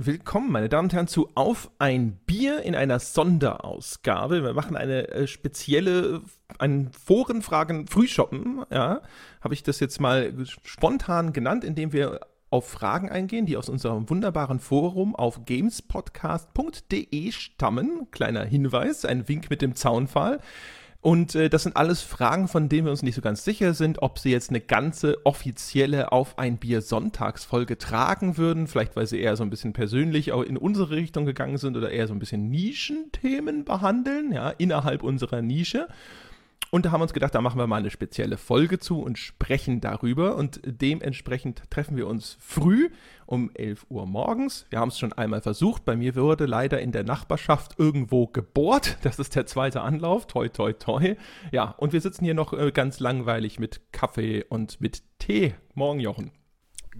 Willkommen, meine Damen und Herren, zu Auf ein Bier in einer Sonderausgabe. Wir machen eine äh, spezielle, einen Forenfragen Frühshoppen, ja, habe ich das jetzt mal spontan genannt, indem wir auf Fragen eingehen, die aus unserem wunderbaren Forum auf gamespodcast.de stammen. Kleiner Hinweis, ein Wink mit dem Zaunpfahl. Und äh, das sind alles Fragen, von denen wir uns nicht so ganz sicher sind, ob sie jetzt eine ganze offizielle Auf ein Bier Sonntagsfolge tragen würden. Vielleicht, weil sie eher so ein bisschen persönlich auch in unsere Richtung gegangen sind oder eher so ein bisschen Nischenthemen behandeln, ja, innerhalb unserer Nische. Und da haben wir uns gedacht, da machen wir mal eine spezielle Folge zu und sprechen darüber. Und dementsprechend treffen wir uns früh um 11 Uhr morgens. Wir haben es schon einmal versucht. Bei mir wurde leider in der Nachbarschaft irgendwo gebohrt. Das ist der zweite Anlauf. Toi, toi, toi. Ja, und wir sitzen hier noch äh, ganz langweilig mit Kaffee und mit Tee. Morgen, Jochen.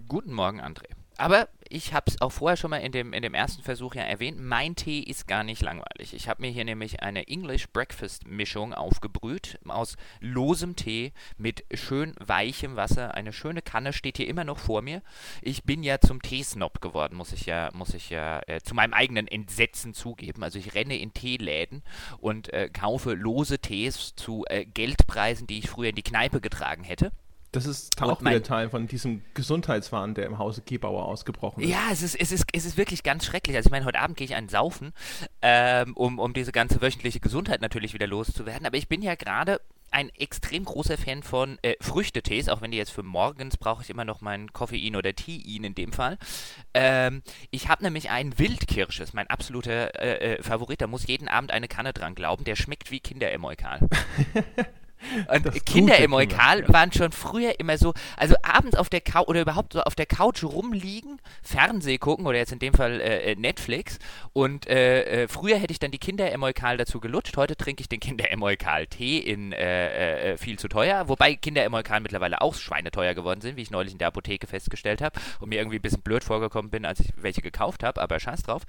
Guten Morgen, André. Aber ich habe es auch vorher schon mal in dem, in dem ersten Versuch ja erwähnt, mein Tee ist gar nicht langweilig. Ich habe mir hier nämlich eine English Breakfast Mischung aufgebrüht aus losem Tee mit schön weichem Wasser. Eine schöne Kanne steht hier immer noch vor mir. Ich bin ja zum Teesnob geworden, muss ich ja, muss ich ja äh, zu meinem eigenen Entsetzen zugeben. Also ich renne in Teeläden und äh, kaufe lose Tees zu äh, Geldpreisen, die ich früher in die Kneipe getragen hätte. Das ist auch wieder Teil von diesem Gesundheitswahn, der im Hause Gebauer ausgebrochen ist. Ja, es ist, es ist, es ist wirklich ganz schrecklich. Also ich meine, heute Abend gehe ich einen saufen, ähm, um, um diese ganze wöchentliche Gesundheit natürlich wieder loszuwerden. Aber ich bin ja gerade ein extrem großer Fan von äh, Früchtetees, auch wenn die jetzt für morgens brauche ich immer noch meinen Koffein oder Teein in dem Fall. Ähm, ich habe nämlich einen Wildkirsches, mein absoluter äh, äh, Favorit. Da muss jeden Abend eine Kanne dran glauben. Der schmeckt wie Kinderemolkal. Und Kinder im Eukal ja. waren schon früher immer so, also abends auf der Couch oder überhaupt so auf der Couch rumliegen, Fernseh gucken oder jetzt in dem Fall äh, äh Netflix. Und äh, äh, früher hätte ich dann die Kinder im Eukal dazu gelutscht. Heute trinke ich den Kinder im Eukal Tee in äh, äh, viel zu teuer. Wobei Kinder im Eukal mittlerweile auch schweineteuer geworden sind, wie ich neulich in der Apotheke festgestellt habe und mir irgendwie ein bisschen blöd vorgekommen bin, als ich welche gekauft habe, aber scheiß drauf.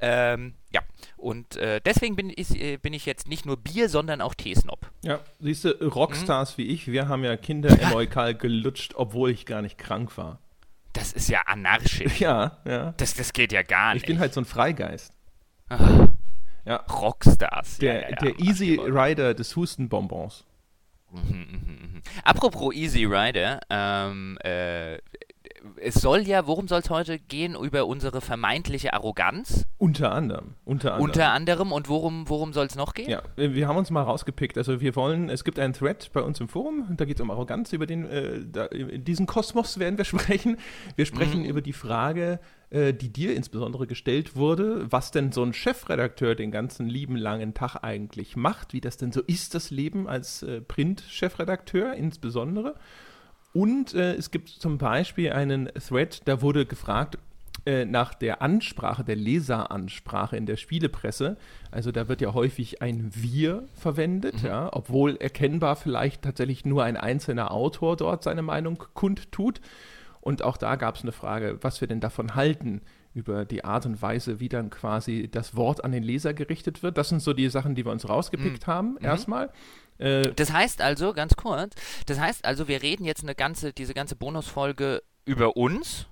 Ähm, ja, und äh, deswegen bin ich, äh, bin ich jetzt nicht nur Bier, sondern auch Teesnob. Ja, siehst du, Rockstars mhm. wie ich, wir haben ja Kinder im Eukal gelutscht, obwohl ich gar nicht krank war. Das ist ja anarchisch. Ja, ja. Das, das geht ja gar nicht. Ich bin halt so ein Freigeist. Ach, ja. Rockstars. Der, ja, ja, der Easy Rider des Hustenbonbons. Mhm, mh, mh. Apropos Easy Rider, ähm, äh, es soll ja, worum soll es heute gehen? Über unsere vermeintliche Arroganz? Unter anderem. Unter anderem. Unter anderem. Und worum, worum soll es noch gehen? Ja, wir haben uns mal rausgepickt. Also wir wollen, es gibt einen Thread bei uns im Forum, da geht es um Arroganz. Über den, äh, da, diesen Kosmos werden wir sprechen. Wir sprechen mhm. über die Frage, äh, die dir insbesondere gestellt wurde, was denn so ein Chefredakteur den ganzen lieben langen Tag eigentlich macht, wie das denn so ist, das Leben als äh, Print-Chefredakteur insbesondere. Und äh, es gibt zum Beispiel einen Thread, da wurde gefragt äh, nach der Ansprache, der Leseransprache in der Spielepresse. Also da wird ja häufig ein Wir verwendet, mhm. ja, obwohl erkennbar vielleicht tatsächlich nur ein einzelner Autor dort seine Meinung kundtut. Und auch da gab es eine Frage, was wir denn davon halten, über die Art und Weise, wie dann quasi das Wort an den Leser gerichtet wird. Das sind so die Sachen, die wir uns rausgepickt mhm. haben, mhm. erstmal. Äh, das heißt also, ganz kurz, das heißt also, wir reden jetzt eine ganze, diese ganze Bonusfolge über uns,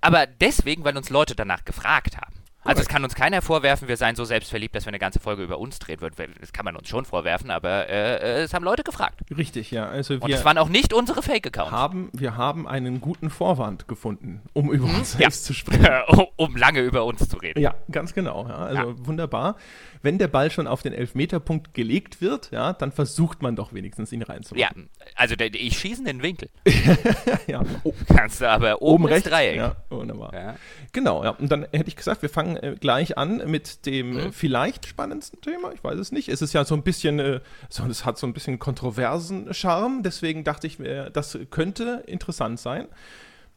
aber deswegen, weil uns Leute danach gefragt haben. Also es kann uns keiner vorwerfen, wir seien so selbstverliebt, dass wir eine ganze Folge über uns drehen würden. Das kann man uns schon vorwerfen, aber äh, äh es haben Leute gefragt. Richtig, ja. Also wir Und es waren auch nicht unsere Fake-Accounts. Haben, wir haben einen guten Vorwand gefunden, um über hm? uns selbst ja. zu sprechen. um, um, lange über uns zu reden. Ja, ganz genau. Ja. Also ja. wunderbar wenn der Ball schon auf den Elfmeterpunkt gelegt wird, ja, dann versucht man doch wenigstens ihn reinzumachen. Ja, also der, ich schieße in den Winkel. ja. Oh, kannst du aber oben, oben rechts. Dreieck. Ja, wunderbar. Ja. Genau, ja. Und dann hätte ich gesagt, wir fangen äh, gleich an mit dem äh, mhm. vielleicht spannendsten Thema. Ich weiß es nicht. Es ist ja so ein bisschen, äh, so, es hat so ein bisschen kontroversen Charme. Deswegen dachte ich mir, das könnte interessant sein.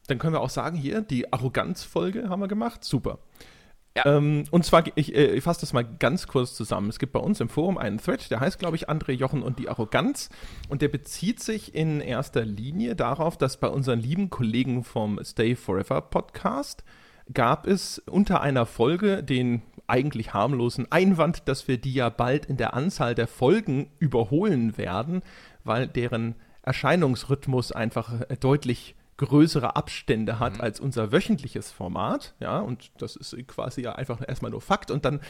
Dann können wir auch sagen, hier, die Arroganzfolge haben wir gemacht. Super. Ja. Ähm, und zwar, ich, äh, ich fasse das mal ganz kurz zusammen. Es gibt bei uns im Forum einen Thread, der heißt, glaube ich, André Jochen und die Arroganz. Und der bezieht sich in erster Linie darauf, dass bei unseren lieben Kollegen vom Stay Forever Podcast gab es unter einer Folge den eigentlich harmlosen Einwand, dass wir die ja bald in der Anzahl der Folgen überholen werden, weil deren Erscheinungsrhythmus einfach äh, deutlich größere Abstände hat mhm. als unser wöchentliches Format, ja, und das ist quasi ja einfach erstmal nur Fakt. Und dann,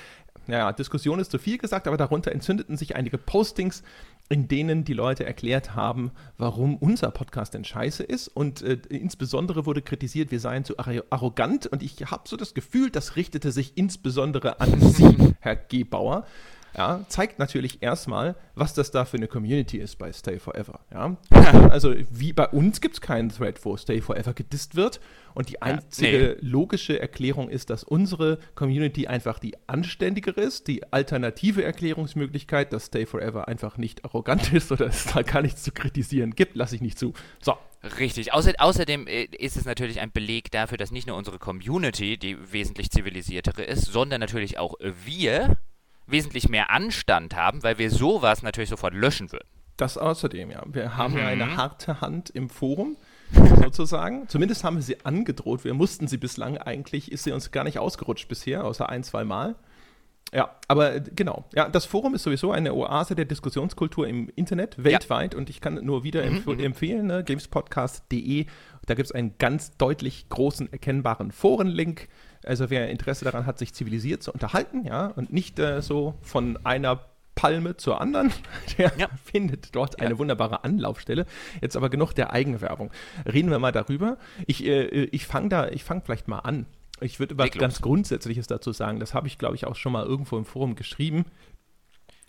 naja, Diskussion ist zu viel gesagt, aber darunter entzündeten sich einige Postings, in denen die Leute erklärt haben, warum unser Podcast denn scheiße ist. Und äh, insbesondere wurde kritisiert, wir seien zu arrogant. Und ich habe so das Gefühl, das richtete sich insbesondere an Sie, Herr Gebauer, ja, zeigt natürlich erstmal, was das da für eine Community ist bei Stay Forever. Ja? also wie bei uns gibt es keinen Thread, wo Stay Forever gedisst wird. Und die einzige nee. logische Erklärung ist, dass unsere Community einfach die anständigere ist. Die alternative Erklärungsmöglichkeit, dass Stay Forever einfach nicht arrogant ist oder es da gar nichts zu kritisieren gibt, lasse ich nicht zu. So, Richtig. Außer, außerdem äh, ist es natürlich ein Beleg dafür, dass nicht nur unsere Community die wesentlich zivilisiertere ist, sondern natürlich auch wir wesentlich mehr Anstand haben, weil wir sowas natürlich sofort löschen würden. Das außerdem, ja. Wir haben mhm. ja eine harte Hand im Forum, sozusagen. Zumindest haben wir sie angedroht. Wir mussten sie bislang eigentlich, ist sie uns gar nicht ausgerutscht bisher, außer ein, zwei Mal. Ja, aber äh, genau. Ja, das Forum ist sowieso eine Oase der Diskussionskultur im Internet, weltweit. Ja. Und ich kann nur wieder mhm, empf mhm. empfehlen, ne, gamespodcast.de. Da gibt es einen ganz deutlich großen, erkennbaren Forenlink. Also wer Interesse daran hat, sich zivilisiert zu unterhalten, ja, und nicht äh, so von einer Palme zur anderen, der ja. findet dort eine ja. wunderbare Anlaufstelle. Jetzt aber genug der Eigenwerbung. Reden wir mal darüber. Ich, äh, ich fange da, ich fange vielleicht mal an. Ich würde was ganz Grundsätzliches dazu sagen. Das habe ich, glaube ich, auch schon mal irgendwo im Forum geschrieben.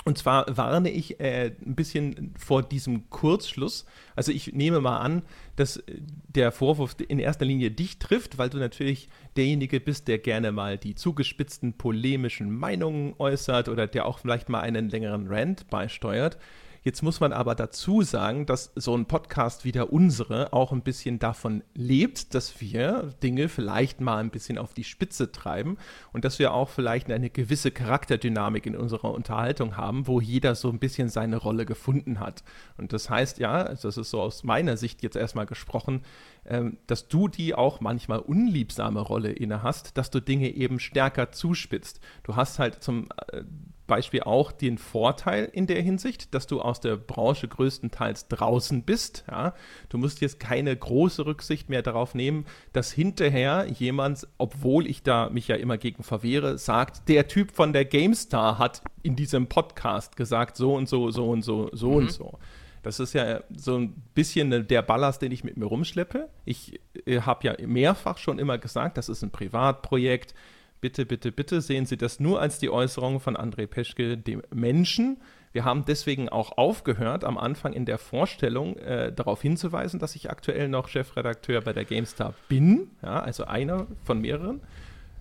Und zwar warne ich äh, ein bisschen vor diesem Kurzschluss. Also ich nehme mal an, dass der Vorwurf in erster Linie dich trifft, weil du natürlich derjenige bist, der gerne mal die zugespitzten polemischen Meinungen äußert oder der auch vielleicht mal einen längeren Rant beisteuert. Jetzt muss man aber dazu sagen, dass so ein Podcast wie der unsere auch ein bisschen davon lebt, dass wir Dinge vielleicht mal ein bisschen auf die Spitze treiben und dass wir auch vielleicht eine gewisse Charakterdynamik in unserer Unterhaltung haben, wo jeder so ein bisschen seine Rolle gefunden hat. Und das heißt, ja, das ist so aus meiner Sicht jetzt erstmal gesprochen, ähm, dass du die auch manchmal unliebsame Rolle inne hast, dass du Dinge eben stärker zuspitzt. Du hast halt zum äh, Beispiel auch den Vorteil in der Hinsicht, dass du aus der Branche größtenteils draußen bist. Ja? Du musst jetzt keine große Rücksicht mehr darauf nehmen, dass hinterher jemand, obwohl ich da mich ja immer gegen verwehre, sagt, der Typ von der GameStar hat in diesem Podcast gesagt, so und so, so und so, so mhm. und so. Das ist ja so ein bisschen der Ballast, den ich mit mir rumschleppe. Ich äh, habe ja mehrfach schon immer gesagt, das ist ein Privatprojekt bitte, bitte, bitte sehen Sie das nur als die Äußerung von André Peschke, dem Menschen. Wir haben deswegen auch aufgehört, am Anfang in der Vorstellung äh, darauf hinzuweisen, dass ich aktuell noch Chefredakteur bei der GameStar bin, ja, also einer von mehreren,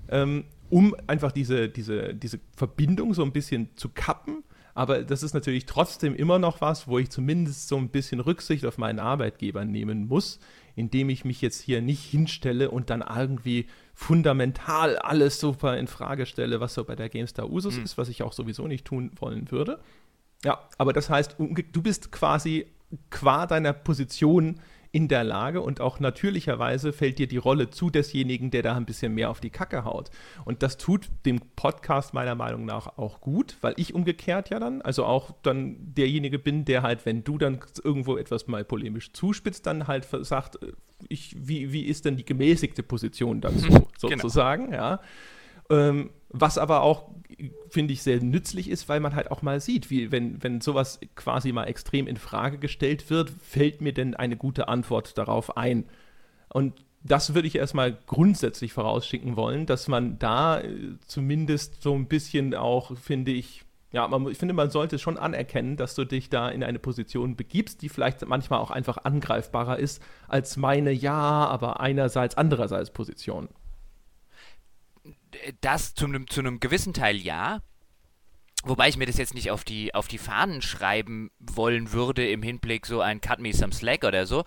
ähm, um einfach diese, diese, diese Verbindung so ein bisschen zu kappen. Aber das ist natürlich trotzdem immer noch was, wo ich zumindest so ein bisschen Rücksicht auf meinen Arbeitgeber nehmen muss, indem ich mich jetzt hier nicht hinstelle und dann irgendwie fundamental alles super in Frage stelle, was so bei der GameStar Usus mhm. ist, was ich auch sowieso nicht tun wollen würde. Ja, aber das heißt, du bist quasi qua deiner Position in der Lage und auch natürlicherweise fällt dir die Rolle zu desjenigen, der da ein bisschen mehr auf die Kacke haut. Und das tut dem Podcast meiner Meinung nach auch gut, weil ich umgekehrt ja dann, also auch dann derjenige bin, der halt, wenn du dann irgendwo etwas mal polemisch zuspitzt, dann halt sagt, äh, ich, wie, wie ist denn die gemäßigte Position dazu, genau. sozusagen, genau. ja. Ähm, was aber auch, finde ich, sehr nützlich ist, weil man halt auch mal sieht, wie, wenn, wenn sowas quasi mal extrem in Frage gestellt wird, fällt mir denn eine gute Antwort darauf ein? Und das würde ich erstmal grundsätzlich vorausschicken wollen, dass man da äh, zumindest so ein bisschen auch, finde ich, ja, man, ich finde, man sollte schon anerkennen, dass du dich da in eine Position begibst, die vielleicht manchmal auch einfach angreifbarer ist als meine ja, aber einerseits, andererseits Position das zu einem, zu gewissen Teil ja. Wobei ich mir das jetzt nicht auf die, auf die Fahnen schreiben wollen würde im Hinblick so ein Cut Me Some Slack oder so.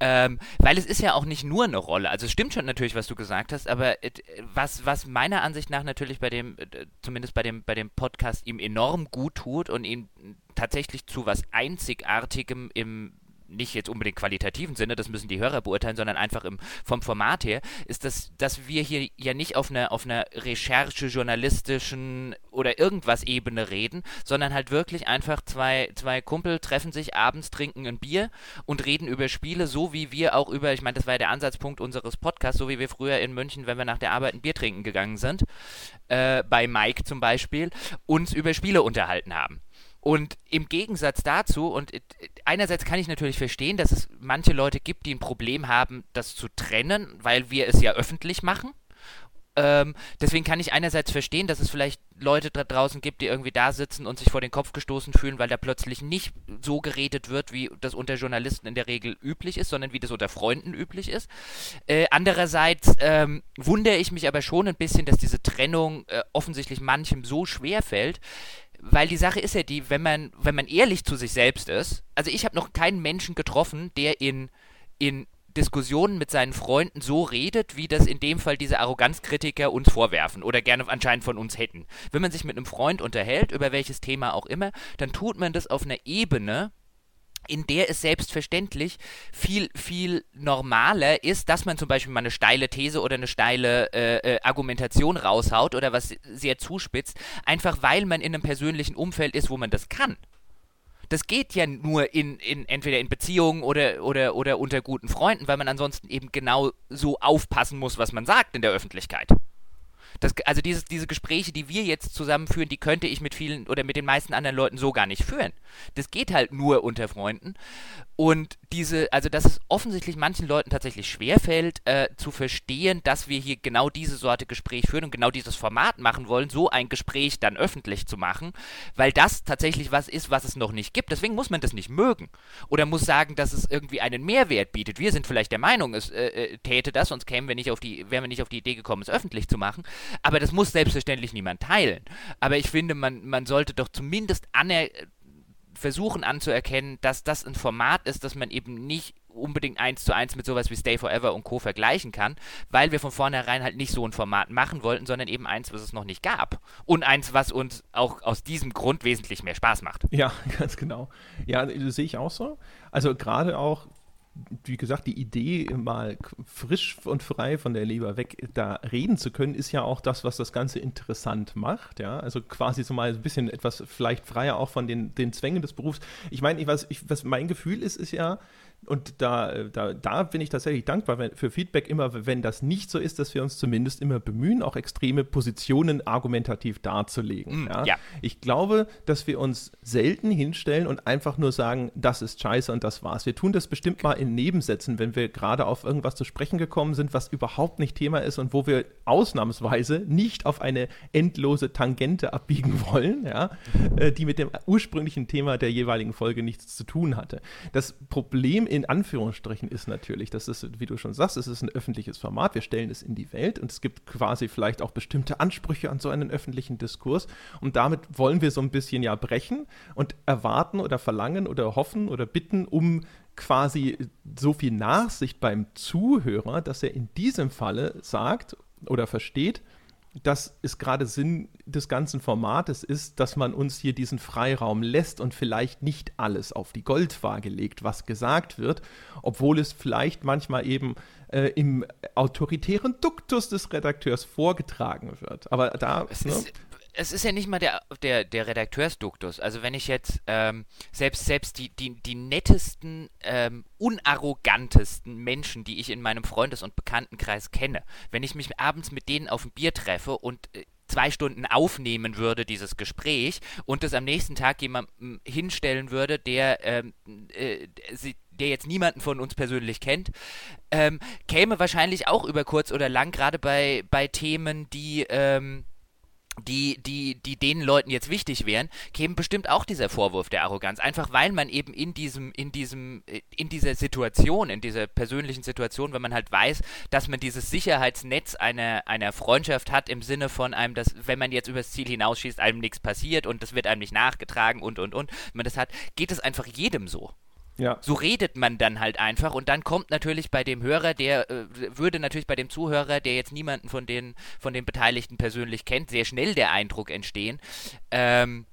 Ähm, weil es ist ja auch nicht nur eine Rolle. Also es stimmt schon natürlich, was du gesagt hast, aber äh, was, was meiner Ansicht nach natürlich bei dem, äh, zumindest bei dem, bei dem Podcast ihm enorm gut tut und ihn tatsächlich zu was Einzigartigem im nicht jetzt unbedingt qualitativen Sinne, das müssen die Hörer beurteilen, sondern einfach im, vom Format her, ist, dass, dass wir hier ja nicht auf einer, auf einer Recherche, journalistischen oder irgendwas Ebene reden, sondern halt wirklich einfach zwei, zwei Kumpel treffen sich abends, trinken ein Bier und reden über Spiele, so wie wir auch über, ich meine, das war ja der Ansatzpunkt unseres Podcasts, so wie wir früher in München, wenn wir nach der Arbeit ein Bier trinken gegangen sind, äh, bei Mike zum Beispiel, uns über Spiele unterhalten haben. Und im Gegensatz dazu, und einerseits kann ich natürlich verstehen, dass es manche Leute gibt, die ein Problem haben, das zu trennen, weil wir es ja öffentlich machen. Ähm, deswegen kann ich einerseits verstehen, dass es vielleicht Leute da draußen gibt, die irgendwie da sitzen und sich vor den Kopf gestoßen fühlen, weil da plötzlich nicht so geredet wird, wie das unter Journalisten in der Regel üblich ist, sondern wie das unter Freunden üblich ist. Äh, andererseits ähm, wundere ich mich aber schon ein bisschen, dass diese Trennung äh, offensichtlich manchem so schwer fällt, weil die Sache ist ja die, wenn man, wenn man ehrlich zu sich selbst ist, also ich habe noch keinen Menschen getroffen, der in, in Diskussionen mit seinen Freunden so redet, wie das in dem Fall diese Arroganzkritiker uns vorwerfen oder gerne anscheinend von uns hätten. Wenn man sich mit einem Freund unterhält, über welches Thema auch immer, dann tut man das auf einer Ebene, in der es selbstverständlich viel, viel normaler ist, dass man zum Beispiel mal eine steile These oder eine steile äh, äh, Argumentation raushaut oder was sehr zuspitzt, einfach weil man in einem persönlichen Umfeld ist, wo man das kann. Das geht ja nur in, in entweder in Beziehungen oder, oder, oder unter guten Freunden, weil man ansonsten eben genau so aufpassen muss, was man sagt in der Öffentlichkeit. Das, also dieses, diese Gespräche, die wir jetzt zusammenführen, die könnte ich mit vielen oder mit den meisten anderen Leuten so gar nicht führen. Das geht halt nur unter Freunden. Und diese, also dass es offensichtlich manchen Leuten tatsächlich schwerfällt, äh, zu verstehen, dass wir hier genau diese Sorte Gespräch führen und genau dieses Format machen wollen, so ein Gespräch dann öffentlich zu machen, weil das tatsächlich was ist, was es noch nicht gibt. Deswegen muss man das nicht mögen. Oder muss sagen, dass es irgendwie einen Mehrwert bietet. Wir sind vielleicht der Meinung, es äh, äh täte das, sonst kämen wir nicht auf die, wären wir nicht auf die Idee gekommen, es öffentlich zu machen. Aber das muss selbstverständlich niemand teilen. Aber ich finde, man, man sollte doch zumindest aner versuchen anzuerkennen, dass das ein Format ist, das man eben nicht unbedingt eins zu eins mit sowas wie Stay Forever und Co. vergleichen kann, weil wir von vornherein halt nicht so ein Format machen wollten, sondern eben eins, was es noch nicht gab. Und eins, was uns auch aus diesem Grund wesentlich mehr Spaß macht. Ja, ganz genau. Ja, das sehe ich auch so. Also gerade auch wie gesagt, die Idee, mal frisch und frei von der Leber weg da reden zu können, ist ja auch das, was das Ganze interessant macht. Ja, also quasi so mal ein bisschen etwas vielleicht freier auch von den, den Zwängen des Berufs. Ich meine, was, ich, was mein Gefühl ist, ist ja, und da, da, da bin ich tatsächlich dankbar für Feedback immer, wenn das nicht so ist, dass wir uns zumindest immer bemühen, auch extreme Positionen argumentativ darzulegen. Mm, ja? ja? Ich glaube, dass wir uns selten hinstellen und einfach nur sagen, das ist scheiße und das war's. Wir tun das bestimmt mal in Nebensätzen, wenn wir gerade auf irgendwas zu sprechen gekommen sind, was überhaupt nicht Thema ist und wo wir ausnahmsweise nicht auf eine endlose Tangente abbiegen wollen, ja, äh, die mit dem ursprünglichen Thema der jeweiligen Folge nichts zu tun hatte. Das Problem in Anführungsstrichen ist natürlich, das ist, wie du schon sagst, es ist ein öffentliches Format, wir stellen es in die Welt und es gibt quasi vielleicht auch bestimmte Ansprüche an so einen öffentlichen Diskurs und damit wollen wir so ein bisschen ja brechen und erwarten oder verlangen oder hoffen oder bitten um quasi so viel Nachsicht beim Zuhörer, dass er in diesem Falle sagt oder versteht, dass es gerade Sinn des ganzen Formates ist, dass man uns hier diesen Freiraum lässt und vielleicht nicht alles auf die Goldwaage legt, was gesagt wird, obwohl es vielleicht manchmal eben äh, im autoritären Duktus des Redakteurs vorgetragen wird. Aber da. Es ne? ist es ist ja nicht mal der, der, der Redakteursduktus. Also wenn ich jetzt ähm, selbst, selbst die, die, die nettesten, ähm, unarrogantesten Menschen, die ich in meinem Freundes- und Bekanntenkreis kenne, wenn ich mich abends mit denen auf ein Bier treffe und äh, zwei Stunden aufnehmen würde, dieses Gespräch, und es am nächsten Tag jemandem hinstellen würde, der, ähm, äh, der jetzt niemanden von uns persönlich kennt, ähm, käme wahrscheinlich auch über kurz oder lang, gerade bei, bei Themen, die, ähm, die, die, die den Leuten jetzt wichtig wären, käme bestimmt auch dieser Vorwurf der Arroganz. Einfach weil man eben in diesem, in diesem, in dieser Situation, in dieser persönlichen Situation, wenn man halt weiß, dass man dieses Sicherheitsnetz einer, einer Freundschaft hat, im Sinne von einem, dass, wenn man jetzt übers Ziel hinausschießt, einem nichts passiert und das wird einem nicht nachgetragen und und und, wenn man das hat, geht es einfach jedem so. Ja. So redet man dann halt einfach und dann kommt natürlich bei dem Hörer, der äh, würde natürlich bei dem Zuhörer, der jetzt niemanden von den, von den Beteiligten persönlich kennt, sehr schnell der Eindruck entstehen, ähm,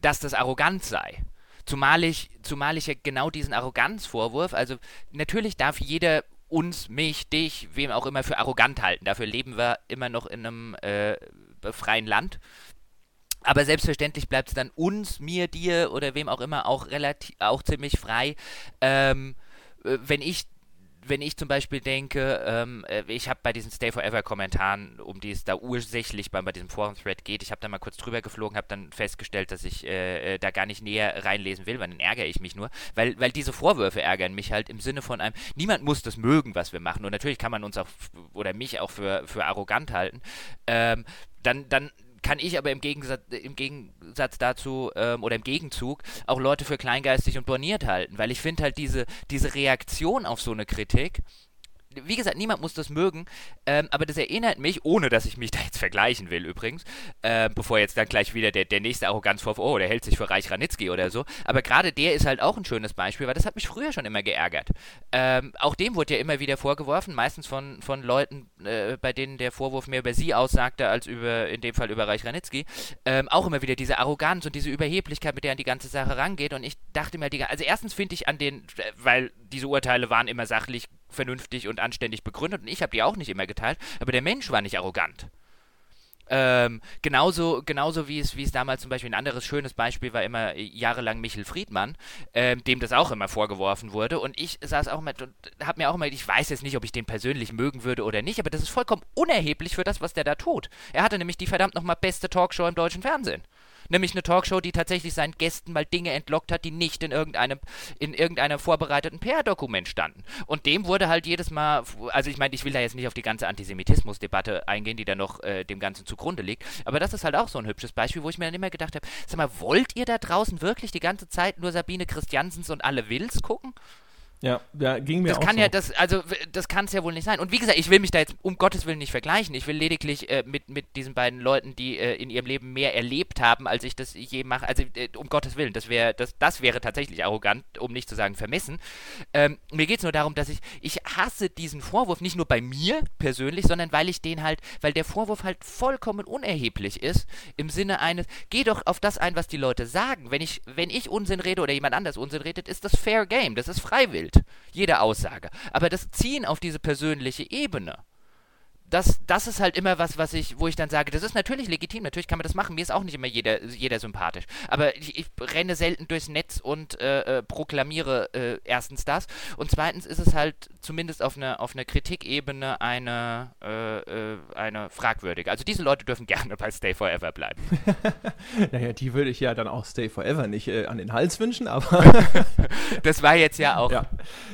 dass das arrogant sei. zumal ich, zumal ich ja genau diesen Arroganzvorwurf, also natürlich darf jeder uns, mich, dich, wem auch immer für arrogant halten. Dafür leben wir immer noch in einem äh, freien Land. Aber selbstverständlich bleibt es dann uns, mir, dir oder wem auch immer auch relativ auch ziemlich frei, ähm, äh, wenn ich wenn ich zum Beispiel denke, ähm, äh, ich habe bei diesen Stay Forever Kommentaren, um die es da ursächlich bei, bei diesem Forum-Thread geht, ich habe da mal kurz drüber geflogen, habe dann festgestellt, dass ich äh, äh, da gar nicht näher reinlesen will, weil dann ärgere ich mich nur, weil, weil diese Vorwürfe ärgern mich halt im Sinne von einem, niemand muss das mögen, was wir machen. Und natürlich kann man uns auch oder mich auch für, für arrogant halten, ähm, dann, dann kann ich aber im Gegensatz, im Gegensatz dazu ähm, oder im Gegenzug auch Leute für kleingeistig und borniert halten, weil ich finde halt diese, diese Reaktion auf so eine Kritik, wie gesagt, niemand muss das mögen, ähm, aber das erinnert mich, ohne dass ich mich da jetzt vergleichen will übrigens, äh, bevor jetzt dann gleich wieder der, der nächste Arroganzvorwurf, oh, der hält sich für Reich Ranitzky oder so, aber gerade der ist halt auch ein schönes Beispiel, weil das hat mich früher schon immer geärgert. Ähm, auch dem wurde ja immer wieder vorgeworfen, meistens von, von Leuten, äh, bei denen der Vorwurf mehr über sie aussagte, als über, in dem Fall über Reich Ranitzky, ähm, auch immer wieder diese Arroganz und diese Überheblichkeit, mit der an die ganze Sache rangeht und ich dachte mir, die, also erstens finde ich an den, weil diese Urteile waren immer sachlich vernünftig und anständig begründet und ich habe die auch nicht immer geteilt, aber der Mensch war nicht arrogant. Ähm, genauso, genauso wie es, wie es damals zum Beispiel ein anderes schönes Beispiel war immer jahrelang Michel Friedmann, ähm, dem das auch immer vorgeworfen wurde. Und ich saß auch immer und habe mir auch immer, ich weiß jetzt nicht, ob ich den persönlich mögen würde oder nicht, aber das ist vollkommen unerheblich für das, was der da tut. Er hatte nämlich die verdammt nochmal beste Talkshow im deutschen Fernsehen nämlich eine Talkshow, die tatsächlich seinen Gästen mal Dinge entlockt hat, die nicht in irgendeinem, in irgendeinem vorbereiteten PR-Dokument standen. Und dem wurde halt jedes Mal, also ich meine, ich will da jetzt nicht auf die ganze Antisemitismus-Debatte eingehen, die da noch äh, dem Ganzen zugrunde liegt, aber das ist halt auch so ein hübsches Beispiel, wo ich mir dann immer gedacht habe, sag mal, wollt ihr da draußen wirklich die ganze Zeit nur Sabine Christiansens und alle Wills gucken? Ja, ja, ging mir das auch kann so. ja, das, also das kann es ja wohl nicht sein. Und wie gesagt, ich will mich da jetzt um Gottes Willen nicht vergleichen. Ich will lediglich äh, mit, mit diesen beiden Leuten, die äh, in ihrem Leben mehr erlebt haben, als ich das je mache. Also äh, um Gottes Willen, das wäre, das, das wäre tatsächlich arrogant, um nicht zu sagen vermessen. Ähm, mir geht es nur darum, dass ich, ich hasse diesen Vorwurf nicht nur bei mir persönlich, sondern weil ich den halt, weil der Vorwurf halt vollkommen unerheblich ist, im Sinne eines, geh doch auf das ein, was die Leute sagen. Wenn ich, wenn ich Unsinn rede oder jemand anders Unsinn redet, ist das Fair Game, das ist freiwillig. Jede Aussage. Aber das Ziehen auf diese persönliche Ebene, das, das ist halt immer was, was ich, wo ich dann sage, das ist natürlich legitim, natürlich kann man das machen. Mir ist auch nicht immer jeder, jeder sympathisch. Aber ich, ich renne selten durchs Netz und äh, äh, proklamiere äh, erstens das. Und zweitens ist es halt zumindest auf einer auf eine Kritikebene eine, äh, äh, eine fragwürdige. Also diese Leute dürfen gerne bei Stay Forever bleiben. naja, die würde ich ja dann auch Stay Forever nicht äh, an den Hals wünschen, aber. das war jetzt ja auch. Ja,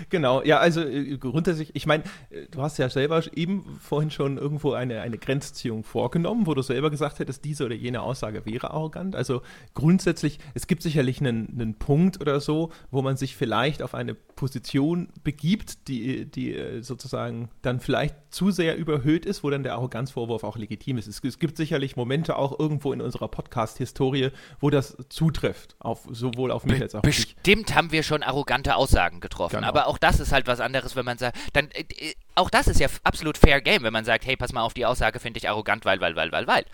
genau. Ja, also grundsätzlich, ich meine, du hast ja selber eben vorhin schon schon irgendwo eine, eine Grenzziehung vorgenommen, wo du selber gesagt hättest, diese oder jene Aussage wäre arrogant. Also grundsätzlich, es gibt sicherlich einen, einen Punkt oder so, wo man sich vielleicht auf eine Position begibt, die, die äh, sozusagen dann vielleicht zu sehr überhöht ist, wo dann der Arroganzvorwurf auch legitim ist. Es, es gibt sicherlich Momente auch irgendwo in unserer Podcast-Historie, wo das zutrifft, auf, sowohl auf mich als auch auf dich. Bestimmt haben wir schon arrogante Aussagen getroffen, genau. aber auch das ist halt was anderes, wenn man sagt, dann äh, äh auch das ist ja absolut fair game, wenn man sagt, hey, pass mal auf, die Aussage finde ich arrogant, weil, weil, weil, weil, weil.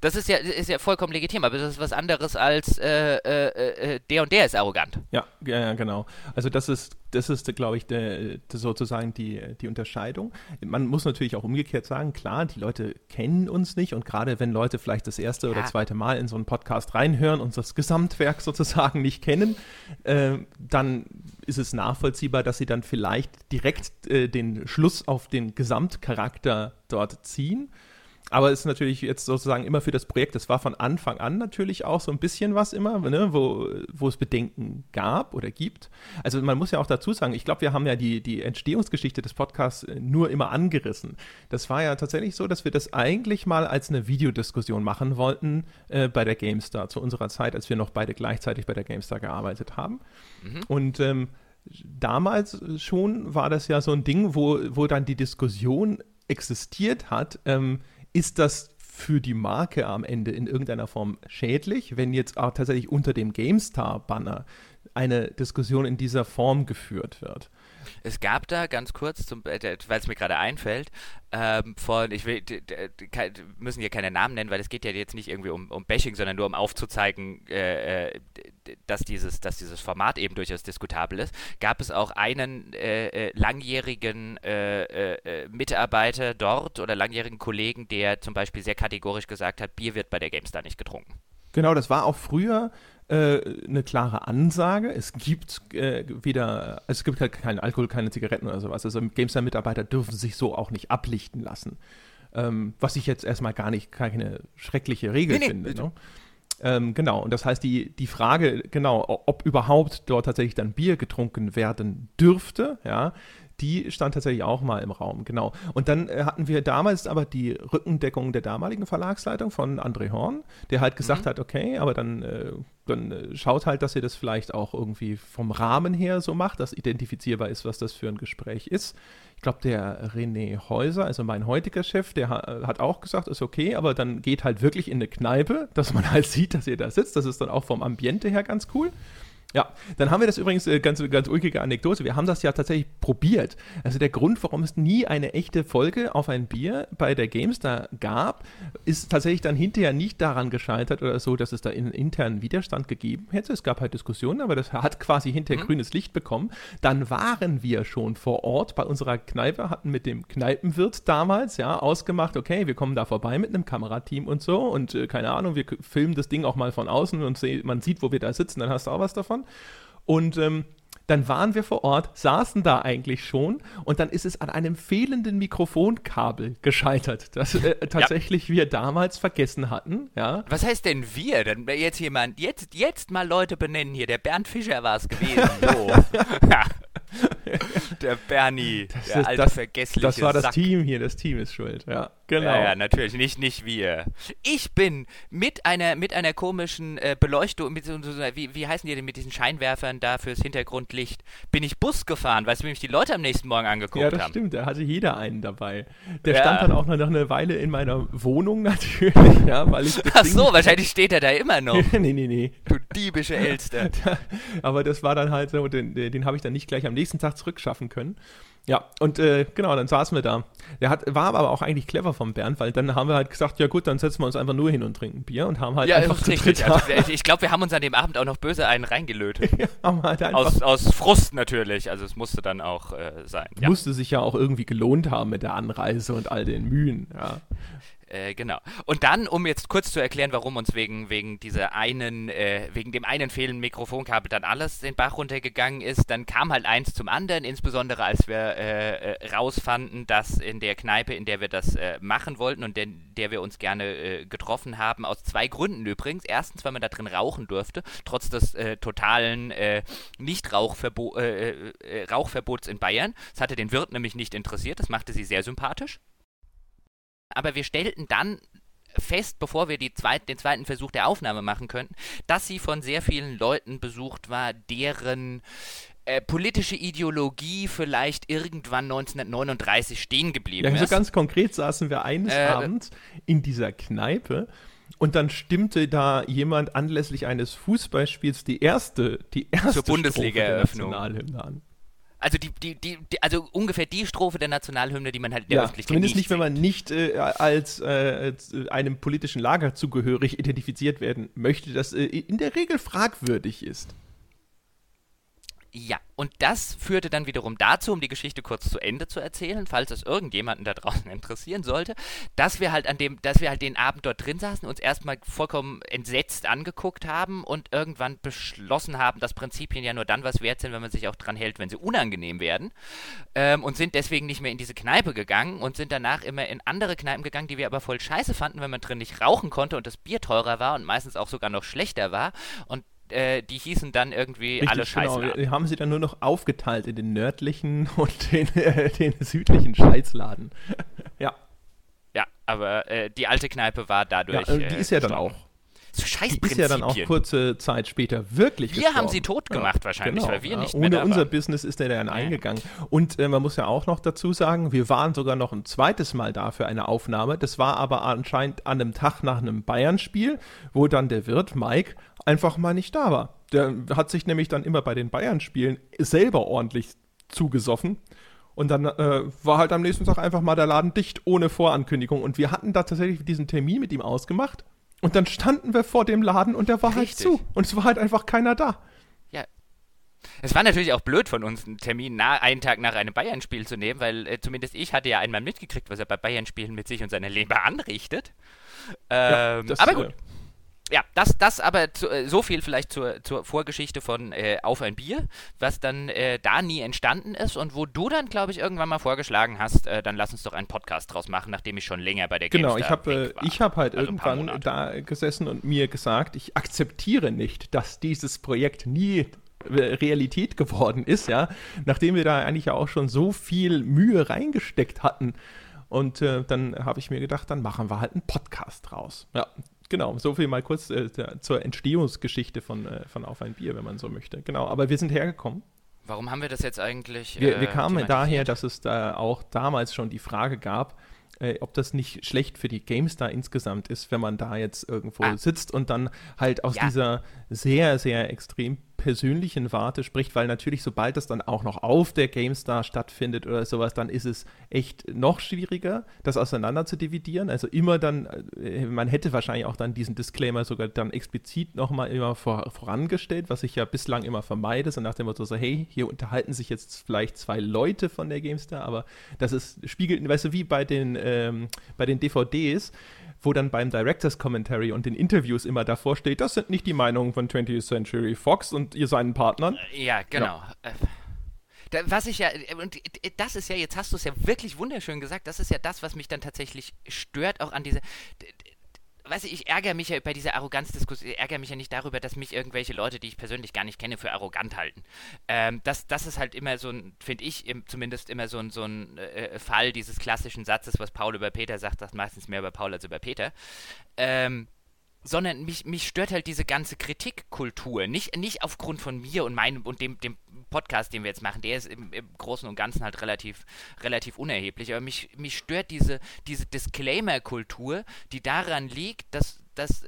Das ist ja, ist ja vollkommen legitim, aber das ist was anderes als äh, äh, äh, der und der ist arrogant. Ja, ja, genau. Also das ist, das ist, glaube ich, der, sozusagen die, die Unterscheidung. Man muss natürlich auch umgekehrt sagen, klar, die Leute kennen uns nicht und gerade wenn Leute vielleicht das erste ja. oder zweite Mal in so einen Podcast reinhören und das Gesamtwerk sozusagen nicht kennen, äh, dann ist es nachvollziehbar, dass sie dann vielleicht direkt äh, den Schluss auf den Gesamtcharakter dort ziehen aber es ist natürlich jetzt sozusagen immer für das Projekt, das war von Anfang an natürlich auch so ein bisschen was immer, ne, wo, wo es Bedenken gab oder gibt. Also man muss ja auch dazu sagen, ich glaube, wir haben ja die, die Entstehungsgeschichte des Podcasts äh, nur immer angerissen. Das war ja tatsächlich so, dass wir das eigentlich mal als eine Videodiskussion machen wollten äh, bei der GameStar, zu unserer Zeit, als wir noch beide gleichzeitig bei der GameStar gearbeitet haben. Mhm. Und ähm, damals schon war das ja so ein Ding, wo, wo dann die Diskussion existiert hat, ähm, ist das für die Marke am Ende in irgendeiner Form schädlich, wenn jetzt auch tatsächlich unter dem GameStar-Banner eine Diskussion in dieser Form geführt wird? Es gab da ganz kurz, äh, weil es mir gerade einfällt, ähm, von, ich will, müssen hier keine Namen nennen, weil es geht ja jetzt nicht irgendwie um, um Bashing, sondern nur um aufzuzeigen, äh, äh dass, dieses, dass dieses Format eben durchaus diskutabel ist, gab es auch einen äh, äh langjährigen äh, Mitarbeiter dort oder langjährigen Kollegen, der zum Beispiel sehr kategorisch gesagt hat, Bier wird bei der GameStar nicht getrunken. Genau, das war auch früher äh, eine klare Ansage. Es gibt äh, weder, also es gibt halt keinen Alkohol, keine Zigaretten oder sowas. Also GameStar-Mitarbeiter dürfen sich so auch nicht ablichten lassen. Ähm, was ich jetzt erstmal gar nicht keine schreckliche Regel nee, finde. Nee, ne? ähm, genau, und das heißt, die, die Frage, genau, ob überhaupt dort tatsächlich dann Bier getrunken werden dürfte, ja, die stand tatsächlich auch mal im Raum, genau. Und dann äh, hatten wir damals aber die Rückendeckung der damaligen Verlagsleitung von André Horn, der halt gesagt mhm. hat, okay, aber dann, äh, dann äh, schaut halt, dass ihr das vielleicht auch irgendwie vom Rahmen her so macht, dass identifizierbar ist, was das für ein Gespräch ist. Ich glaube, der René Häuser, also mein heutiger Chef, der ha hat auch gesagt, ist okay, aber dann geht halt wirklich in eine Kneipe, dass man halt sieht, dass ihr da sitzt. Das ist dann auch vom Ambiente her ganz cool. Ja, dann haben wir das übrigens, äh, ganz, ganz ulkige Anekdote, wir haben das ja tatsächlich probiert. Also der Grund, warum es nie eine echte Folge auf ein Bier bei der GameStar gab, ist tatsächlich dann hinterher nicht daran gescheitert oder so, dass es da einen internen Widerstand gegeben hätte. Es gab halt Diskussionen, aber das hat quasi hinterher mhm. grünes Licht bekommen. Dann waren wir schon vor Ort bei unserer Kneipe, hatten mit dem Kneipenwirt damals, ja, ausgemacht, okay, wir kommen da vorbei mit einem Kamerateam und so und äh, keine Ahnung, wir filmen das Ding auch mal von außen und man sieht, wo wir da sitzen, dann hast du auch was davon. Und ähm, dann waren wir vor Ort, saßen da eigentlich schon und dann ist es an einem fehlenden Mikrofonkabel gescheitert, das äh, tatsächlich ja. wir damals vergessen hatten. Ja. Was heißt denn wir? Dann jetzt jemand, jetzt, jetzt mal Leute benennen hier. Der Bernd Fischer war es gewesen. So. der Bernie, das der ist, alte das, vergessliche Das war das Sack. Team hier, das Team ist schuld, ja. Genau. Ja, ja, natürlich, nicht, nicht wir. Ich bin mit einer, mit einer komischen äh, Beleuchtung, mit so, so, wie, wie heißen die denn mit diesen Scheinwerfern da fürs Hintergrundlicht, bin ich Bus gefahren, weil es mich die Leute am nächsten Morgen angeguckt haben. Ja, das haben. stimmt, da hatte jeder einen dabei. Der ja. stand dann auch noch eine Weile in meiner Wohnung natürlich, ja, weil ich Ach so, wahrscheinlich steht er da immer noch. nee, nee, nee. Du diebische Elster. Aber das war dann halt so, den, den habe ich dann nicht gleich am nächsten Tag zurückschaffen können. Ja, und äh, genau, dann saßen wir da. Der hat, war aber auch eigentlich clever vom Bernd, weil dann haben wir halt gesagt, ja gut, dann setzen wir uns einfach nur hin und trinken Bier und haben halt ja, einfach zu richtig. Also, ich glaube, wir haben uns an dem Abend auch noch böse einen reingelötet. ja, halt aus, aus Frust natürlich, also es musste dann auch äh, sein. Ja. Musste sich ja auch irgendwie gelohnt haben mit der Anreise und all den Mühen, ja. Äh, genau. Und dann, um jetzt kurz zu erklären, warum uns wegen, wegen dieser einen, äh, wegen dem einen fehlenden Mikrofonkabel dann alles den Bach runtergegangen ist, dann kam halt eins zum anderen, insbesondere als wir äh, äh rausfanden, dass in der Kneipe, in der wir das äh, machen wollten und in der wir uns gerne getroffen haben, aus zwei Gründen übrigens. Erstens, weil man da drin rauchen durfte, trotz des totalen Nicht-Rauchverbots in Bayern. Das hatte den Wirt nämlich nicht interessiert, das machte sie sehr sympathisch. Aber wir stellten dann fest, bevor wir zweit, den zweiten Versuch der Aufnahme machen könnten, dass sie von sehr vielen Leuten besucht war, deren äh, politische Ideologie vielleicht irgendwann 1939 stehen geblieben ja, ist. Also ganz konkret saßen wir eines äh, Abends in dieser Kneipe und dann stimmte da jemand anlässlich eines Fußballspiels die erste, die erste zur Bundesliga-Eröffnung an. Also die, die, die, also ungefähr die Strophe der Nationalhymne, die man halt in der ja, Öffentlichkeit Zumindest nicht, wenn man nicht äh, als, äh, einem politischen Lager zugehörig identifiziert werden möchte, das äh, in der Regel fragwürdig ist. Ja, und das führte dann wiederum dazu, um die Geschichte kurz zu Ende zu erzählen, falls es irgendjemanden da draußen interessieren sollte, dass wir halt an dem, dass wir halt den Abend dort drin saßen, uns erstmal vollkommen entsetzt angeguckt haben und irgendwann beschlossen haben, dass Prinzipien ja nur dann was wert sind, wenn man sich auch dran hält, wenn sie unangenehm werden. Ähm, und sind deswegen nicht mehr in diese Kneipe gegangen und sind danach immer in andere Kneipen gegangen, die wir aber voll scheiße fanden, wenn man drin nicht rauchen konnte und das Bier teurer war und meistens auch sogar noch schlechter war. Und äh, die hießen dann irgendwie Richtig, alle Scheißladen. Genau. Die haben sie dann nur noch aufgeteilt in den nördlichen und den, äh, den südlichen Scheißladen. ja. Ja, aber äh, die alte Kneipe war dadurch. Ja, die äh, ist ja dann auch so scheiß Die ist ja dann auch kurze Zeit später wirklich Wir gestorben. haben sie tot gemacht ja, wahrscheinlich, genau, weil wir ja. nicht Ohne mehr unser waren. Business ist er dann ja. eingegangen. Und äh, man muss ja auch noch dazu sagen, wir waren sogar noch ein zweites Mal da für eine Aufnahme. Das war aber anscheinend an einem Tag nach einem Bayern-Spiel, wo dann der Wirt Mike einfach mal nicht da war. Der hat sich nämlich dann immer bei den Bayern-Spielen selber ordentlich zugesoffen. Und dann äh, war halt am nächsten Tag einfach mal der Laden dicht, ohne Vorankündigung. Und wir hatten da tatsächlich diesen Termin mit ihm ausgemacht. Und dann standen wir vor dem Laden und der war halt Richtig. halt zu. Und es war halt einfach keiner da. Ja. Es war natürlich auch blöd von uns, einen Termin nah, einen Tag nach einem Bayern-Spiel zu nehmen, weil äh, zumindest ich hatte ja einmal mitgekriegt, was er bei Bayern-Spielen mit sich und seiner Leber anrichtet. Ähm, ja, das, aber gut. Äh, ja, das, das aber zu, äh, so viel vielleicht zur, zur Vorgeschichte von äh, Auf ein Bier, was dann äh, da nie entstanden ist und wo du dann, glaube ich, irgendwann mal vorgeschlagen hast, äh, dann lass uns doch einen Podcast draus machen, nachdem ich schon länger bei der Genau, ich habe äh, hab halt also irgendwann da gesessen und mir gesagt, ich akzeptiere nicht, dass dieses Projekt nie äh, Realität geworden ist, ja, nachdem wir da eigentlich ja auch schon so viel Mühe reingesteckt hatten. Und äh, dann habe ich mir gedacht, dann machen wir halt einen Podcast draus. Ja, Genau, so viel mal kurz äh, zur Entstehungsgeschichte von, äh, von Auf ein Bier, wenn man so möchte. Genau, aber wir sind hergekommen. Warum haben wir das jetzt eigentlich? Wir, wir äh, kamen daher, dass es da auch damals schon die Frage gab, äh, ob das nicht schlecht für die GameStar insgesamt ist, wenn man da jetzt irgendwo ah. sitzt und dann halt aus ja. dieser sehr, sehr extrem persönlichen Warte spricht, weil natürlich, sobald das dann auch noch auf der GameStar stattfindet oder sowas, dann ist es echt noch schwieriger, das auseinander zu dividieren. Also immer dann, äh, man hätte wahrscheinlich auch dann diesen Disclaimer sogar dann explizit nochmal immer vor, vorangestellt, was ich ja bislang immer vermeide, so nach dem Motto so, hey, hier unterhalten sich jetzt vielleicht zwei Leute von der GameStar, aber das ist, spiegelt, weißt du, wie bei den, ähm, bei den DVDs, wo dann beim Directors Commentary und den Interviews immer davor steht, das sind nicht die Meinungen von 20th Century Fox und ihr seinen Partnern. Ja, genau. Ja. Äh, was ich ja, und das ist ja, jetzt hast du es ja wirklich wunderschön gesagt, das ist ja das, was mich dann tatsächlich stört, auch an dieser weißt du, ich ärgere mich ja bei dieser Arroganzdiskussion, ich ärgere mich ja nicht darüber, dass mich irgendwelche Leute, die ich persönlich gar nicht kenne, für arrogant halten. Ähm, das, das ist halt immer so ein, finde ich im, zumindest immer so ein, so ein äh, Fall dieses klassischen Satzes, was Paul über Peter sagt, sagt meistens mehr über Paul als über Peter. Ähm, sondern mich, mich stört halt diese ganze Kritikkultur. Nicht, nicht aufgrund von mir und meinem und dem, dem Podcast, den wir jetzt machen, der ist im, im Großen und Ganzen halt relativ, relativ unerheblich. Aber mich, mich stört diese, diese Disclaimer-Kultur, die daran liegt, dass, dass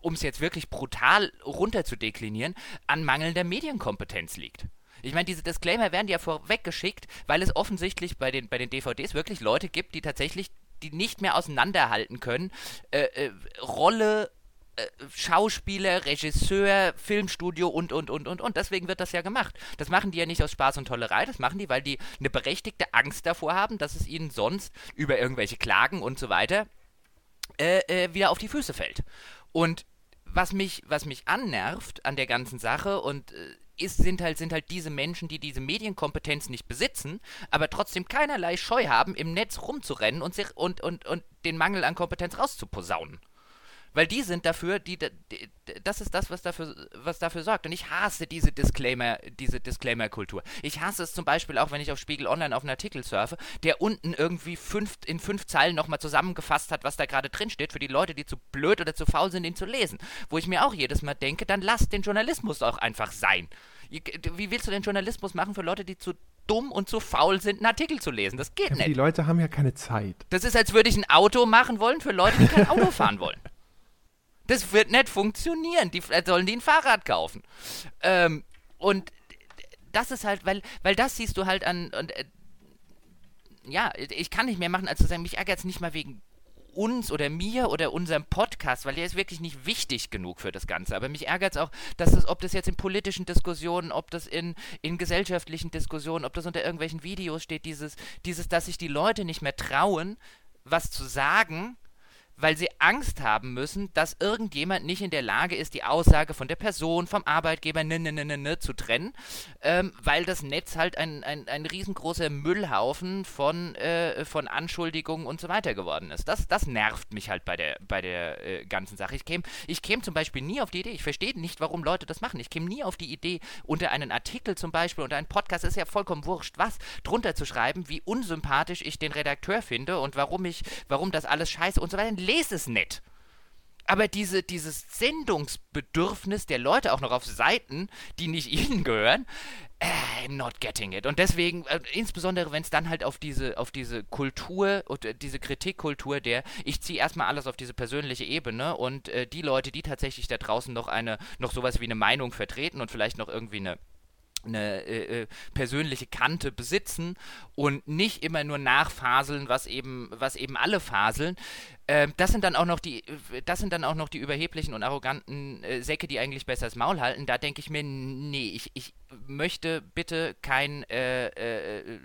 um es jetzt wirklich brutal runterzudeklinieren, an mangelnder Medienkompetenz liegt. Ich meine, diese Disclaimer werden ja vorweggeschickt, weil es offensichtlich bei den, bei den DVDs wirklich Leute gibt, die tatsächlich die nicht mehr auseinanderhalten können. Äh, äh, Rolle, Schauspieler, Regisseur, Filmstudio und, und, und, und, und. Deswegen wird das ja gemacht. Das machen die ja nicht aus Spaß und Tollerei, das machen die, weil die eine berechtigte Angst davor haben, dass es ihnen sonst über irgendwelche Klagen und so weiter äh, äh, wieder auf die Füße fällt. Und was mich, was mich annervt an der ganzen Sache und äh, ist, sind halt, sind halt diese Menschen, die diese Medienkompetenz nicht besitzen, aber trotzdem keinerlei Scheu haben, im Netz rumzurennen und, sich, und, und, und den Mangel an Kompetenz rauszuposaunen. Weil die sind dafür, die, die, das ist das, was dafür, was dafür sorgt. Und ich hasse diese Disclaimer, diese Disclaimer-Kultur. Ich hasse es zum Beispiel auch, wenn ich auf Spiegel Online auf einen Artikel surfe, der unten irgendwie fünf, in fünf Zeilen nochmal zusammengefasst hat, was da gerade drin steht, für die Leute, die zu blöd oder zu faul sind, ihn zu lesen. Wo ich mir auch jedes Mal denke, dann lass den Journalismus auch einfach sein. Wie willst du den Journalismus machen für Leute, die zu dumm und zu faul sind, einen Artikel zu lesen? Das geht ja, nicht. Die Leute haben ja keine Zeit. Das ist, als würde ich ein Auto machen wollen für Leute, die kein Auto fahren wollen. Das wird nicht funktionieren. Die äh, sollen die ein Fahrrad kaufen. Ähm, und das ist halt, weil, weil das siehst du halt an. Und, äh, ja, ich kann nicht mehr machen, als zu sagen, mich ärgert es nicht mal wegen uns oder mir oder unserem Podcast, weil der ist wirklich nicht wichtig genug für das Ganze. Aber mich ärgert es auch, dass das, ob das jetzt in politischen Diskussionen, ob das in, in gesellschaftlichen Diskussionen, ob das unter irgendwelchen Videos steht, dieses, dieses, dass sich die Leute nicht mehr trauen, was zu sagen, weil sie Angst haben müssen, dass irgendjemand nicht in der Lage ist, die Aussage von der Person, vom Arbeitgeber ne, ne, ne, ne, ne zu trennen, ähm, weil das Netz halt ein, ein, ein riesengroßer Müllhaufen von, äh, von Anschuldigungen und so weiter geworden ist. Das, das nervt mich halt bei der, bei der äh, ganzen Sache. Ich käme ich käm zum Beispiel nie auf die Idee, ich verstehe nicht, warum Leute das machen. Ich käme nie auf die Idee, unter einen Artikel zum Beispiel, unter einen Podcast, ist ja vollkommen wurscht, was, drunter zu schreiben, wie unsympathisch ich den Redakteur finde und warum ich, warum das alles scheiße und so weiter lese es nicht. Aber diese, dieses Sendungsbedürfnis der Leute auch noch auf Seiten, die nicht ihnen gehören, äh, not getting it. Und deswegen, äh, insbesondere wenn es dann halt auf diese, auf diese Kultur oder diese Kritikkultur der, ich ziehe erstmal alles auf diese persönliche Ebene und äh, die Leute, die tatsächlich da draußen noch eine, noch sowas wie eine Meinung vertreten und vielleicht noch irgendwie eine eine äh, äh, persönliche Kante besitzen und nicht immer nur nachfaseln, was eben, was eben alle faseln. Ähm, das sind dann auch noch die, das sind dann auch noch die überheblichen und arroganten äh, Säcke, die eigentlich besser das Maul halten. Da denke ich mir, nee, ich, ich möchte bitte kein, äh, äh,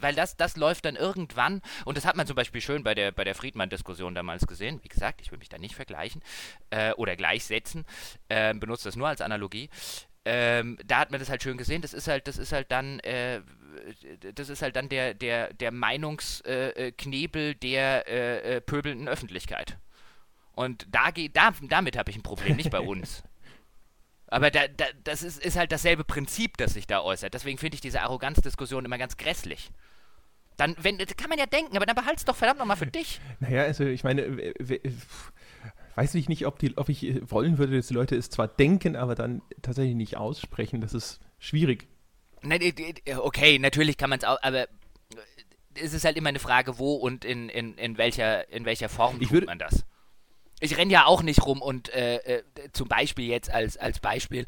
weil das, das läuft dann irgendwann und das hat man zum Beispiel schön bei der, bei der Friedmann-Diskussion damals gesehen. Wie gesagt, ich will mich da nicht vergleichen äh, oder gleichsetzen, ähm, benutze das nur als Analogie ähm, da hat man das halt schön gesehen. Das ist halt, das ist halt dann, äh, das ist halt dann der, der, der Meinungsknebel der äh, äh, pöbelnden Öffentlichkeit. Und da, da damit habe ich ein Problem, nicht bei uns. Aber da, da, das ist, ist halt dasselbe Prinzip, das sich da äußert. Deswegen finde ich diese Arroganzdiskussion immer ganz grässlich. Dann, wenn, das kann man ja denken, aber dann behalt's doch verdammt nochmal für dich. Naja, also ich meine, weiß ich nicht, ob, die, ob ich wollen würde, dass die Leute es zwar denken, aber dann tatsächlich nicht aussprechen. Das ist schwierig. Nein, okay, natürlich kann man es auch, aber es ist halt immer eine Frage, wo und in, in, in, welcher, in welcher Form ich tut man das. Ich renne ja auch nicht rum und äh, äh, zum Beispiel jetzt als, als Beispiel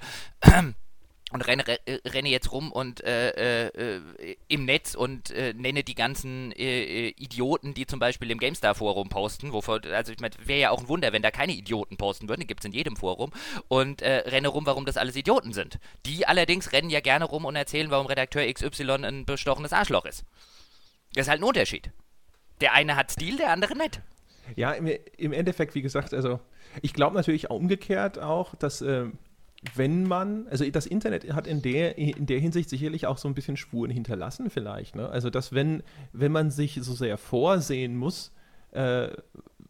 und renne, renne jetzt rum und äh, äh, im Netz und äh, nenne die ganzen äh, äh, Idioten, die zum Beispiel im GameStar-Forum posten, wovor, also ich meine, wäre ja auch ein Wunder, wenn da keine Idioten posten würden, die gibt es in jedem Forum, und äh, renne rum, warum das alles Idioten sind. Die allerdings rennen ja gerne rum und erzählen, warum Redakteur XY ein bestochenes Arschloch ist. Das ist halt ein Unterschied. Der eine hat Stil, der andere nicht. Ja, im, im Endeffekt, wie gesagt, also ich glaube natürlich umgekehrt auch, dass wenn man, also das Internet hat in der, in der Hinsicht sicherlich auch so ein bisschen Spuren hinterlassen, vielleicht. Ne? Also, dass wenn, wenn man sich so sehr vorsehen muss, äh,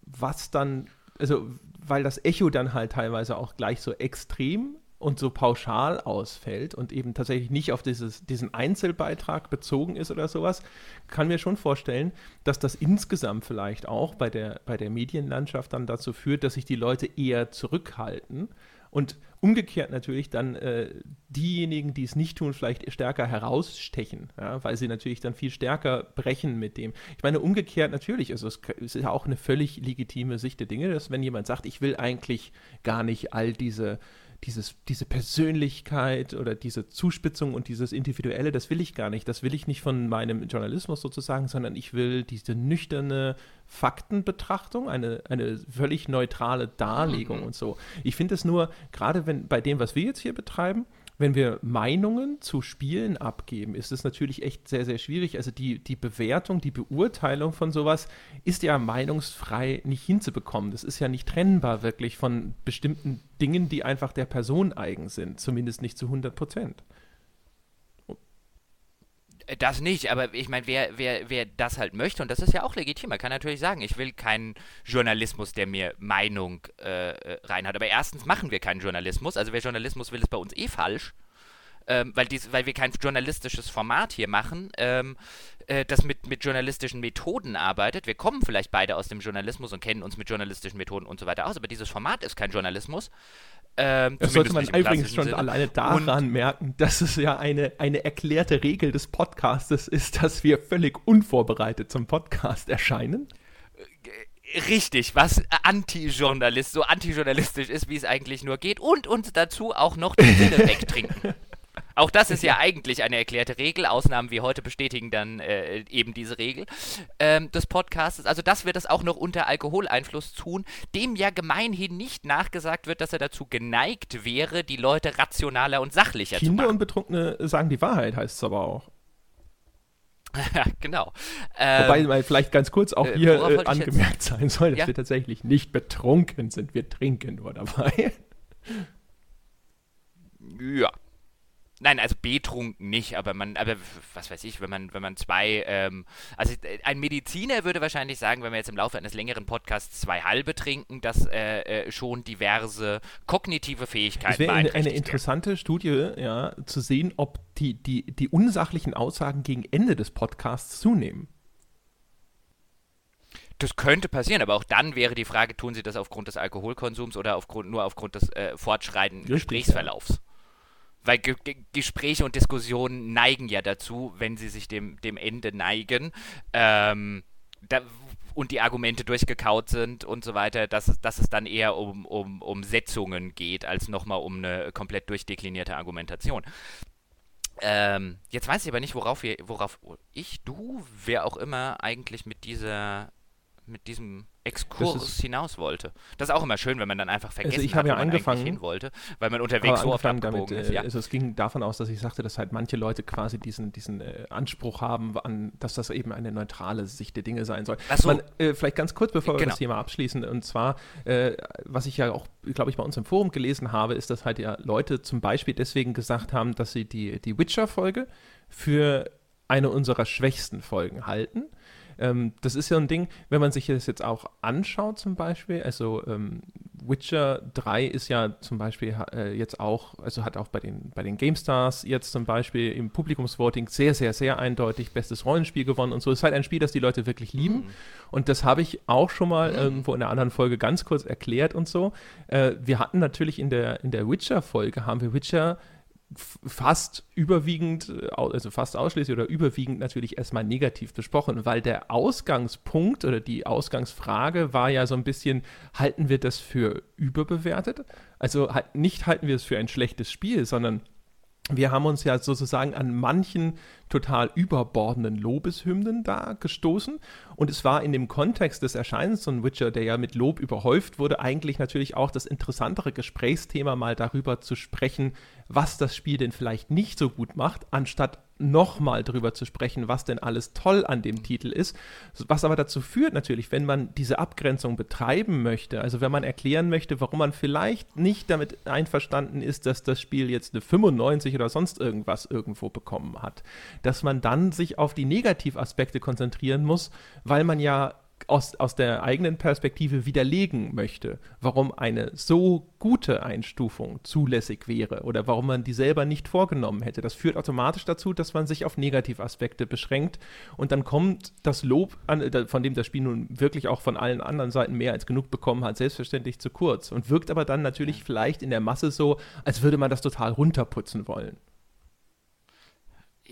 was dann, also, weil das Echo dann halt teilweise auch gleich so extrem und so pauschal ausfällt und eben tatsächlich nicht auf dieses, diesen Einzelbeitrag bezogen ist oder sowas, kann mir schon vorstellen, dass das insgesamt vielleicht auch bei der, bei der Medienlandschaft dann dazu führt, dass sich die Leute eher zurückhalten und umgekehrt natürlich dann äh, diejenigen, die es nicht tun, vielleicht stärker herausstechen, ja, weil sie natürlich dann viel stärker brechen mit dem. Ich meine, umgekehrt natürlich, also es ist ja auch eine völlig legitime Sicht der Dinge, dass wenn jemand sagt, ich will eigentlich gar nicht all diese dieses, diese Persönlichkeit oder diese Zuspitzung und dieses Individuelle, das will ich gar nicht. Das will ich nicht von meinem Journalismus sozusagen, sondern ich will diese nüchterne Faktenbetrachtung, eine, eine völlig neutrale Darlegung mhm. und so. Ich finde es nur, gerade wenn bei dem, was wir jetzt hier betreiben, wenn wir Meinungen zu Spielen abgeben, ist es natürlich echt sehr, sehr schwierig. Also die, die Bewertung, die Beurteilung von sowas ist ja meinungsfrei nicht hinzubekommen. Das ist ja nicht trennbar wirklich von bestimmten Dingen, die einfach der Person eigen sind. Zumindest nicht zu 100 Prozent. Das nicht, aber ich meine, wer, wer, wer das halt möchte, und das ist ja auch legitim, man kann natürlich sagen, ich will keinen Journalismus, der mir Meinung äh, äh, rein hat. Aber erstens machen wir keinen Journalismus, also wer Journalismus will, ist bei uns eh falsch. Ähm, weil, dies, weil wir kein journalistisches Format hier machen, ähm, äh, das mit, mit journalistischen Methoden arbeitet. Wir kommen vielleicht beide aus dem Journalismus und kennen uns mit journalistischen Methoden und so weiter aus, aber dieses Format ist kein Journalismus. Ähm, das sollte man übrigens schon Sinne. alleine daran und merken, dass es ja eine, eine erklärte Regel des Podcastes ist, dass wir völlig unvorbereitet zum Podcast erscheinen. Äh, richtig, was anti-journalist, so anti-journalistisch ist, wie es eigentlich nur geht und uns dazu auch noch die Sinne wegtrinken. Auch das ist ja eigentlich eine erklärte Regel. Ausnahmen wie heute bestätigen dann äh, eben diese Regel ähm, des Podcasts. Also, dass wir das auch noch unter Alkoholeinfluss tun, dem ja gemeinhin nicht nachgesagt wird, dass er dazu geneigt wäre, die Leute rationaler und sachlicher Kinder zu machen. Kinder und Betrunkene sagen die Wahrheit, heißt es aber auch. Ja, genau. Ähm, Wobei mal vielleicht ganz kurz auch äh, hier äh, angemerkt sein soll, dass ja? wir tatsächlich nicht betrunken sind. Wir trinken nur dabei. Ja, Nein, also betrunken nicht, aber man, aber was weiß ich, wenn man, wenn man zwei, ähm, also ein Mediziner würde wahrscheinlich sagen, wenn wir jetzt im Laufe eines längeren Podcasts zwei halbe trinken, dass äh, äh, schon diverse kognitive Fähigkeiten Es wäre eine, eine interessante Studie, ja, zu sehen, ob die, die, die unsachlichen Aussagen gegen Ende des Podcasts zunehmen. Das könnte passieren, aber auch dann wäre die Frage, tun Sie das aufgrund des Alkoholkonsums oder aufgrund, nur aufgrund des äh, fortschreitenden Gesprächsverlaufs? Ja. Weil Ge Ge Gespräche und Diskussionen neigen ja dazu, wenn sie sich dem, dem Ende neigen, ähm, da, und die Argumente durchgekaut sind und so weiter, dass, dass es dann eher um, um, um Setzungen geht, als nochmal um eine komplett durchdeklinierte Argumentation. Ähm, jetzt weiß ich aber nicht, worauf wir, worauf ich, du, wer auch immer eigentlich mit dieser, mit diesem Exkurs hinaus wollte. Das ist auch immer schön, wenn man dann einfach vergessen also ich hat, wo ja man angefangen, hin wollte, weil man unterwegs so oft damit, ist. Ja. Also es ging davon aus, dass ich sagte, dass halt manche Leute quasi diesen, diesen äh, Anspruch haben, an, dass das eben eine neutrale Sicht der Dinge sein soll. So. Man, äh, vielleicht ganz kurz, bevor genau. wir das Thema abschließen, und zwar, äh, was ich ja auch, glaube ich, bei uns im Forum gelesen habe, ist, dass halt ja Leute zum Beispiel deswegen gesagt haben, dass sie die, die Witcher-Folge für eine unserer schwächsten Folgen halten ähm, das ist ja ein Ding, wenn man sich das jetzt auch anschaut zum Beispiel, also ähm, Witcher 3 ist ja zum Beispiel äh, jetzt auch, also hat auch bei den, bei den GameStars jetzt zum Beispiel im Publikumsvoting sehr, sehr, sehr eindeutig bestes Rollenspiel gewonnen und so. Es ist halt ein Spiel, das die Leute wirklich lieben. Mhm. Und das habe ich auch schon mal mhm. irgendwo in einer anderen Folge ganz kurz erklärt und so. Äh, wir hatten natürlich in der, in der Witcher-Folge, haben wir Witcher fast überwiegend, äh, also fast ausschließlich oder überwiegend natürlich erstmal negativ besprochen, weil der Ausgangspunkt oder die Ausgangsfrage war ja so ein bisschen, halten wir das für überbewertet? Also halt, nicht halten wir es für ein schlechtes Spiel, sondern wir haben uns ja sozusagen an manchen total überbordenden Lobeshymnen da gestoßen. Und es war in dem Kontext des Erscheinens von Witcher, der ja mit Lob überhäuft wurde, eigentlich natürlich auch das interessantere Gesprächsthema, mal darüber zu sprechen, was das Spiel denn vielleicht nicht so gut macht, anstatt nochmal drüber zu sprechen, was denn alles toll an dem Titel ist. Was aber dazu führt natürlich, wenn man diese Abgrenzung betreiben möchte, also wenn man erklären möchte, warum man vielleicht nicht damit einverstanden ist, dass das Spiel jetzt eine 95 oder sonst irgendwas irgendwo bekommen hat, dass man dann sich auf die Negativaspekte konzentrieren muss, weil man ja aus, aus der eigenen Perspektive widerlegen möchte, warum eine so gute Einstufung zulässig wäre oder warum man die selber nicht vorgenommen hätte. Das führt automatisch dazu, dass man sich auf Negativaspekte beschränkt und dann kommt das Lob, an, von dem das Spiel nun wirklich auch von allen anderen Seiten mehr als genug bekommen hat, selbstverständlich zu kurz und wirkt aber dann natürlich vielleicht in der Masse so, als würde man das total runterputzen wollen.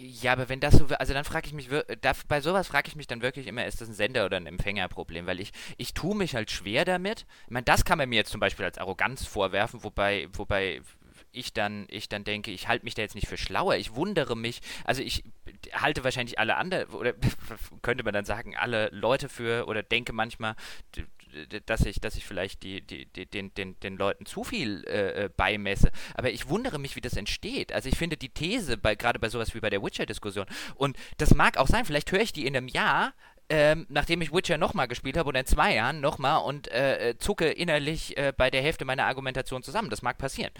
Ja, aber wenn das so, also dann frage ich mich, da, bei sowas frage ich mich dann wirklich immer, ist das ein Sender- oder ein Empfängerproblem? Weil ich, ich tue mich halt schwer damit. Ich meine, das kann man mir jetzt zum Beispiel als Arroganz vorwerfen, wobei, wobei ich dann, ich dann denke, ich halte mich da jetzt nicht für schlauer. Ich wundere mich, also ich halte wahrscheinlich alle anderen, oder könnte man dann sagen, alle Leute für, oder denke manchmal, dass ich, dass ich vielleicht die, die, die den, den, den Leuten zu viel äh, äh, beimesse. Aber ich wundere mich, wie das entsteht. Also ich finde die These, bei, gerade bei sowas wie bei der Witcher-Diskussion, und das mag auch sein, vielleicht höre ich die in einem Jahr, ähm, nachdem ich Witcher nochmal gespielt habe oder in zwei Jahren nochmal und äh, äh, zucke innerlich äh, bei der Hälfte meiner Argumentation zusammen. Das mag passieren.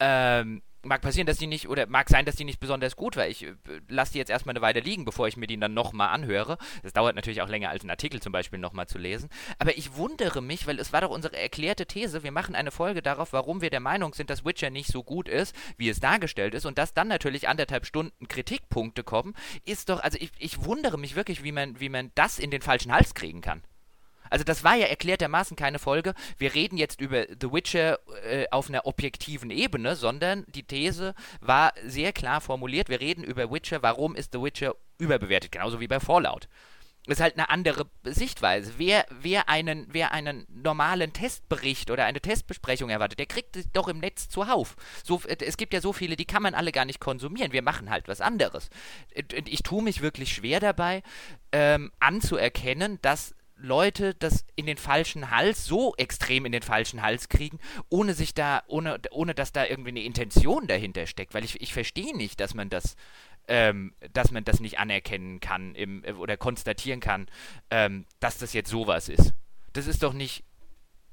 Ähm, mag passieren, dass die nicht, oder mag sein, dass die nicht besonders gut war. Ich äh, lasse die jetzt erstmal eine Weile liegen, bevor ich mir die dann nochmal anhöre. Das dauert natürlich auch länger als einen Artikel zum Beispiel nochmal zu lesen. Aber ich wundere mich, weil es war doch unsere erklärte These, wir machen eine Folge darauf, warum wir der Meinung sind, dass Witcher nicht so gut ist, wie es dargestellt ist. Und dass dann natürlich anderthalb Stunden Kritikpunkte kommen, ist doch, also ich, ich wundere mich wirklich, wie man, wie man das in den falschen Hals kriegen kann. Also das war ja erklärtermaßen keine Folge. Wir reden jetzt über The Witcher äh, auf einer objektiven Ebene, sondern die These war sehr klar formuliert. Wir reden über Witcher. Warum ist The Witcher überbewertet? Genauso wie bei Fallout. Ist halt eine andere Sichtweise. Wer, wer, einen, wer einen normalen Testbericht oder eine Testbesprechung erwartet, der kriegt es doch im Netz zuhauf. So, es gibt ja so viele, die kann man alle gar nicht konsumieren. Wir machen halt was anderes. Ich tue mich wirklich schwer dabei, ähm, anzuerkennen, dass Leute das in den falschen Hals, so extrem in den falschen Hals kriegen, ohne sich da, ohne, ohne dass da irgendwie eine Intention dahinter steckt. Weil ich, ich verstehe nicht, dass man das, ähm, dass man das nicht anerkennen kann im, oder konstatieren kann, ähm, dass das jetzt sowas ist. Das ist doch nicht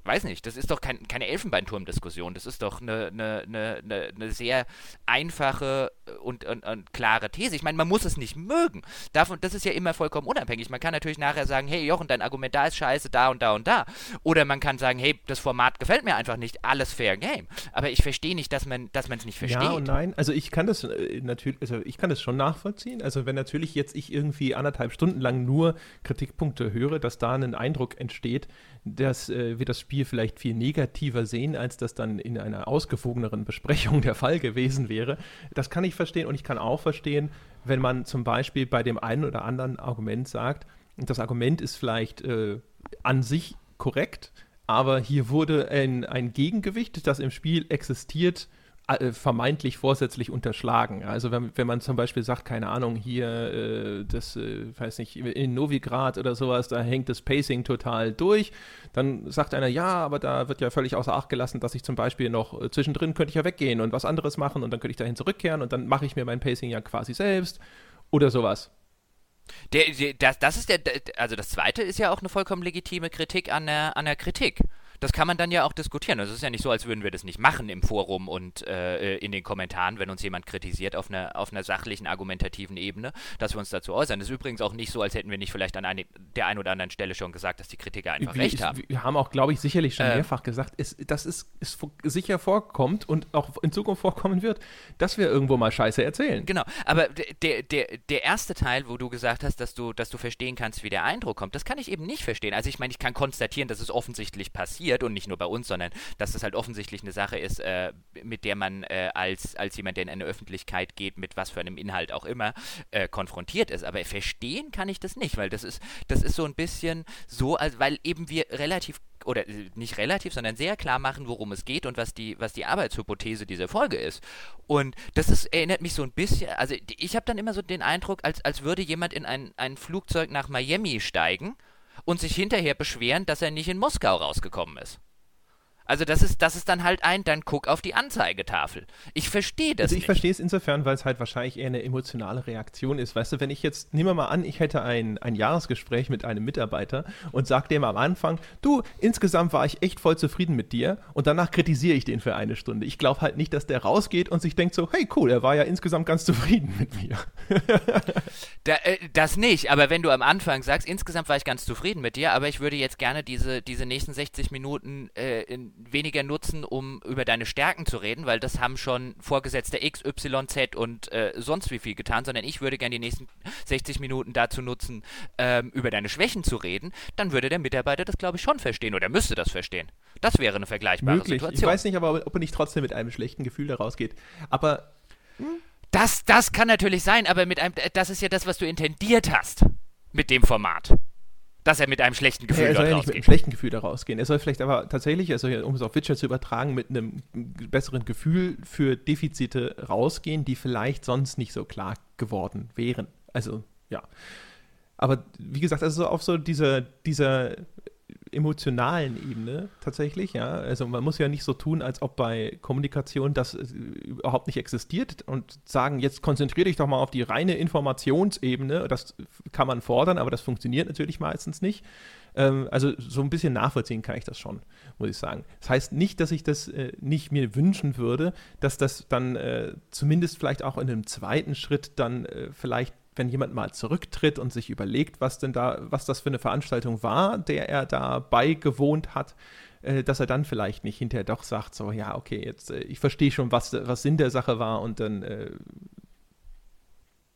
weiß nicht, das ist doch kein, keine Elfenbeinturm-Diskussion. Das ist doch eine, eine, eine, eine sehr einfache und, und, und, klare These. Ich meine, man muss es nicht mögen. Davon, das ist ja immer vollkommen unabhängig. Man kann natürlich nachher sagen, hey Jochen, dein Argument da ist scheiße, da und da und da. Oder man kann sagen, hey, das Format gefällt mir einfach nicht, alles fair game. Aber ich verstehe nicht, dass man dass es nicht versteht. Ja und nein. Also ich kann das äh, natürlich, also ich kann das schon nachvollziehen. Also wenn natürlich jetzt ich irgendwie anderthalb Stunden lang nur Kritikpunkte höre, dass da ein Eindruck entsteht, dass äh, wir das Spiel vielleicht viel negativer sehen, als das dann in einer ausgewogeneren Besprechung der Fall gewesen wäre. Das kann ich verstehen und ich kann auch verstehen, wenn man zum Beispiel bei dem einen oder anderen Argument sagt, das Argument ist vielleicht äh, an sich korrekt, aber hier wurde ein, ein Gegengewicht, das im Spiel existiert, äh, vermeintlich vorsätzlich unterschlagen. Also wenn, wenn man zum Beispiel sagt, keine Ahnung, hier äh, das, äh, weiß nicht, in Novigrad oder sowas, da hängt das Pacing total durch, dann sagt einer, ja, aber da wird ja völlig außer Acht gelassen, dass ich zum Beispiel noch äh, zwischendrin könnte ich ja weggehen und was anderes machen und dann könnte ich dahin zurückkehren und dann mache ich mir mein Pacing ja quasi selbst oder sowas. Der, der, das, das ist der, also das zweite ist ja auch eine vollkommen legitime Kritik an der, an der Kritik das kann man dann ja auch diskutieren. Also es ist ja nicht so, als würden wir das nicht machen im Forum und äh, in den Kommentaren, wenn uns jemand kritisiert auf einer, auf einer sachlichen, argumentativen Ebene, dass wir uns dazu äußern. Es ist übrigens auch nicht so, als hätten wir nicht vielleicht an eine, der einen oder anderen Stelle schon gesagt, dass die Kritiker einfach wir, recht haben. Wir haben auch, glaube ich, sicherlich schon äh, mehrfach gesagt, es, dass es, es sicher vorkommt und auch in Zukunft vorkommen wird, dass wir irgendwo mal Scheiße erzählen. Genau, aber der, der, der erste Teil, wo du gesagt hast, dass du, dass du verstehen kannst, wie der Eindruck kommt, das kann ich eben nicht verstehen. Also ich meine, ich kann konstatieren, dass es offensichtlich passiert passiert und nicht nur bei uns, sondern dass das halt offensichtlich eine Sache ist, äh, mit der man äh, als, als jemand, der in eine Öffentlichkeit geht, mit was für einem Inhalt auch immer, äh, konfrontiert ist. Aber verstehen kann ich das nicht, weil das ist, das ist so ein bisschen so, als, weil eben wir relativ oder äh, nicht relativ, sondern sehr klar machen, worum es geht und was die, was die Arbeitshypothese dieser Folge ist. Und das ist, erinnert mich so ein bisschen, also ich habe dann immer so den Eindruck, als, als würde jemand in ein, ein Flugzeug nach Miami steigen und sich hinterher beschweren, dass er nicht in Moskau rausgekommen ist. Also das ist, das ist dann halt ein, dann guck auf die Anzeigetafel. Ich verstehe das. Also ich verstehe es insofern, weil es halt wahrscheinlich eher eine emotionale Reaktion ist. Weißt du, wenn ich jetzt, nehmen wir mal an, ich hätte ein, ein Jahresgespräch mit einem Mitarbeiter und sage dem am Anfang, du, insgesamt war ich echt voll zufrieden mit dir und danach kritisiere ich den für eine Stunde. Ich glaube halt nicht, dass der rausgeht und sich denkt so, hey cool, er war ja insgesamt ganz zufrieden mit mir. da, äh, das nicht, aber wenn du am Anfang sagst, insgesamt war ich ganz zufrieden mit dir, aber ich würde jetzt gerne diese, diese nächsten 60 Minuten äh, in weniger nutzen, um über deine Stärken zu reden, weil das haben schon Vorgesetzte X, Y, Z und äh, sonst wie viel getan, sondern ich würde gerne die nächsten 60 Minuten dazu nutzen, ähm, über deine Schwächen zu reden, dann würde der Mitarbeiter das, glaube ich, schon verstehen oder müsste das verstehen. Das wäre eine vergleichbare Möglich. Situation. Ich weiß nicht, aber ob er nicht trotzdem mit einem schlechten Gefühl daraus geht. Aber. Hm? Das, das kann natürlich sein, aber mit einem, das ist ja das, was du intendiert hast mit dem Format dass er mit einem schlechten Gefühl er soll ja nicht mit einem schlechten Gefühl da rausgehen. Er soll vielleicht aber tatsächlich, also um es auf Witcher zu übertragen, mit einem besseren Gefühl für Defizite rausgehen, die vielleicht sonst nicht so klar geworden wären. Also, ja. Aber wie gesagt, also auf so dieser, dieser emotionalen Ebene tatsächlich, ja. Also man muss ja nicht so tun, als ob bei Kommunikation das äh, überhaupt nicht existiert und sagen, jetzt konzentriere dich doch mal auf die reine Informationsebene. Das kann man fordern, aber das funktioniert natürlich meistens nicht. Ähm, also so ein bisschen nachvollziehen kann ich das schon, muss ich sagen. Das heißt nicht, dass ich das äh, nicht mir wünschen würde, dass das dann äh, zumindest vielleicht auch in einem zweiten Schritt dann vielleicht wenn jemand mal zurücktritt und sich überlegt, was denn da, was das für eine Veranstaltung war, der er da beigewohnt hat, äh, dass er dann vielleicht nicht hinterher doch sagt, so, ja, okay, jetzt, äh, ich verstehe schon, was, was Sinn der Sache war und dann äh,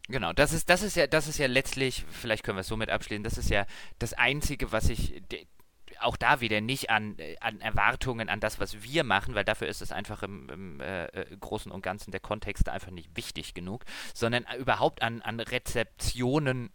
Genau, das ist, das ist ja, das ist ja letztlich, vielleicht können wir es somit abschließen, das ist ja das Einzige, was ich, auch da wieder nicht an, äh, an Erwartungen an das, was wir machen, weil dafür ist es einfach im, im äh, äh Großen und Ganzen der Kontext einfach nicht wichtig genug, sondern überhaupt an, an Rezeptionen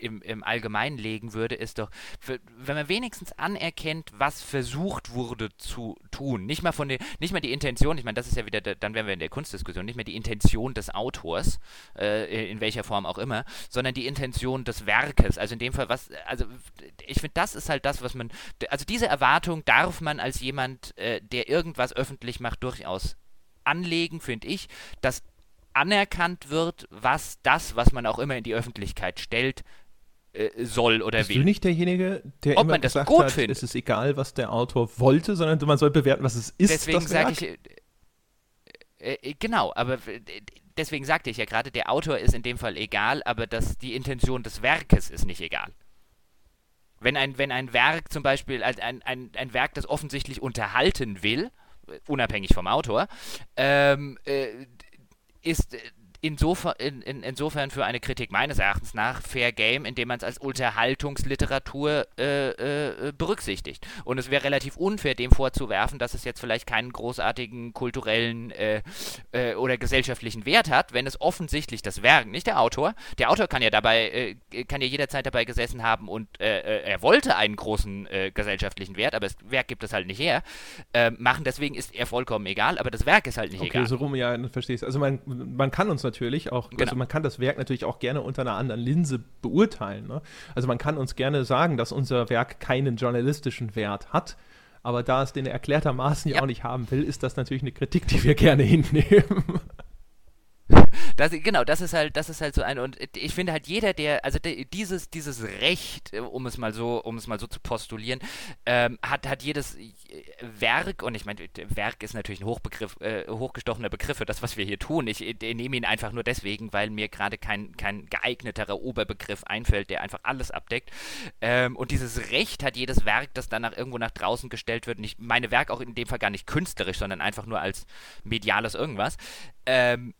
im, im Allgemeinen legen würde, ist doch, wenn man wenigstens anerkennt, was versucht wurde zu tun, nicht mal von der, nicht mal die Intention, ich meine, das ist ja wieder, dann wären wir in der Kunstdiskussion, nicht mehr die Intention des Autors, äh, in welcher Form auch immer, sondern die Intention des Werkes. Also in dem Fall, was, also ich finde, das ist halt das, was man, also diese Erwartung darf man als jemand, äh, der irgendwas öffentlich macht, durchaus anlegen, finde ich, dass anerkannt wird, was das, was man auch immer in die Öffentlichkeit stellt, äh, soll oder Bist will. Bist du nicht derjenige, der Ob immer man das gesagt gut hat, findet. es ist egal, was der Autor wollte, sondern man soll bewerten, was es ist. Deswegen sage ich, äh, äh, genau, aber deswegen sagte ich ja gerade, der Autor ist in dem Fall egal, aber das, die Intention des Werkes ist nicht egal. Wenn ein, wenn ein Werk zum Beispiel, ein, ein, ein Werk, das offensichtlich unterhalten will, unabhängig vom Autor, ähm, äh, ist insofern, in, in, insofern für eine Kritik meines Erachtens nach Fair Game, indem man es als Unterhaltungsliteratur äh, äh, berücksichtigt. Und es wäre relativ unfair, dem vorzuwerfen, dass es jetzt vielleicht keinen großartigen kulturellen äh, äh oder gesellschaftlichen Wert hat, wenn es offensichtlich das Werk, nicht der Autor, der Autor kann ja dabei, äh, kann ja jederzeit dabei gesessen haben und äh, er wollte einen großen gesellschaftlichen Wert, aber das Werk gibt es halt nicht her, machen, deswegen ist er vollkommen egal, aber das Werk ist halt nicht okay, egal. Okay, so rum, ja, verstehst. Also man, man kann uns natürlich auch, also genau. also man kann das Werk natürlich auch gerne unter einer anderen Linse beurteilen. Ne? Also man kann uns gerne sagen, dass unser Werk keinen journalistischen Wert hat. Aber da es den erklärtermaßen ja. ja auch nicht haben will, ist das natürlich eine Kritik, die wir gerne hinnehmen. Das, genau, das ist halt, das ist halt so ein und ich finde halt jeder, der, also der, dieses, dieses Recht, äh, um es mal so, um es mal so zu postulieren, ähm, hat, hat jedes äh, Werk und ich meine, Werk ist natürlich ein Hochbegriff, äh, hochgestochener Begriff für das, was wir hier tun. Ich, ich nehme ihn einfach nur deswegen, weil mir gerade kein, kein geeigneterer Oberbegriff einfällt, der einfach alles abdeckt. Ähm, und dieses Recht hat jedes Werk, das dann nach irgendwo nach draußen gestellt wird. Und meine Werk auch in dem Fall gar nicht künstlerisch, sondern einfach nur als mediales irgendwas. Ähm,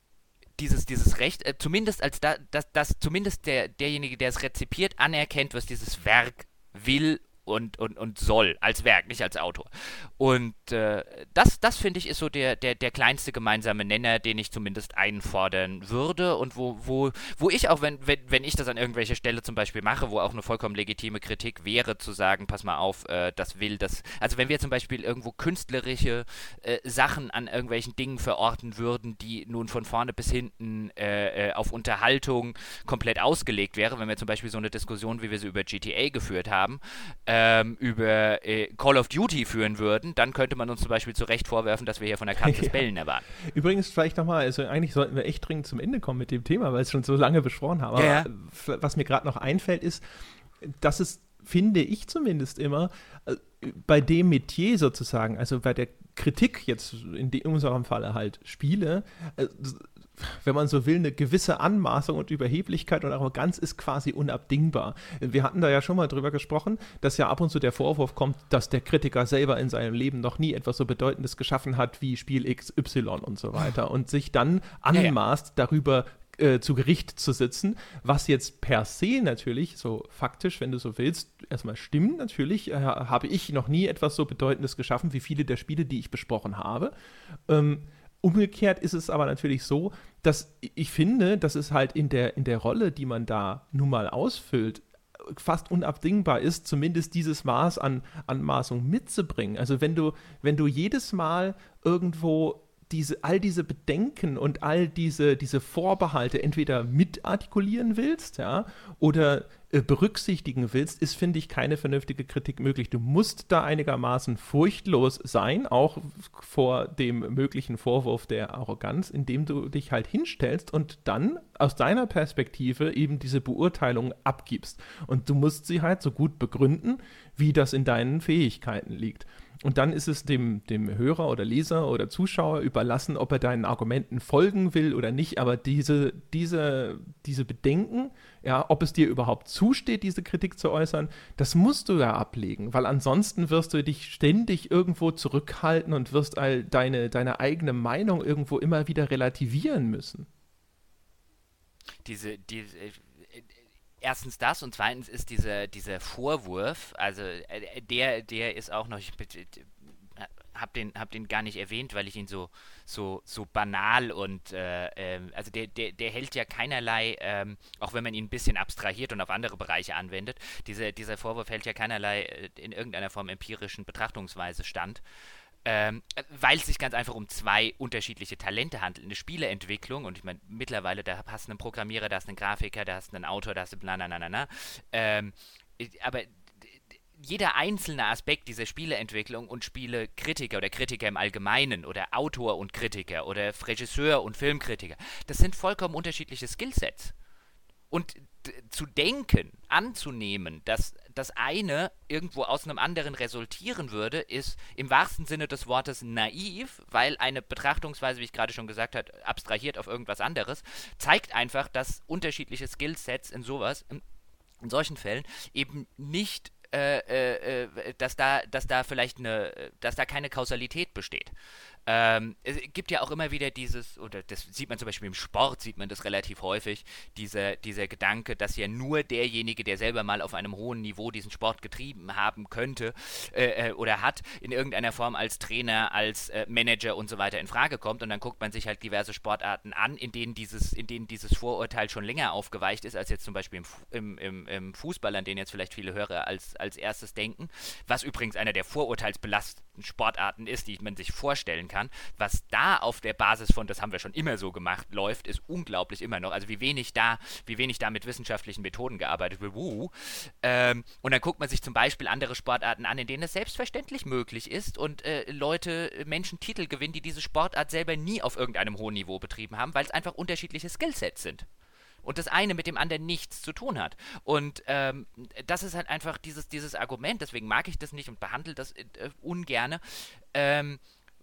dieses, dieses Recht, äh, zumindest als da, dass, dass zumindest der, derjenige, der es rezipiert, anerkennt, was dieses Werk will und, und, und soll, als Werk, nicht als Autor. Und äh, das, das finde ich, ist so der, der, der kleinste gemeinsame Nenner, den ich zumindest einfordern würde und wo, wo, wo ich auch, wenn, wenn, wenn ich das an irgendwelcher Stelle zum Beispiel mache, wo auch eine vollkommen legitime Kritik wäre, zu sagen, pass mal auf, äh, das will das, also wenn wir zum Beispiel irgendwo künstlerische äh, Sachen an irgendwelchen Dingen verorten würden, die nun von vorne bis hinten äh, äh, auf Unterhaltung komplett ausgelegt wäre, wenn wir zum Beispiel so eine Diskussion, wie wir sie über GTA geführt haben, äh, ähm, über äh, Call of Duty führen würden, dann könnte man uns zum Beispiel zu Recht vorwerfen, dass wir hier von der Kante des Bällen erwarten. Übrigens, vielleicht nochmal, also eigentlich sollten wir echt dringend zum Ende kommen mit dem Thema, weil es schon so lange besprochen haben. Aber ja, ja. was mir gerade noch einfällt, ist, dass es, finde ich zumindest immer, äh, bei dem Metier sozusagen, also bei der Kritik jetzt in, in unserem Falle halt Spiele, äh, wenn man so will, eine gewisse Anmaßung und Überheblichkeit und Arroganz ist quasi unabdingbar. Wir hatten da ja schon mal drüber gesprochen, dass ja ab und zu der Vorwurf kommt, dass der Kritiker selber in seinem Leben noch nie etwas so Bedeutendes geschaffen hat wie Spiel XY und so weiter und sich dann anmaßt, darüber äh, zu Gericht zu sitzen, was jetzt per se natürlich, so faktisch, wenn du so willst, erstmal stimmt natürlich, äh, habe ich noch nie etwas so Bedeutendes geschaffen wie viele der Spiele, die ich besprochen habe. Ähm, Umgekehrt ist es aber natürlich so, dass ich finde, dass es halt in der, in der Rolle, die man da nun mal ausfüllt, fast unabdingbar ist, zumindest dieses Maß an Anmaßung mitzubringen. Also wenn du, wenn du jedes Mal irgendwo diese, all diese Bedenken und all diese, diese Vorbehalte entweder mitartikulieren willst, ja, oder äh, berücksichtigen willst, ist, finde ich, keine vernünftige Kritik möglich. Du musst da einigermaßen furchtlos sein, auch vor dem möglichen Vorwurf der Arroganz, indem du dich halt hinstellst und dann aus deiner Perspektive eben diese Beurteilung abgibst. Und du musst sie halt so gut begründen, wie das in deinen Fähigkeiten liegt. Und dann ist es dem, dem Hörer oder Leser oder Zuschauer überlassen, ob er deinen Argumenten folgen will oder nicht. Aber diese, diese, diese Bedenken, ja, ob es dir überhaupt zusteht, diese Kritik zu äußern, das musst du ja ablegen, weil ansonsten wirst du dich ständig irgendwo zurückhalten und wirst all deine, deine eigene Meinung irgendwo immer wieder relativieren müssen. Diese, diese erstens das und zweitens ist dieser, dieser Vorwurf, also äh, der, der ist auch noch, ich habe den, hab den gar nicht erwähnt, weil ich ihn so, so, so banal und äh, äh, also der, der, der hält ja keinerlei, ähm, auch wenn man ihn ein bisschen abstrahiert und auf andere Bereiche anwendet, diese, dieser Vorwurf hält ja keinerlei äh, in irgendeiner Form empirischen Betrachtungsweise stand. Ähm, weil es sich ganz einfach um zwei unterschiedliche Talente handelt. Eine Spieleentwicklung, und ich meine, mittlerweile, da hast du einen Programmierer, da hast du einen Grafiker, da hast du einen Autor, da hast du na, na, na, na. Ähm, aber jeder einzelne Aspekt dieser Spieleentwicklung und Spielekritiker oder Kritiker im Allgemeinen oder Autor und Kritiker oder Regisseur und Filmkritiker, das sind vollkommen unterschiedliche Skillsets. Und zu denken, anzunehmen, dass das eine irgendwo aus einem anderen resultieren würde, ist im wahrsten Sinne des Wortes naiv, weil eine Betrachtungsweise, wie ich gerade schon gesagt habe, abstrahiert auf irgendwas anderes, zeigt einfach, dass unterschiedliche Skillsets in sowas, in, in solchen Fällen eben nicht äh, äh, äh, dass da, dass da vielleicht eine, dass da keine Kausalität besteht. Ähm, es gibt ja auch immer wieder dieses, oder das sieht man zum Beispiel im Sport, sieht man das relativ häufig, dieser, dieser Gedanke, dass ja nur derjenige, der selber mal auf einem hohen Niveau diesen Sport getrieben haben könnte äh, äh, oder hat, in irgendeiner Form als Trainer, als äh, Manager und so weiter in Frage kommt. Und dann guckt man sich halt diverse Sportarten an, in denen dieses, in denen dieses Vorurteil schon länger aufgeweicht ist, als jetzt zum Beispiel im, im, im Fußball, an den jetzt vielleicht viele Hörer als, als erstes denken. Was übrigens einer der vorurteilsbelasteten Sportarten ist, die man sich vorstellen kann kann. Was da auf der Basis von, das haben wir schon immer so gemacht, läuft, ist unglaublich immer noch. Also wie wenig da, wie wenig da mit wissenschaftlichen Methoden gearbeitet wird. Ähm, und dann guckt man sich zum Beispiel andere Sportarten an, in denen es selbstverständlich möglich ist und äh, Leute, Menschen Titel gewinnen, die diese Sportart selber nie auf irgendeinem hohen Niveau betrieben haben, weil es einfach unterschiedliche Skillsets sind und das eine mit dem anderen nichts zu tun hat. Und ähm, das ist halt einfach dieses, dieses Argument, deswegen mag ich das nicht und behandle das äh, ungerne. Ähm,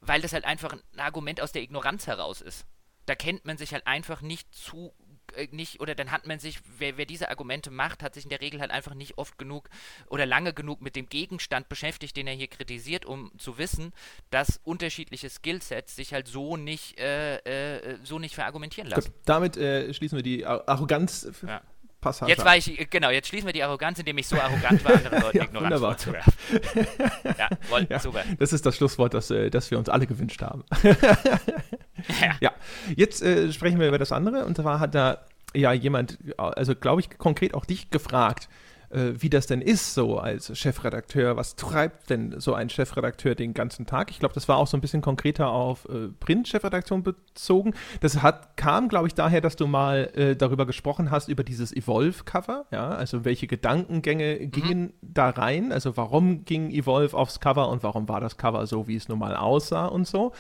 weil das halt einfach ein Argument aus der Ignoranz heraus ist. Da kennt man sich halt einfach nicht zu äh, nicht oder dann hat man sich, wer, wer, diese Argumente macht, hat sich in der Regel halt einfach nicht oft genug oder lange genug mit dem Gegenstand beschäftigt, den er hier kritisiert, um zu wissen, dass unterschiedliche Skillsets sich halt so nicht äh, äh, so nicht verargumentieren lassen. Gut, damit äh, schließen wir die Arroganz ja. Passage. Jetzt war ich, genau, jetzt schließen wir die Arroganz, indem ich so arrogant war, anderen Leuten ja, ignorant vorzuwerfen. ja, woll, ja, super. Das ist das Schlusswort, das, äh, das wir uns alle gewünscht haben. ja. ja. Jetzt äh, sprechen wir über das andere. Und zwar hat da ja jemand, also glaube ich, konkret auch dich gefragt, äh, wie das denn ist, so als Chefredakteur. Was treibt denn so ein Chefredakteur den ganzen Tag? Ich glaube, das war auch so ein bisschen konkreter auf äh, Print-Chefredaktion bezogen. Das hat, kam, glaube ich, daher, dass du mal äh, darüber gesprochen hast, über dieses Evolve-Cover. Ja, also welche Gedankengänge mhm. gingen da rein? Also warum ging Evolve aufs Cover und warum war das Cover so, wie es nun mal aussah und so?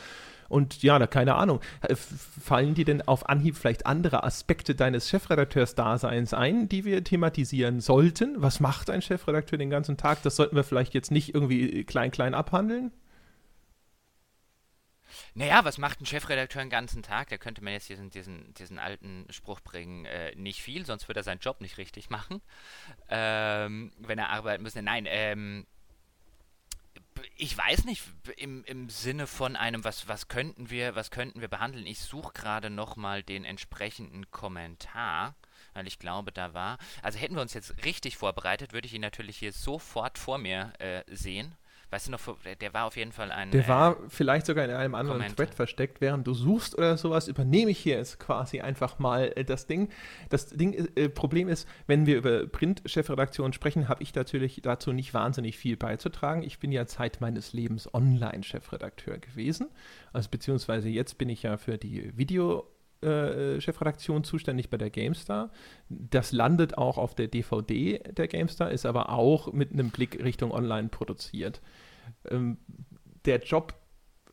Und ja, da, keine Ahnung, äh, fallen dir denn auf Anhieb vielleicht andere Aspekte deines Chefredakteurs-Daseins ein, die wir thematisieren sollten? Was macht ein Chefredakteur den ganzen Tag? Das sollten wir vielleicht jetzt nicht irgendwie klein, klein abhandeln? Naja, was macht ein Chefredakteur den ganzen Tag? Da könnte man jetzt diesen, diesen, diesen alten Spruch bringen, äh, nicht viel, sonst würde er seinen Job nicht richtig machen, ähm, wenn er arbeiten müsste. Nein, ähm, ich weiß nicht, im, im Sinne von einem, was, was könnten wir, was könnten wir behandeln? Ich suche gerade nochmal den entsprechenden Kommentar, weil ich glaube, da war. Also hätten wir uns jetzt richtig vorbereitet, würde ich ihn natürlich hier sofort vor mir äh, sehen. Weißt du noch, der war auf jeden Fall ein. Der äh, war vielleicht sogar in einem anderen Comment. Thread versteckt, während du suchst oder sowas, übernehme ich hier jetzt quasi einfach mal äh, das Ding. Das Ding, äh, Problem ist, wenn wir über Print-Chefredaktion sprechen, habe ich natürlich dazu nicht wahnsinnig viel beizutragen. Ich bin ja Zeit meines Lebens Online-Chefredakteur gewesen. Also beziehungsweise jetzt bin ich ja für die Video- äh, Chefredaktion zuständig bei der GameStar. Das landet auch auf der DVD der GameStar, ist aber auch mit einem Blick Richtung Online produziert. Ähm, der Job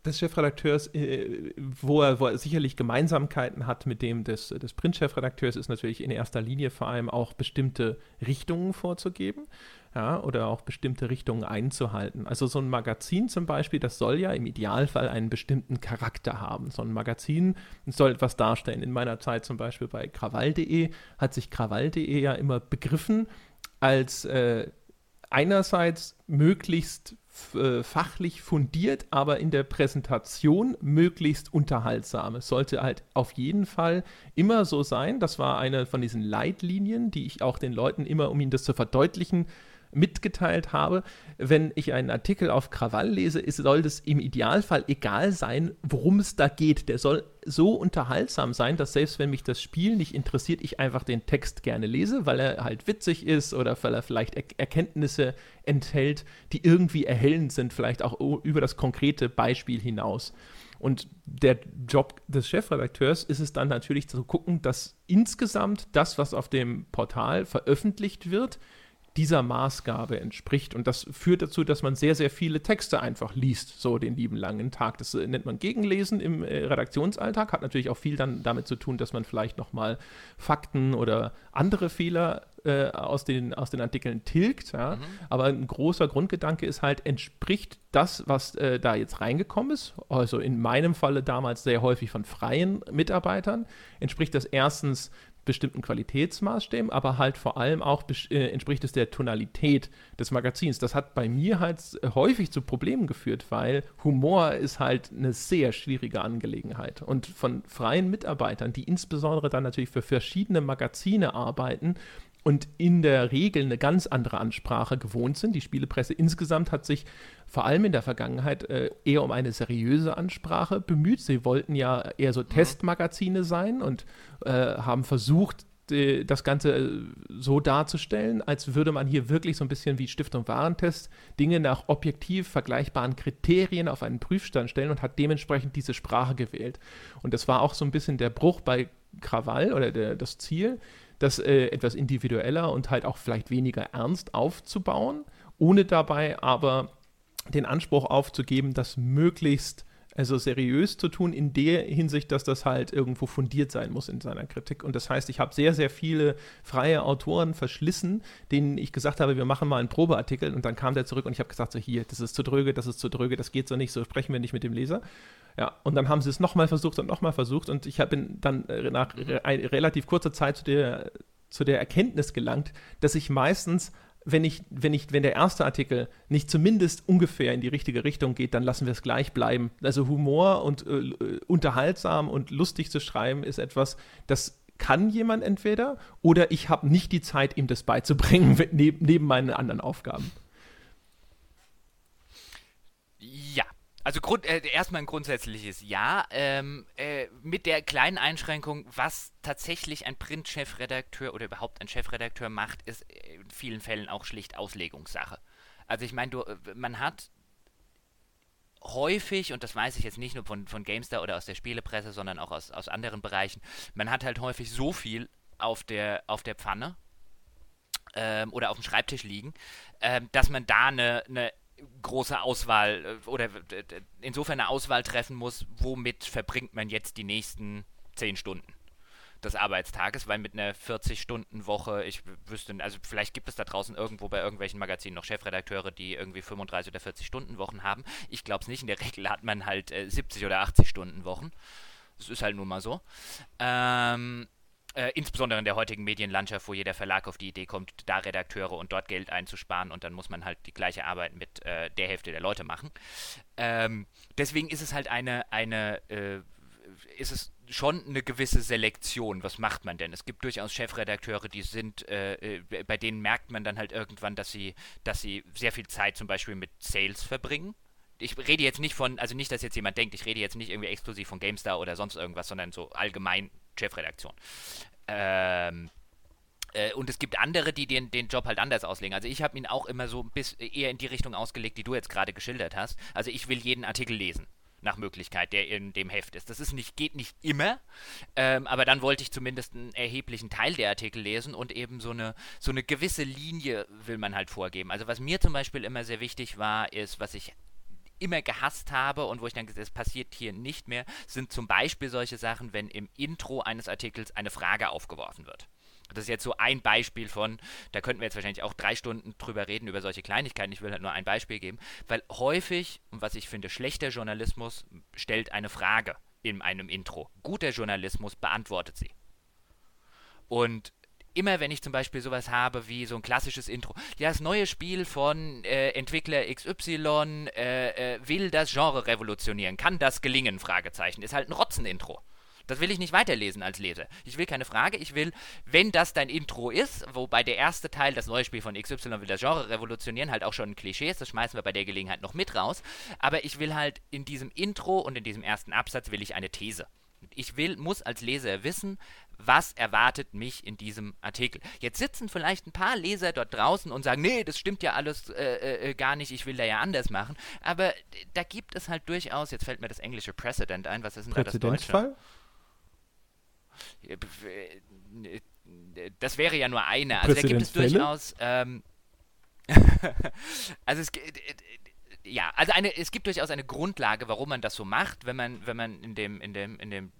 des Chefredakteurs, äh, wo, er, wo, er, sicherlich Gemeinsamkeiten hat mit dem des, des Print-Chefredakteurs, ist natürlich in erster Linie vor allem auch bestimmte Richtungen vorzugeben ja, oder auch bestimmte Richtungen einzuhalten. Also so ein Magazin zum Beispiel, das soll ja im Idealfall einen bestimmten Charakter haben. So ein Magazin soll etwas darstellen. In meiner Zeit zum Beispiel bei krawall.de hat sich krawall.de ja immer begriffen als äh, einerseits möglichst äh, fachlich fundiert, aber in der Präsentation möglichst unterhaltsam. Es sollte halt auf jeden Fall immer so sein. Das war eine von diesen Leitlinien, die ich auch den Leuten immer, um ihnen das zu verdeutlichen, mitgeteilt habe, wenn ich einen Artikel auf Krawall lese, ist, soll das im Idealfall egal sein, worum es da geht. Der soll so unterhaltsam sein, dass selbst wenn mich das Spiel nicht interessiert, ich einfach den Text gerne lese, weil er halt witzig ist oder weil er vielleicht er Erkenntnisse enthält, die irgendwie erhellend sind, vielleicht auch über das konkrete Beispiel hinaus. Und der Job des Chefredakteurs ist es dann natürlich zu gucken, dass insgesamt das, was auf dem Portal veröffentlicht wird, dieser Maßgabe entspricht. Und das führt dazu, dass man sehr, sehr viele Texte einfach liest, so den lieben langen Tag. Das äh, nennt man Gegenlesen im äh, Redaktionsalltag, hat natürlich auch viel dann damit zu tun, dass man vielleicht nochmal Fakten oder andere Fehler äh, aus, den, aus den Artikeln tilgt. Ja? Mhm. Aber ein großer Grundgedanke ist halt, entspricht das, was äh, da jetzt reingekommen ist, also in meinem Falle damals sehr häufig von freien Mitarbeitern, entspricht das erstens bestimmten Qualitätsmaßstäben, aber halt vor allem auch äh, entspricht es der Tonalität des Magazins. Das hat bei mir halt häufig zu Problemen geführt, weil Humor ist halt eine sehr schwierige Angelegenheit. Und von freien Mitarbeitern, die insbesondere dann natürlich für verschiedene Magazine arbeiten, und in der Regel eine ganz andere Ansprache gewohnt sind. Die Spielepresse insgesamt hat sich vor allem in der Vergangenheit äh, eher um eine seriöse Ansprache bemüht. Sie wollten ja eher so mhm. Testmagazine sein und äh, haben versucht, die, das Ganze äh, so darzustellen, als würde man hier wirklich so ein bisschen wie Stiftung Warentest Dinge nach objektiv vergleichbaren Kriterien auf einen Prüfstand stellen und hat dementsprechend diese Sprache gewählt. Und das war auch so ein bisschen der Bruch bei Krawall oder der, das Ziel, das äh, etwas individueller und halt auch vielleicht weniger ernst aufzubauen, ohne dabei aber den Anspruch aufzugeben, das möglichst also seriös zu tun, in der Hinsicht, dass das halt irgendwo fundiert sein muss in seiner Kritik. Und das heißt, ich habe sehr, sehr viele freie Autoren verschlissen, denen ich gesagt habe, wir machen mal einen Probeartikel und dann kam der zurück und ich habe gesagt, so hier, das ist zu dröge, das ist zu dröge, das geht so nicht, so sprechen wir nicht mit dem Leser. Ja, und dann haben sie es nochmal versucht und nochmal versucht und ich bin dann äh, nach re relativ kurzer Zeit zu der, zu der Erkenntnis gelangt, dass ich meistens wenn ich, wenn ich, wenn der erste Artikel nicht zumindest ungefähr in die richtige Richtung geht, dann lassen wir es gleich bleiben. Also Humor und äh, unterhaltsam und lustig zu schreiben ist etwas, das kann jemand entweder oder ich habe nicht die Zeit, ihm das beizubringen, neben, neben meinen anderen Aufgaben. Also Grund, äh, erstmal ein grundsätzliches Ja, ähm, äh, mit der kleinen Einschränkung, was tatsächlich ein Print-Chefredakteur oder überhaupt ein Chefredakteur macht, ist in vielen Fällen auch schlicht Auslegungssache. Also ich meine, äh, man hat häufig, und das weiß ich jetzt nicht nur von, von GameStar oder aus der Spielepresse, sondern auch aus, aus anderen Bereichen, man hat halt häufig so viel auf der, auf der Pfanne ähm, oder auf dem Schreibtisch liegen, ähm, dass man da eine, eine große Auswahl äh, oder insofern eine Auswahl treffen muss, womit verbringt man jetzt die nächsten zehn Stunden des Arbeitstages, weil mit einer 40-Stunden-Woche, ich wüsste, also vielleicht gibt es da draußen irgendwo bei irgendwelchen Magazinen noch Chefredakteure, die irgendwie 35 oder 40 Stunden Wochen haben. Ich glaube es nicht. In der Regel hat man halt äh, 70 oder 80 Stunden Wochen. Das ist halt nun mal so. Ähm, äh, insbesondere in der heutigen Medienlandschaft, wo jeder Verlag auf die Idee kommt, da Redakteure und dort Geld einzusparen und dann muss man halt die gleiche Arbeit mit äh, der Hälfte der Leute machen. Ähm, deswegen ist es halt eine, eine äh, ist es schon eine gewisse Selektion. Was macht man denn? Es gibt durchaus Chefredakteure, die sind, äh, äh, bei denen merkt man dann halt irgendwann, dass sie, dass sie sehr viel Zeit zum Beispiel mit Sales verbringen ich rede jetzt nicht von, also nicht, dass jetzt jemand denkt, ich rede jetzt nicht irgendwie exklusiv von GameStar oder sonst irgendwas, sondern so allgemein Chefredaktion. Ähm, äh, und es gibt andere, die den, den Job halt anders auslegen. Also ich habe ihn auch immer so bis eher in die Richtung ausgelegt, die du jetzt gerade geschildert hast. Also ich will jeden Artikel lesen nach Möglichkeit, der in dem Heft ist. Das ist nicht, geht nicht immer, ähm, aber dann wollte ich zumindest einen erheblichen Teil der Artikel lesen und eben so eine, so eine gewisse Linie will man halt vorgeben. Also was mir zum Beispiel immer sehr wichtig war, ist, was ich immer gehasst habe und wo ich denke, das passiert hier nicht mehr, sind zum Beispiel solche Sachen, wenn im Intro eines Artikels eine Frage aufgeworfen wird. Das ist jetzt so ein Beispiel von, da könnten wir jetzt wahrscheinlich auch drei Stunden drüber reden, über solche Kleinigkeiten. Ich will halt nur ein Beispiel geben, weil häufig, und was ich finde, schlechter Journalismus stellt eine Frage in einem Intro. Guter Journalismus beantwortet sie. Und immer wenn ich zum Beispiel sowas habe wie so ein klassisches Intro, ja, das neue Spiel von äh, Entwickler XY äh, äh, will das Genre revolutionieren, kann das gelingen? Fragezeichen. Ist halt ein Rotzen-Intro. Das will ich nicht weiterlesen als Leser. Ich will keine Frage, ich will, wenn das dein Intro ist, wobei der erste Teil, das neue Spiel von XY will das Genre revolutionieren, halt auch schon ein Klischee ist, das schmeißen wir bei der Gelegenheit noch mit raus. Aber ich will halt in diesem Intro und in diesem ersten Absatz will ich eine These. Ich will, muss als Leser wissen, was erwartet mich in diesem Artikel. Jetzt sitzen vielleicht ein paar Leser dort draußen und sagen, nee, das stimmt ja alles äh, äh, äh gar nicht, ich will da ja anders machen. Aber da gibt es halt durchaus, jetzt fällt mir das englische Precedent ein, was ist denn da das Deutsche? Das wäre ja nur eine. Also da gibt es durchaus. Ähm, also es ja, also eine, es gibt durchaus eine Grundlage, warum man das so macht, wenn man, wenn man in dem, in dem, in dem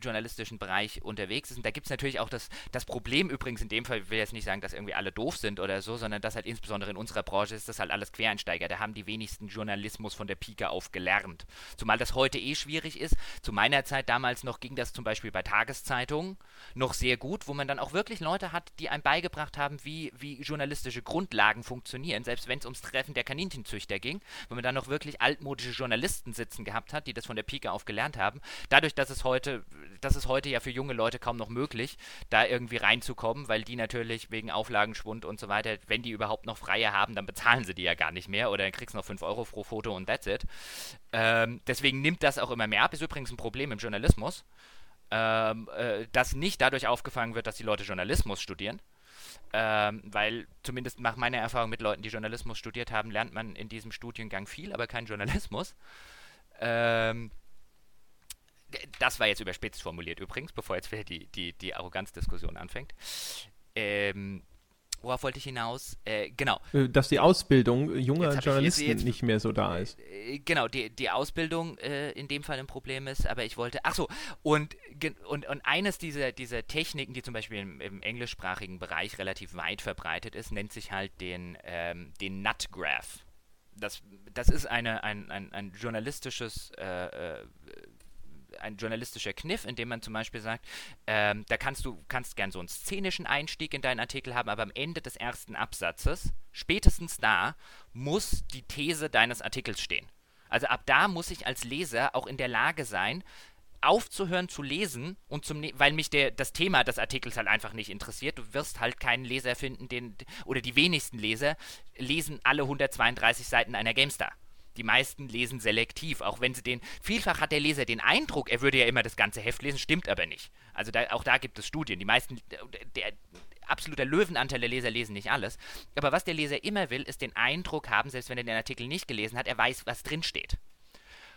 journalistischen Bereich unterwegs ist. Und da gibt es natürlich auch das, das Problem übrigens in dem Fall, ich will jetzt nicht sagen, dass irgendwie alle doof sind oder so, sondern dass halt insbesondere in unserer Branche ist das halt alles Quereinsteiger. Da haben die wenigsten Journalismus von der Pike auf gelernt. Zumal das heute eh schwierig ist. Zu meiner Zeit damals noch ging das zum Beispiel bei Tageszeitungen noch sehr gut, wo man dann auch wirklich Leute hat, die einem beigebracht haben, wie, wie journalistische Grundlagen funktionieren, selbst wenn es ums Treffen der Kaninchenzüchter ging, wo man dann noch wirklich altmodische Journalisten sitzen gehabt hat, die das von der Pike auf gelernt haben. Dadurch, dass es heute, das ist heute ja für junge Leute kaum noch möglich, da irgendwie reinzukommen, weil die natürlich wegen Auflagenschwund und so weiter, wenn die überhaupt noch freie haben, dann bezahlen sie die ja gar nicht mehr oder dann kriegst du noch 5 Euro pro Foto und that's it. Ähm, deswegen nimmt das auch immer mehr ab, ist übrigens ein Problem im Journalismus. Ähm, äh, das nicht dadurch aufgefangen wird, dass die Leute Journalismus studieren, ähm, weil zumindest nach meiner Erfahrung mit Leuten, die Journalismus studiert haben, lernt man in diesem Studiengang viel, aber kein Journalismus. Ähm, das war jetzt überspitzt formuliert übrigens, bevor jetzt wieder die, die, die Arroganzdiskussion anfängt. Ähm, worauf wollte ich hinaus? Äh, genau. Äh, dass die Ausbildung junger Journalisten jetzt, jetzt, nicht mehr so da ist. Äh, genau, die, die Ausbildung äh, in dem Fall ein Problem ist, aber ich wollte, ach so, und, und, und eines dieser, dieser Techniken, die zum Beispiel im, im englischsprachigen Bereich relativ weit verbreitet ist, nennt sich halt den, ähm, den Nut Graph. Das, das ist eine, ein, ein, ein journalistisches äh, äh ein journalistischer Kniff, in dem man zum Beispiel sagt, ähm, da kannst du kannst gern so einen szenischen Einstieg in deinen Artikel haben, aber am Ende des ersten Absatzes, spätestens da, muss die These deines Artikels stehen. Also ab da muss ich als Leser auch in der Lage sein, aufzuhören zu lesen und zum ne weil mich der das Thema des Artikels halt einfach nicht interessiert. Du wirst halt keinen Leser finden, den oder die wenigsten Leser lesen alle 132 Seiten einer GameStar. Die meisten lesen selektiv, auch wenn sie den. Vielfach hat der Leser den Eindruck, er würde ja immer das ganze Heft lesen, stimmt aber nicht. Also da, auch da gibt es Studien. Die meisten, der, absoluter Löwenanteil der Leser lesen nicht alles. Aber was der Leser immer will, ist den Eindruck haben, selbst wenn er den Artikel nicht gelesen hat, er weiß, was drin steht.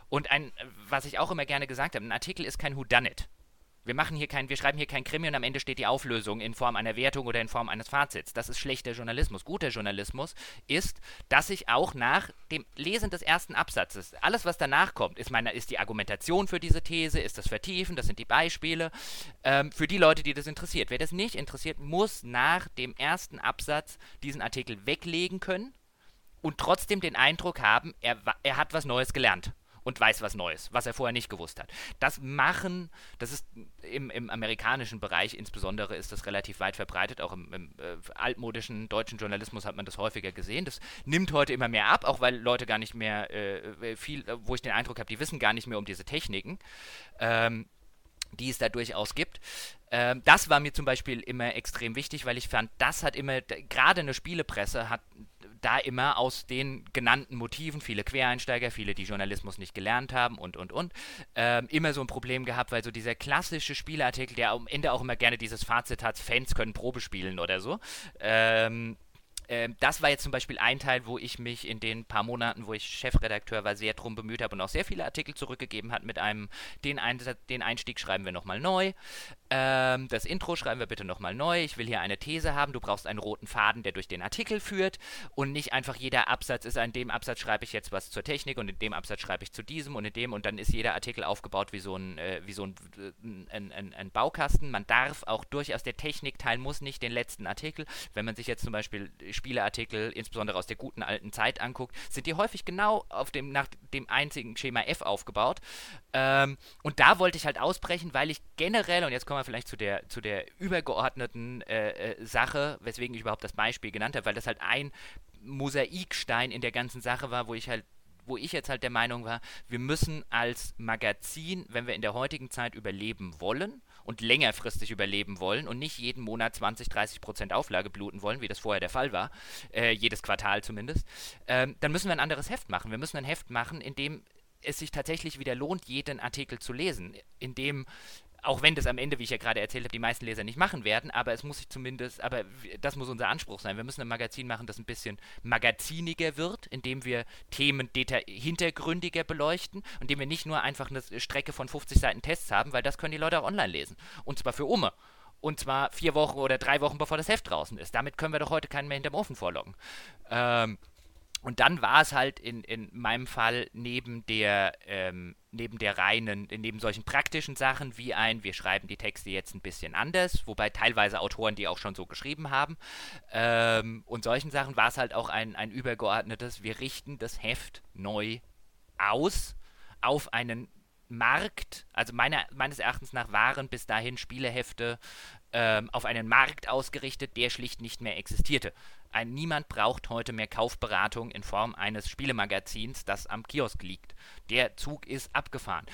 Und ein, was ich auch immer gerne gesagt habe, ein Artikel ist kein Whodunit. Wir machen hier kein, wir schreiben hier kein Krimi und am Ende steht die Auflösung in Form einer Wertung oder in Form eines Fazits. Das ist schlechter Journalismus. Guter Journalismus ist, dass ich auch nach dem Lesen des ersten Absatzes, alles was danach kommt, ist, meine, ist die Argumentation für diese These, ist das Vertiefen, das sind die Beispiele, ähm, für die Leute, die das interessiert. Wer das nicht interessiert, muss nach dem ersten Absatz diesen Artikel weglegen können und trotzdem den Eindruck haben, er, er hat was Neues gelernt und weiß was Neues, was er vorher nicht gewusst hat. Das machen, das ist im, im amerikanischen Bereich insbesondere ist das relativ weit verbreitet, auch im, im äh, altmodischen deutschen Journalismus hat man das häufiger gesehen. Das nimmt heute immer mehr ab, auch weil Leute gar nicht mehr äh, viel, wo ich den Eindruck habe, die wissen gar nicht mehr um diese Techniken. Ähm, die es da durchaus gibt. Ähm, das war mir zum Beispiel immer extrem wichtig, weil ich fand, das hat immer, gerade eine Spielepresse hat da immer aus den genannten Motiven, viele Quereinsteiger, viele, die Journalismus nicht gelernt haben und, und, und, ähm, immer so ein Problem gehabt, weil so dieser klassische Spielartikel, der am Ende auch immer gerne dieses Fazit hat, Fans können Probe spielen oder so, ähm, ähm, das war jetzt zum Beispiel ein Teil, wo ich mich in den paar Monaten, wo ich Chefredakteur war, sehr drum bemüht habe und auch sehr viele Artikel zurückgegeben hat mit einem, den, Ein den Einstieg schreiben wir nochmal neu. Ähm, das Intro schreiben wir bitte nochmal neu. Ich will hier eine These haben. Du brauchst einen roten Faden, der durch den Artikel führt und nicht einfach jeder Absatz ist, in dem Absatz schreibe ich jetzt was zur Technik und in dem Absatz schreibe ich zu diesem und in dem und dann ist jeder Artikel aufgebaut wie so ein, äh, wie so ein, äh, ein, ein, ein Baukasten. Man darf auch durchaus, der Technikteil muss nicht den letzten Artikel. Wenn man sich jetzt zum Beispiel Spieleartikel, insbesondere aus der guten alten Zeit anguckt, sind die häufig genau auf dem, nach dem einzigen Schema F aufgebaut. Ähm, und da wollte ich halt ausbrechen, weil ich generell, und jetzt kommen wir vielleicht zu der, zu der übergeordneten äh, äh, Sache, weswegen ich überhaupt das Beispiel genannt habe, weil das halt ein Mosaikstein in der ganzen Sache war, wo ich halt wo ich jetzt halt der Meinung war, wir müssen als Magazin, wenn wir in der heutigen Zeit überleben wollen und längerfristig überleben wollen und nicht jeden Monat 20, 30 Prozent Auflage bluten wollen, wie das vorher der Fall war, äh, jedes Quartal zumindest, ähm, dann müssen wir ein anderes Heft machen. Wir müssen ein Heft machen, in dem es sich tatsächlich wieder lohnt, jeden Artikel zu lesen, in dem auch wenn das am Ende, wie ich ja gerade erzählt habe, die meisten Leser nicht machen werden, aber es muss sich zumindest, aber das muss unser Anspruch sein. Wir müssen ein Magazin machen, das ein bisschen magaziniger wird, indem wir Themen hintergründiger beleuchten, indem wir nicht nur einfach eine Strecke von 50 Seiten Tests haben, weil das können die Leute auch online lesen. Und zwar für Umme. Und zwar vier Wochen oder drei Wochen bevor das Heft draußen ist. Damit können wir doch heute keinen mehr hinterm Ofen vorloggen. Ähm, und dann war es halt in, in meinem Fall neben der ähm, neben der reinen, neben solchen praktischen Sachen wie ein, wir schreiben die Texte jetzt ein bisschen anders, wobei teilweise Autoren die auch schon so geschrieben haben, ähm, und solchen Sachen war es halt auch ein, ein übergeordnetes, wir richten das Heft neu aus auf einen Markt, also meiner, meines Erachtens nach waren bis dahin Spielehefte ähm, auf einen Markt ausgerichtet, der schlicht nicht mehr existierte. Ein, niemand braucht heute mehr Kaufberatung in Form eines Spielemagazins, das am Kiosk liegt. Der Zug ist abgefahren.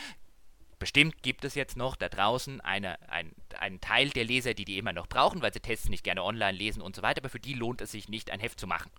Bestimmt gibt es jetzt noch da draußen eine, ein, einen Teil der Leser, die die immer noch brauchen, weil sie Tests nicht gerne online lesen und so weiter, aber für die lohnt es sich nicht, ein Heft zu machen.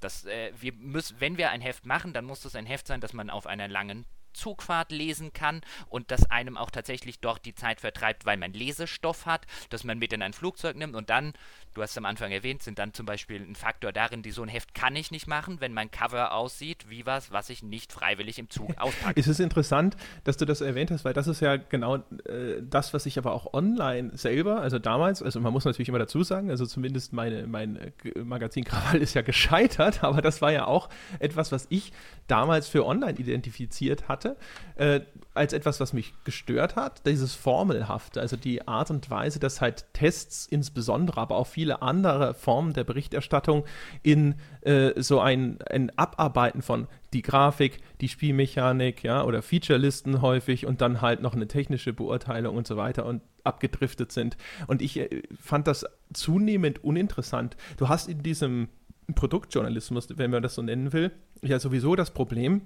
Das, äh, wir müssen, wenn wir ein Heft machen, dann muss das ein Heft sein, das man auf einer langen Zugfahrt lesen kann und das einem auch tatsächlich dort die Zeit vertreibt, weil man Lesestoff hat, dass man mit in ein Flugzeug nimmt und dann, du hast am Anfang erwähnt, sind dann zum Beispiel ein Faktor darin, die so ein Heft kann ich nicht machen, wenn mein Cover aussieht wie was, was ich nicht freiwillig im Zug auspacke. es ist interessant, dass du das erwähnt hast, weil das ist ja genau äh, das, was ich aber auch online selber, also damals, also man muss natürlich immer dazu sagen, also zumindest meine, mein äh, Magazin Krawall ist ja gescheitert, aber das war ja auch etwas, was ich damals für online identifiziert hatte hatte, äh, als etwas, was mich gestört hat, dieses Formelhafte, also die Art und Weise, dass halt Tests insbesondere, aber auch viele andere Formen der Berichterstattung in äh, so ein, ein Abarbeiten von die Grafik, die Spielmechanik, ja, oder Featurelisten häufig und dann halt noch eine technische Beurteilung und so weiter und abgedriftet sind. Und ich äh, fand das zunehmend uninteressant. Du hast in diesem Produktjournalismus, wenn man das so nennen will, ja sowieso das Problem,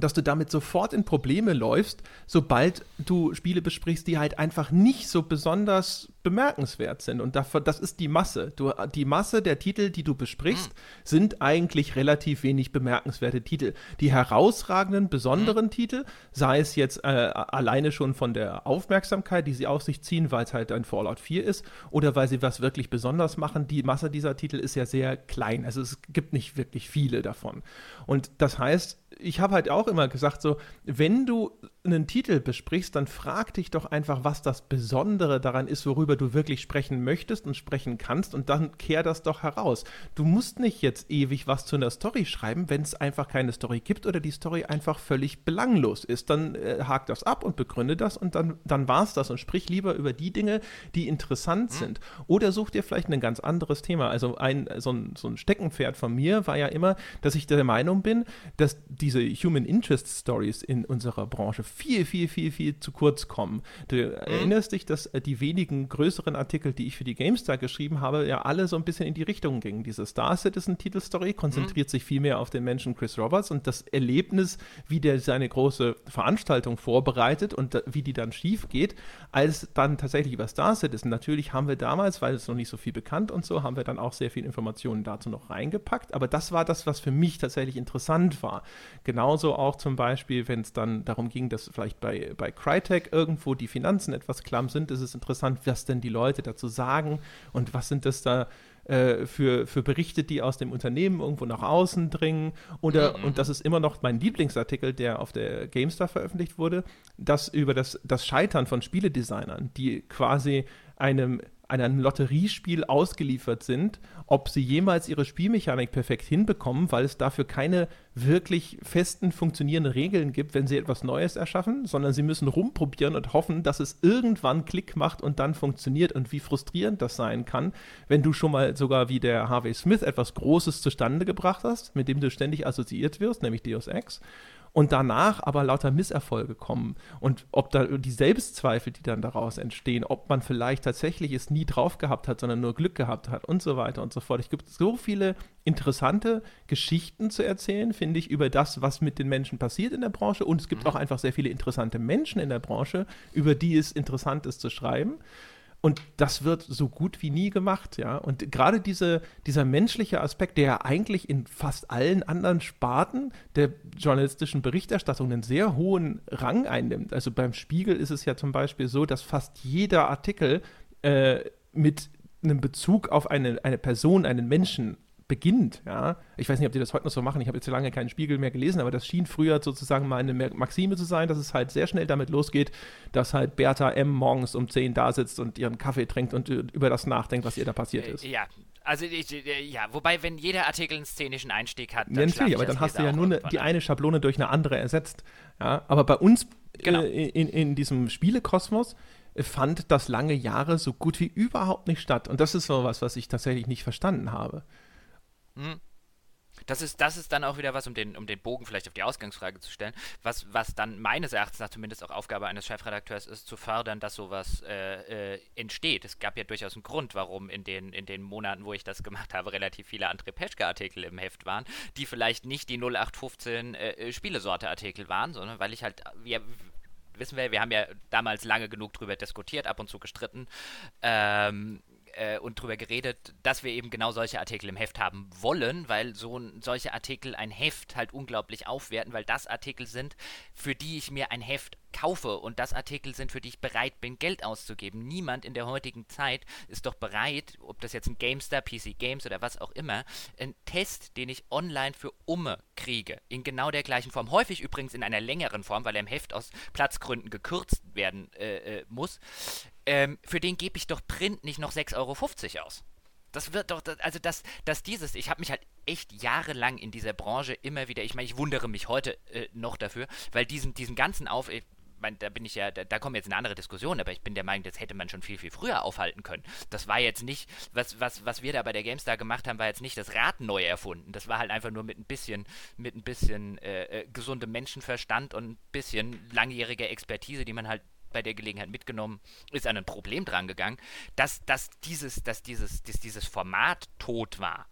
dass du damit sofort in Probleme läufst, sobald du Spiele besprichst, die halt einfach nicht so besonders bemerkenswert sind. Und davon, das ist die Masse. Du, die Masse der Titel, die du besprichst, mhm. sind eigentlich relativ wenig bemerkenswerte Titel. Die herausragenden, besonderen mhm. Titel, sei es jetzt äh, alleine schon von der Aufmerksamkeit, die sie auf sich ziehen, weil es halt ein Fallout 4 ist, oder weil sie was wirklich besonders machen, die Masse dieser Titel ist ja sehr klein. Also es gibt nicht wirklich viele davon. Und das heißt, ich habe halt auch immer gesagt, so, wenn du einen Titel besprichst, dann frag dich doch einfach, was das Besondere daran ist, worüber du wirklich sprechen möchtest und sprechen kannst und dann kehr das doch heraus. Du musst nicht jetzt ewig was zu einer Story schreiben, wenn es einfach keine Story gibt oder die Story einfach völlig belanglos ist. Dann äh, hak das ab und begründe das und dann, dann war es das und sprich lieber über die Dinge, die interessant mhm. sind. Oder such dir vielleicht ein ganz anderes Thema. Also ein, so, ein, so ein Steckenpferd von mir war ja immer, dass ich der Meinung bin, dass diese Human Interest Stories in unserer Branche viel, viel, viel, viel zu kurz kommen. Du mhm. erinnerst dich, dass äh, die wenigen größeren Artikel, die ich für die GameStar geschrieben habe, ja alle so ein bisschen in die Richtung gingen. Diese Star Citizen Titelstory konzentriert mhm. sich viel mehr auf den Menschen Chris Roberts und das Erlebnis, wie der seine große Veranstaltung vorbereitet und da, wie die dann schief geht, als dann tatsächlich über Star Citizen. Natürlich haben wir damals, weil es noch nicht so viel bekannt und so, haben wir dann auch sehr viel Informationen dazu noch reingepackt. Aber das war das, was für mich tatsächlich interessant war. Genauso auch zum Beispiel, wenn es dann darum ging, dass vielleicht bei, bei Crytek irgendwo die Finanzen etwas klamm sind, ist es interessant, was denn die Leute dazu sagen und was sind das da äh, für, für Berichte, die aus dem Unternehmen irgendwo nach außen dringen. Oder, mhm. und das ist immer noch mein Lieblingsartikel, der auf der GameStar veröffentlicht wurde, das über das, das Scheitern von Spieledesignern, die quasi einem einem Lotteriespiel ausgeliefert sind, ob sie jemals ihre Spielmechanik perfekt hinbekommen, weil es dafür keine wirklich festen funktionierenden Regeln gibt, wenn sie etwas Neues erschaffen, sondern sie müssen rumprobieren und hoffen, dass es irgendwann Klick macht und dann funktioniert und wie frustrierend das sein kann, wenn du schon mal sogar wie der Harvey Smith etwas Großes zustande gebracht hast, mit dem du ständig assoziiert wirst, nämlich Deus Ex und danach aber lauter Misserfolge kommen und ob da die Selbstzweifel, die dann daraus entstehen, ob man vielleicht tatsächlich es nie drauf gehabt hat, sondern nur Glück gehabt hat und so weiter und so fort. Es gibt so viele interessante Geschichten zu erzählen, finde ich, über das, was mit den Menschen passiert in der Branche und es gibt mhm. auch einfach sehr viele interessante Menschen in der Branche, über die es interessant ist zu schreiben. Und das wird so gut wie nie gemacht, ja. Und gerade diese, dieser menschliche Aspekt, der ja eigentlich in fast allen anderen Sparten der journalistischen Berichterstattung einen sehr hohen Rang einnimmt. Also beim Spiegel ist es ja zum Beispiel so, dass fast jeder Artikel äh, mit einem Bezug auf eine, eine Person, einen Menschen beginnt. Ja? Ich weiß nicht, ob die das heute noch so machen. Ich habe jetzt lange keinen Spiegel mehr gelesen, aber das schien früher sozusagen mal eine Maxime zu sein, dass es halt sehr schnell damit losgeht, dass halt Bertha M. morgens um 10 da sitzt und ihren Kaffee trinkt und über das nachdenkt, was ihr da passiert ist. Ja, Also ich, äh, ja, wobei, wenn jeder Artikel einen szenischen Einstieg hat, dann ja, natürlich, aber dann hast du ja nur eine, die eine Schablone durch eine andere ersetzt. Ja, aber bei uns genau. äh, in, in diesem Spielekosmos fand das lange Jahre so gut wie überhaupt nicht statt. Und das ist so was, was ich tatsächlich nicht verstanden habe. Hm. Das ist, das ist dann auch wieder was, um den, um den Bogen vielleicht auf die Ausgangsfrage zu stellen, was, was dann meines Erachtens nach zumindest auch Aufgabe eines Chefredakteurs ist, zu fördern, dass sowas äh, äh, entsteht. Es gab ja durchaus einen Grund, warum in den, in den Monaten, wo ich das gemacht habe, relativ viele André Peschke-Artikel im Heft waren, die vielleicht nicht die 0815 äh, äh, Spielesorte-Artikel waren, sondern weil ich halt, wir, wissen wir, wir haben ja damals lange genug drüber diskutiert, ab und zu gestritten. Ähm, äh, und drüber geredet, dass wir eben genau solche Artikel im Heft haben wollen, weil so solche Artikel ein Heft halt unglaublich aufwerten, weil das Artikel sind, für die ich mir ein Heft kaufe und das Artikel sind, für die ich bereit bin, Geld auszugeben. Niemand in der heutigen Zeit ist doch bereit, ob das jetzt ein GameStar, PC Games oder was auch immer, ein Test, den ich online für Umme kriege, in genau der gleichen Form, häufig übrigens in einer längeren Form, weil er im Heft aus Platzgründen gekürzt werden äh, äh, muss, ähm, für den gebe ich doch Print nicht noch 6,50 Euro aus. Das wird doch, also dass, dass dieses, ich habe mich halt echt jahrelang in dieser Branche immer wieder, ich meine, ich wundere mich heute äh, noch dafür, weil diesen, diesen ganzen Auf, mein, da bin ich ja, da, da kommen jetzt eine andere Diskussion, aber ich bin der Meinung, das hätte man schon viel, viel früher aufhalten können. Das war jetzt nicht, was, was, was wir da bei der GameStar gemacht haben, war jetzt nicht das Rad neu erfunden. Das war halt einfach nur mit ein bisschen, mit ein bisschen äh, äh, gesundem Menschenverstand und ein bisschen langjähriger Expertise, die man halt bei der Gelegenheit mitgenommen, ist an ein Problem drangegangen, dass, dass, dieses, dass, dieses, dass dieses Format tot war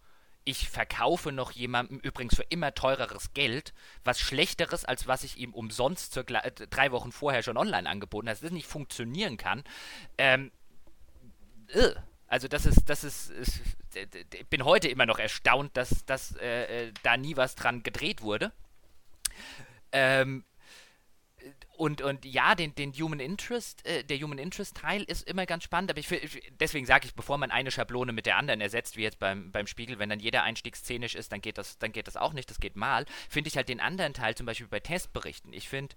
ich verkaufe noch jemandem übrigens für immer teureres Geld, was schlechteres, als was ich ihm umsonst zur, äh, drei Wochen vorher schon online angeboten habe, dass das nicht funktionieren kann. Ähm, äh, also das ist, das ist, ist, ich bin heute immer noch erstaunt, dass, dass äh, äh, da nie was dran gedreht wurde. Ähm, und, und ja, den, den Human Interest, äh, der Human Interest Teil ist immer ganz spannend, aber ich, deswegen sage ich, bevor man eine Schablone mit der anderen ersetzt, wie jetzt beim, beim Spiegel, wenn dann jeder Einstieg szenisch ist, dann geht das, dann geht das auch nicht, das geht mal, finde ich halt den anderen Teil zum Beispiel bei Testberichten. Ich finde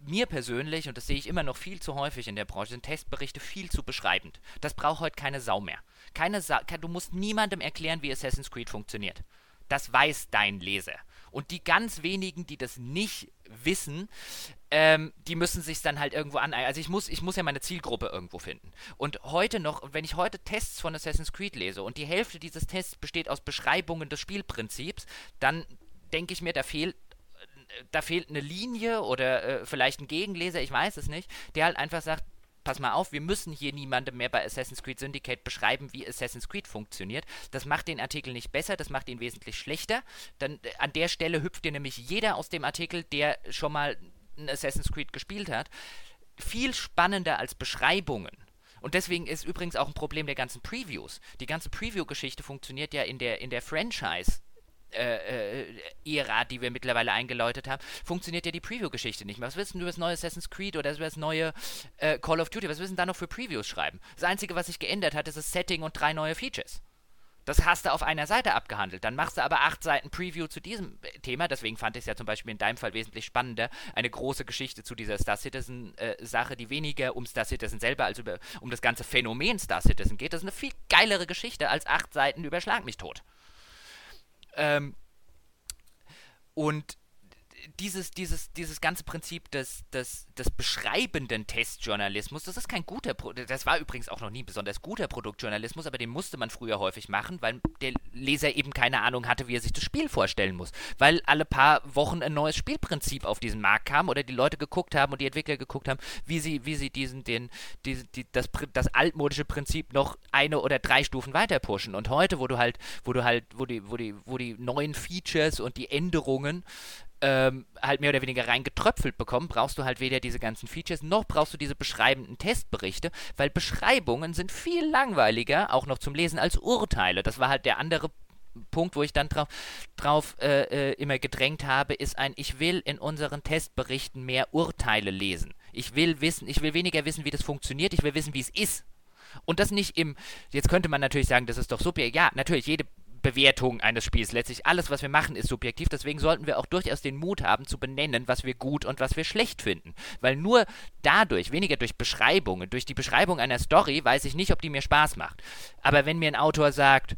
mir persönlich, und das sehe ich immer noch viel zu häufig in der Branche, sind Testberichte viel zu beschreibend. Das braucht heute keine Sau mehr. Keine Sa du musst niemandem erklären, wie Assassin's Creed funktioniert. Das weiß dein Leser. Und die ganz wenigen, die das nicht wissen, ähm, die müssen sich dann halt irgendwo an. Also ich muss, ich muss ja meine Zielgruppe irgendwo finden. Und heute noch, wenn ich heute Tests von Assassin's Creed lese und die Hälfte dieses Tests besteht aus Beschreibungen des Spielprinzips, dann denke ich mir, da fehlt da fehlt eine Linie oder äh, vielleicht ein Gegenleser, ich weiß es nicht, der halt einfach sagt, pass mal auf, wir müssen hier niemandem mehr bei Assassin's Creed Syndicate beschreiben, wie Assassin's Creed funktioniert. Das macht den Artikel nicht besser, das macht ihn wesentlich schlechter. Dann äh, an der Stelle hüpft dir nämlich jeder aus dem Artikel, der schon mal ein Assassin's Creed gespielt hat, viel spannender als Beschreibungen. Und deswegen ist übrigens auch ein Problem der ganzen Previews. Die ganze Preview-Geschichte funktioniert ja in der, in der Franchise äh, äh, Ära, die wir mittlerweile eingeläutet haben, funktioniert ja die Preview-Geschichte nicht mehr. Was willst du über das neue Assassin's Creed oder über das neue äh, Call of Duty? Was willst du da noch für Previews schreiben? Das Einzige, was sich geändert hat, ist das Setting und drei neue Features. Das hast du auf einer Seite abgehandelt. Dann machst du aber acht Seiten Preview zu diesem äh, Thema. Deswegen fand ich es ja zum Beispiel in deinem Fall wesentlich spannender, eine große Geschichte zu dieser Star Citizen-Sache, äh, die weniger um Star Citizen selber als über, um das ganze Phänomen Star Citizen geht. Das ist eine viel geilere Geschichte als acht Seiten über Schlag mich tot. Ähm, und dieses, dieses, dieses ganze Prinzip des, des, des beschreibenden Testjournalismus, das ist kein guter, Pro das war übrigens auch noch nie besonders guter Produktjournalismus, aber den musste man früher häufig machen, weil der Leser eben keine Ahnung hatte, wie er sich das Spiel vorstellen muss. Weil alle paar Wochen ein neues Spielprinzip auf diesen Markt kam oder die Leute geguckt haben und die Entwickler geguckt haben, wie sie, wie sie diesen, den, die, die, das, das altmodische Prinzip noch eine oder drei Stufen weiter pushen. Und heute, wo du halt, wo du halt, wo die, wo die, wo die neuen Features und die Änderungen ähm, halt mehr oder weniger reingetröpfelt bekommen, brauchst du halt weder diese ganzen Features, noch brauchst du diese beschreibenden Testberichte, weil Beschreibungen sind viel langweiliger, auch noch zum Lesen, als Urteile. Das war halt der andere Punkt, wo ich dann drauf, drauf äh, äh, immer gedrängt habe, ist ein, ich will in unseren Testberichten mehr Urteile lesen. Ich will wissen, ich will weniger wissen, wie das funktioniert, ich will wissen, wie es ist. Und das nicht im, jetzt könnte man natürlich sagen, das ist doch super. Ja, natürlich, jede Bewertung eines Spiels. Letztlich alles, was wir machen, ist subjektiv. Deswegen sollten wir auch durchaus den Mut haben, zu benennen, was wir gut und was wir schlecht finden. Weil nur dadurch, weniger durch Beschreibungen, durch die Beschreibung einer Story, weiß ich nicht, ob die mir Spaß macht. Aber wenn mir ein Autor sagt,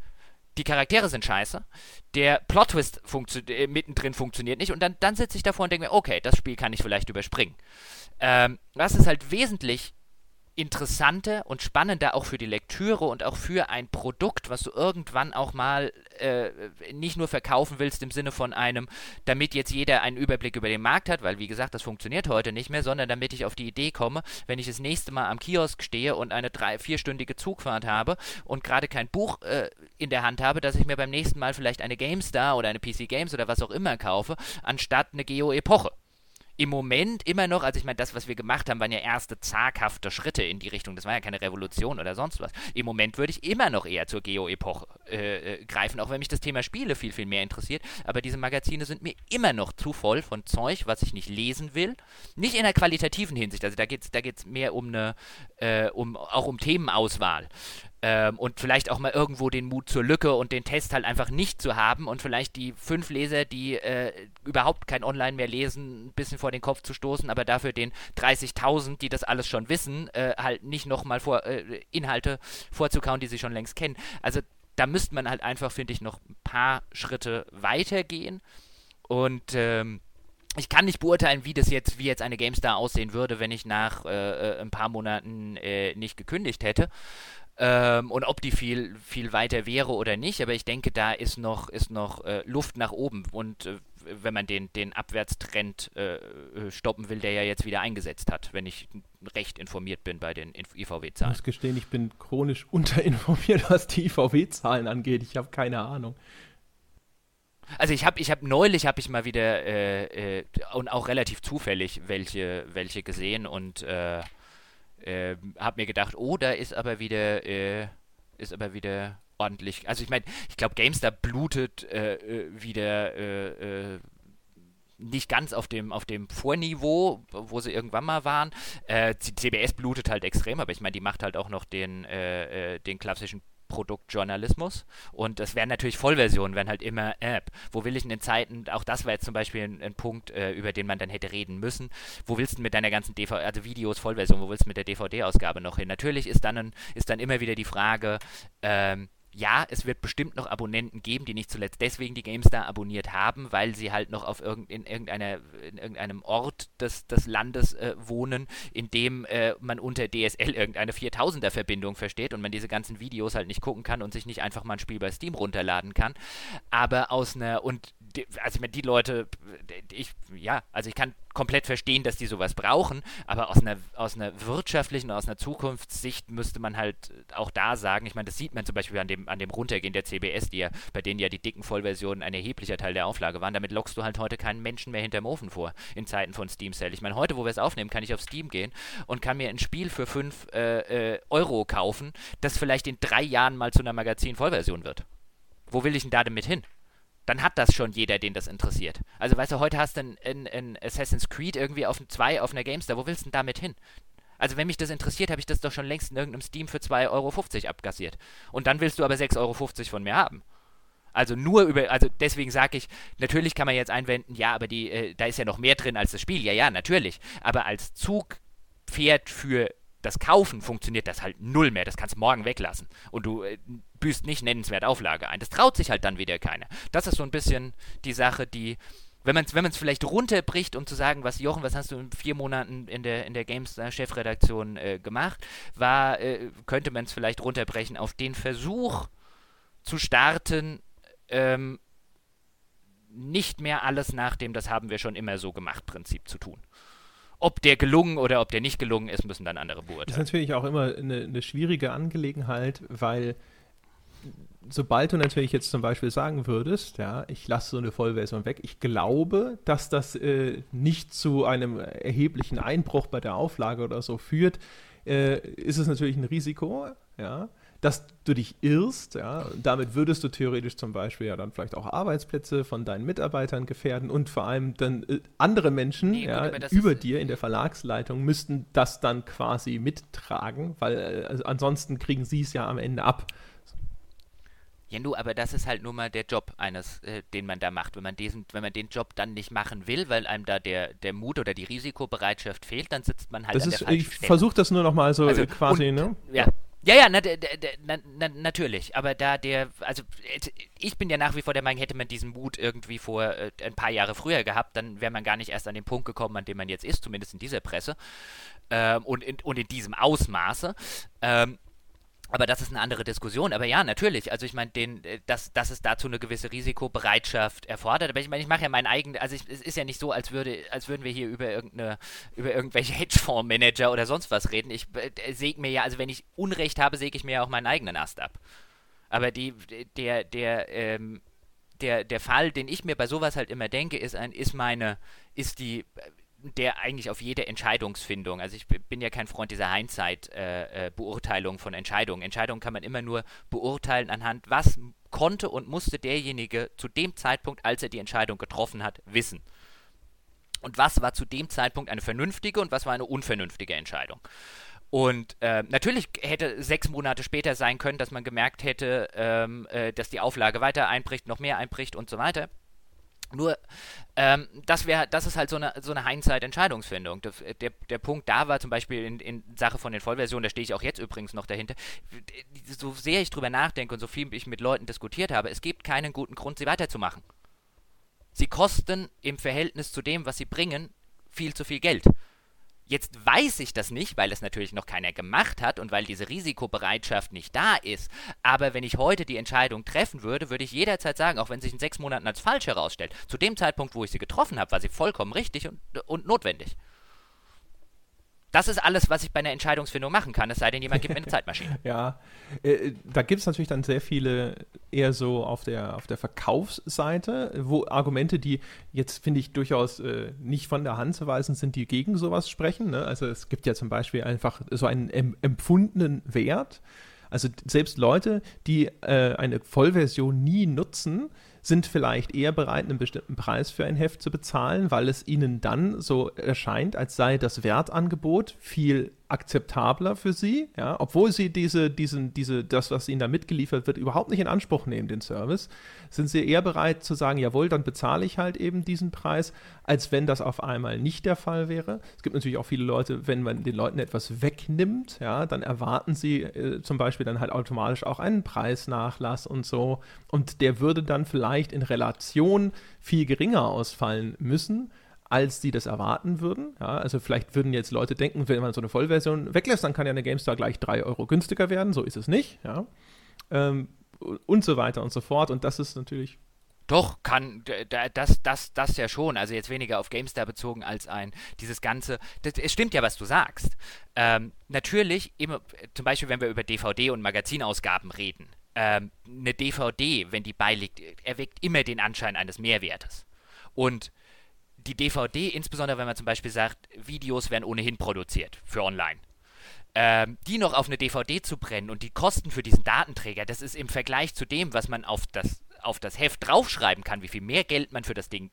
die Charaktere sind scheiße, der Plot-Twist funktio äh, mittendrin funktioniert nicht und dann, dann sitze ich davor und denke mir, okay, das Spiel kann ich vielleicht überspringen. Ähm, das ist halt wesentlich interessanter und spannender auch für die Lektüre und auch für ein Produkt, was du irgendwann auch mal äh, nicht nur verkaufen willst im Sinne von einem, damit jetzt jeder einen Überblick über den Markt hat, weil wie gesagt, das funktioniert heute nicht mehr, sondern damit ich auf die Idee komme, wenn ich das nächste Mal am Kiosk stehe und eine drei, vierstündige Zugfahrt habe und gerade kein Buch äh, in der Hand habe, dass ich mir beim nächsten Mal vielleicht eine GameStar oder eine PC Games oder was auch immer kaufe, anstatt eine Geo-Epoche im Moment immer noch, also ich meine, das, was wir gemacht haben, waren ja erste zaghafte Schritte in die Richtung. Das war ja keine Revolution oder sonst was. Im Moment würde ich immer noch eher zur Geo-Epoche äh, äh, greifen, auch wenn mich das Thema Spiele viel, viel mehr interessiert. Aber diese Magazine sind mir immer noch zu voll von Zeug, was ich nicht lesen will. Nicht in der qualitativen Hinsicht. Also da geht es da geht's mehr um eine, äh, um, auch um Themenauswahl. Ähm, und vielleicht auch mal irgendwo den Mut zur Lücke und den Test halt einfach nicht zu haben und vielleicht die fünf Leser, die äh, überhaupt kein Online mehr lesen, ein bisschen vor den Kopf zu stoßen, aber dafür den 30.000, die das alles schon wissen, äh, halt nicht nochmal vor, äh, Inhalte vorzukauen, die sie schon längst kennen. Also da müsste man halt einfach, finde ich, noch ein paar Schritte weitergehen und ähm, ich kann nicht beurteilen, wie das jetzt, wie jetzt eine GameStar aussehen würde, wenn ich nach äh, äh ein paar Monaten äh, nicht gekündigt hätte ähm, und ob die viel, viel weiter wäre oder nicht. Aber ich denke, da ist noch, ist noch äh, Luft nach oben. Und äh, wenn man den, den Abwärtstrend äh, stoppen will, der ja jetzt wieder eingesetzt hat, wenn ich recht informiert bin bei den IVW-Zahlen. Ich muss gestehen, ich bin chronisch unterinformiert, was die IVW-Zahlen angeht. Ich habe keine Ahnung. Also ich habe ich hab neulich habe ich mal wieder äh, äh, und auch relativ zufällig welche welche gesehen und äh, äh, habe mir gedacht, oh, da ist aber wieder, äh, ist aber wieder ordentlich. Also ich meine, ich glaube, GameStar blutet äh, äh wieder äh, äh, nicht ganz auf dem, auf dem Vorniveau, wo sie irgendwann mal waren. Äh, CBS blutet halt extrem, aber ich meine, die macht halt auch noch den, äh, den klassischen Produktjournalismus. Und das wären natürlich Vollversionen, wären halt immer App. Wo will ich in den Zeiten, auch das war jetzt zum Beispiel ein, ein Punkt, äh, über den man dann hätte reden müssen. Wo willst du mit deiner ganzen DVD, also Videos, Vollversion, wo willst du mit der DVD-Ausgabe noch hin? Natürlich ist dann, ein, ist dann immer wieder die Frage, ähm, ja, es wird bestimmt noch Abonnenten geben, die nicht zuletzt deswegen die GameStar abonniert haben, weil sie halt noch auf irgend, in, irgendeiner, in irgendeinem Ort des, des Landes äh, wohnen, in dem äh, man unter DSL irgendeine 4000er Verbindung versteht und man diese ganzen Videos halt nicht gucken kann und sich nicht einfach mal ein Spiel bei Steam runterladen kann. Aber aus einer, und also ich meine, die Leute, ich, ja, also ich kann komplett verstehen, dass die sowas brauchen, aber aus einer, aus einer wirtschaftlichen, aus einer Zukunftssicht müsste man halt auch da sagen, ich meine, das sieht man zum Beispiel an dem, an dem Runtergehen der CBS, die ja, bei denen ja die dicken Vollversionen ein erheblicher Teil der Auflage waren, damit lockst du halt heute keinen Menschen mehr hinterm Ofen vor, in Zeiten von Steam Sale. Ich meine, heute, wo wir es aufnehmen, kann ich auf Steam gehen und kann mir ein Spiel für 5 äh, äh, Euro kaufen, das vielleicht in drei Jahren mal zu einer Magazin-Vollversion wird. Wo will ich denn da damit hin? Dann hat das schon jeder, den das interessiert. Also weißt du, heute hast du ein, Assassin's Creed irgendwie auf 2 auf einer GameStar. Wo willst du denn damit hin? Also wenn mich das interessiert, habe ich das doch schon längst in irgendeinem Steam für 2,50 Euro abgassiert. Und dann willst du aber 6,50 Euro von mir haben. Also nur über, also deswegen sage ich, natürlich kann man jetzt einwenden, ja, aber die, äh, da ist ja noch mehr drin als das Spiel. Ja, ja, natürlich. Aber als Zugpferd für das Kaufen funktioniert das halt null mehr. Das kannst du morgen weglassen. Und du äh, büßt nicht nennenswert Auflage ein. Das traut sich halt dann wieder keiner. Das ist so ein bisschen die Sache, die, wenn man es wenn vielleicht runterbricht, um zu sagen, was Jochen, was hast du in vier Monaten in der, in der Games-Chefredaktion äh, gemacht, war, äh, könnte man es vielleicht runterbrechen auf den Versuch zu starten, ähm, nicht mehr alles nach dem, das haben wir schon immer so gemacht, Prinzip zu tun ob der gelungen oder ob der nicht gelungen ist, müssen dann andere beurteilen. Das ist natürlich auch immer eine, eine schwierige Angelegenheit, weil sobald du natürlich jetzt zum Beispiel sagen würdest, ja, ich lasse so eine Vollversion weg, ich glaube, dass das äh, nicht zu einem erheblichen Einbruch bei der Auflage oder so führt, äh, ist es natürlich ein Risiko, ja dass du dich irrst, ja, damit würdest du theoretisch zum Beispiel ja dann vielleicht auch Arbeitsplätze von deinen Mitarbeitern gefährden und vor allem dann äh, andere Menschen nee, ja, über dir in der Verlagsleitung müssten das dann quasi mittragen, weil äh, also ansonsten kriegen sie es ja am Ende ab. Ja, nur, aber das ist halt nur mal der Job eines, äh, den man da macht. Wenn man diesen, wenn man den Job dann nicht machen will, weil einem da der, der Mut oder die Risikobereitschaft fehlt, dann sitzt man halt das an ist, der falschen Ich versuche das nur noch mal so also, quasi, und, ne? Ja, Ja, ja, na, na, na, natürlich. Aber da der, also ich bin ja nach wie vor der Meinung, hätte man diesen Mut irgendwie vor äh, ein paar Jahre früher gehabt, dann wäre man gar nicht erst an den Punkt gekommen, an dem man jetzt ist, zumindest in dieser Presse ähm, und, in, und in diesem Ausmaße. Ähm, aber das ist eine andere Diskussion. Aber ja, natürlich. Also ich meine, äh, dass, dass es dazu eine gewisse Risikobereitschaft erfordert. Aber ich meine, ich mache ja meinen eigenen, also ich, es ist ja nicht so, als würde, als würden wir hier über irgendeine, über irgendwelche Hedgefondsmanager oder sonst was reden. Ich äh, säge mir ja, also wenn ich Unrecht habe, säge ich mir ja auch meinen eigenen Ast ab. Aber die, der, der, ähm, der, der Fall, den ich mir bei sowas halt immer denke, ist ein, ist meine, ist die der eigentlich auf jede Entscheidungsfindung, also ich bin ja kein Freund dieser Hindsight-Beurteilung äh, von Entscheidungen. Entscheidungen kann man immer nur beurteilen anhand, was konnte und musste derjenige zu dem Zeitpunkt, als er die Entscheidung getroffen hat, wissen. Und was war zu dem Zeitpunkt eine vernünftige und was war eine unvernünftige Entscheidung. Und äh, natürlich hätte sechs Monate später sein können, dass man gemerkt hätte, ähm, äh, dass die Auflage weiter einbricht, noch mehr einbricht und so weiter. Nur, ähm, das wäre, das ist halt so eine, so eine Hindsight-Entscheidungsfindung. Der, der, der, Punkt da war zum Beispiel in, in Sache von den Vollversionen, da stehe ich auch jetzt übrigens noch dahinter, so sehr ich drüber nachdenke und so viel ich mit Leuten diskutiert habe, es gibt keinen guten Grund, sie weiterzumachen. Sie kosten im Verhältnis zu dem, was sie bringen, viel zu viel Geld. Jetzt weiß ich das nicht, weil es natürlich noch keiner gemacht hat und weil diese Risikobereitschaft nicht da ist. Aber wenn ich heute die Entscheidung treffen würde, würde ich jederzeit sagen, auch wenn sich in sechs Monaten als falsch herausstellt, zu dem Zeitpunkt, wo ich sie getroffen habe, war sie vollkommen richtig und, und notwendig. Das ist alles, was ich bei einer Entscheidungsfindung machen kann, es sei denn, jemand gibt mir eine Zeitmaschine. ja, äh, da gibt es natürlich dann sehr viele eher so auf der, auf der Verkaufsseite, wo Argumente, die jetzt, finde ich, durchaus äh, nicht von der Hand zu weisen sind, die gegen sowas sprechen. Ne? Also es gibt ja zum Beispiel einfach so einen em empfundenen Wert. Also selbst Leute, die äh, eine Vollversion nie nutzen, sind vielleicht eher bereit, einen bestimmten Preis für ein Heft zu bezahlen, weil es ihnen dann so erscheint, als sei das Wertangebot viel akzeptabler für sie, ja, obwohl sie diese, diesen, diese, das, was ihnen da mitgeliefert wird, überhaupt nicht in Anspruch nehmen, den Service, sind sie eher bereit zu sagen, jawohl, dann bezahle ich halt eben diesen Preis, als wenn das auf einmal nicht der Fall wäre. Es gibt natürlich auch viele Leute, wenn man den Leuten etwas wegnimmt, ja, dann erwarten sie äh, zum Beispiel dann halt automatisch auch einen Preisnachlass und so. Und der würde dann vielleicht in Relation viel geringer ausfallen müssen als die das erwarten würden. Ja, also vielleicht würden jetzt Leute denken, wenn man so eine Vollversion weglässt, dann kann ja eine GameStar gleich drei Euro günstiger werden. So ist es nicht. Ja. Ähm, und so weiter und so fort. Und das ist natürlich doch, kann, das, das, das ja schon. Also jetzt weniger auf GameStar bezogen als ein, dieses ganze, das, es stimmt ja, was du sagst. Ähm, natürlich, immer, zum Beispiel, wenn wir über DVD- und Magazinausgaben reden, ähm, eine DVD, wenn die beiliegt, erweckt immer den Anschein eines Mehrwertes. Und die DVD, insbesondere wenn man zum Beispiel sagt, Videos werden ohnehin produziert für online. Ähm, die noch auf eine DVD zu brennen und die Kosten für diesen Datenträger, das ist im Vergleich zu dem, was man auf das, auf das Heft draufschreiben kann, wie viel mehr Geld man für das Ding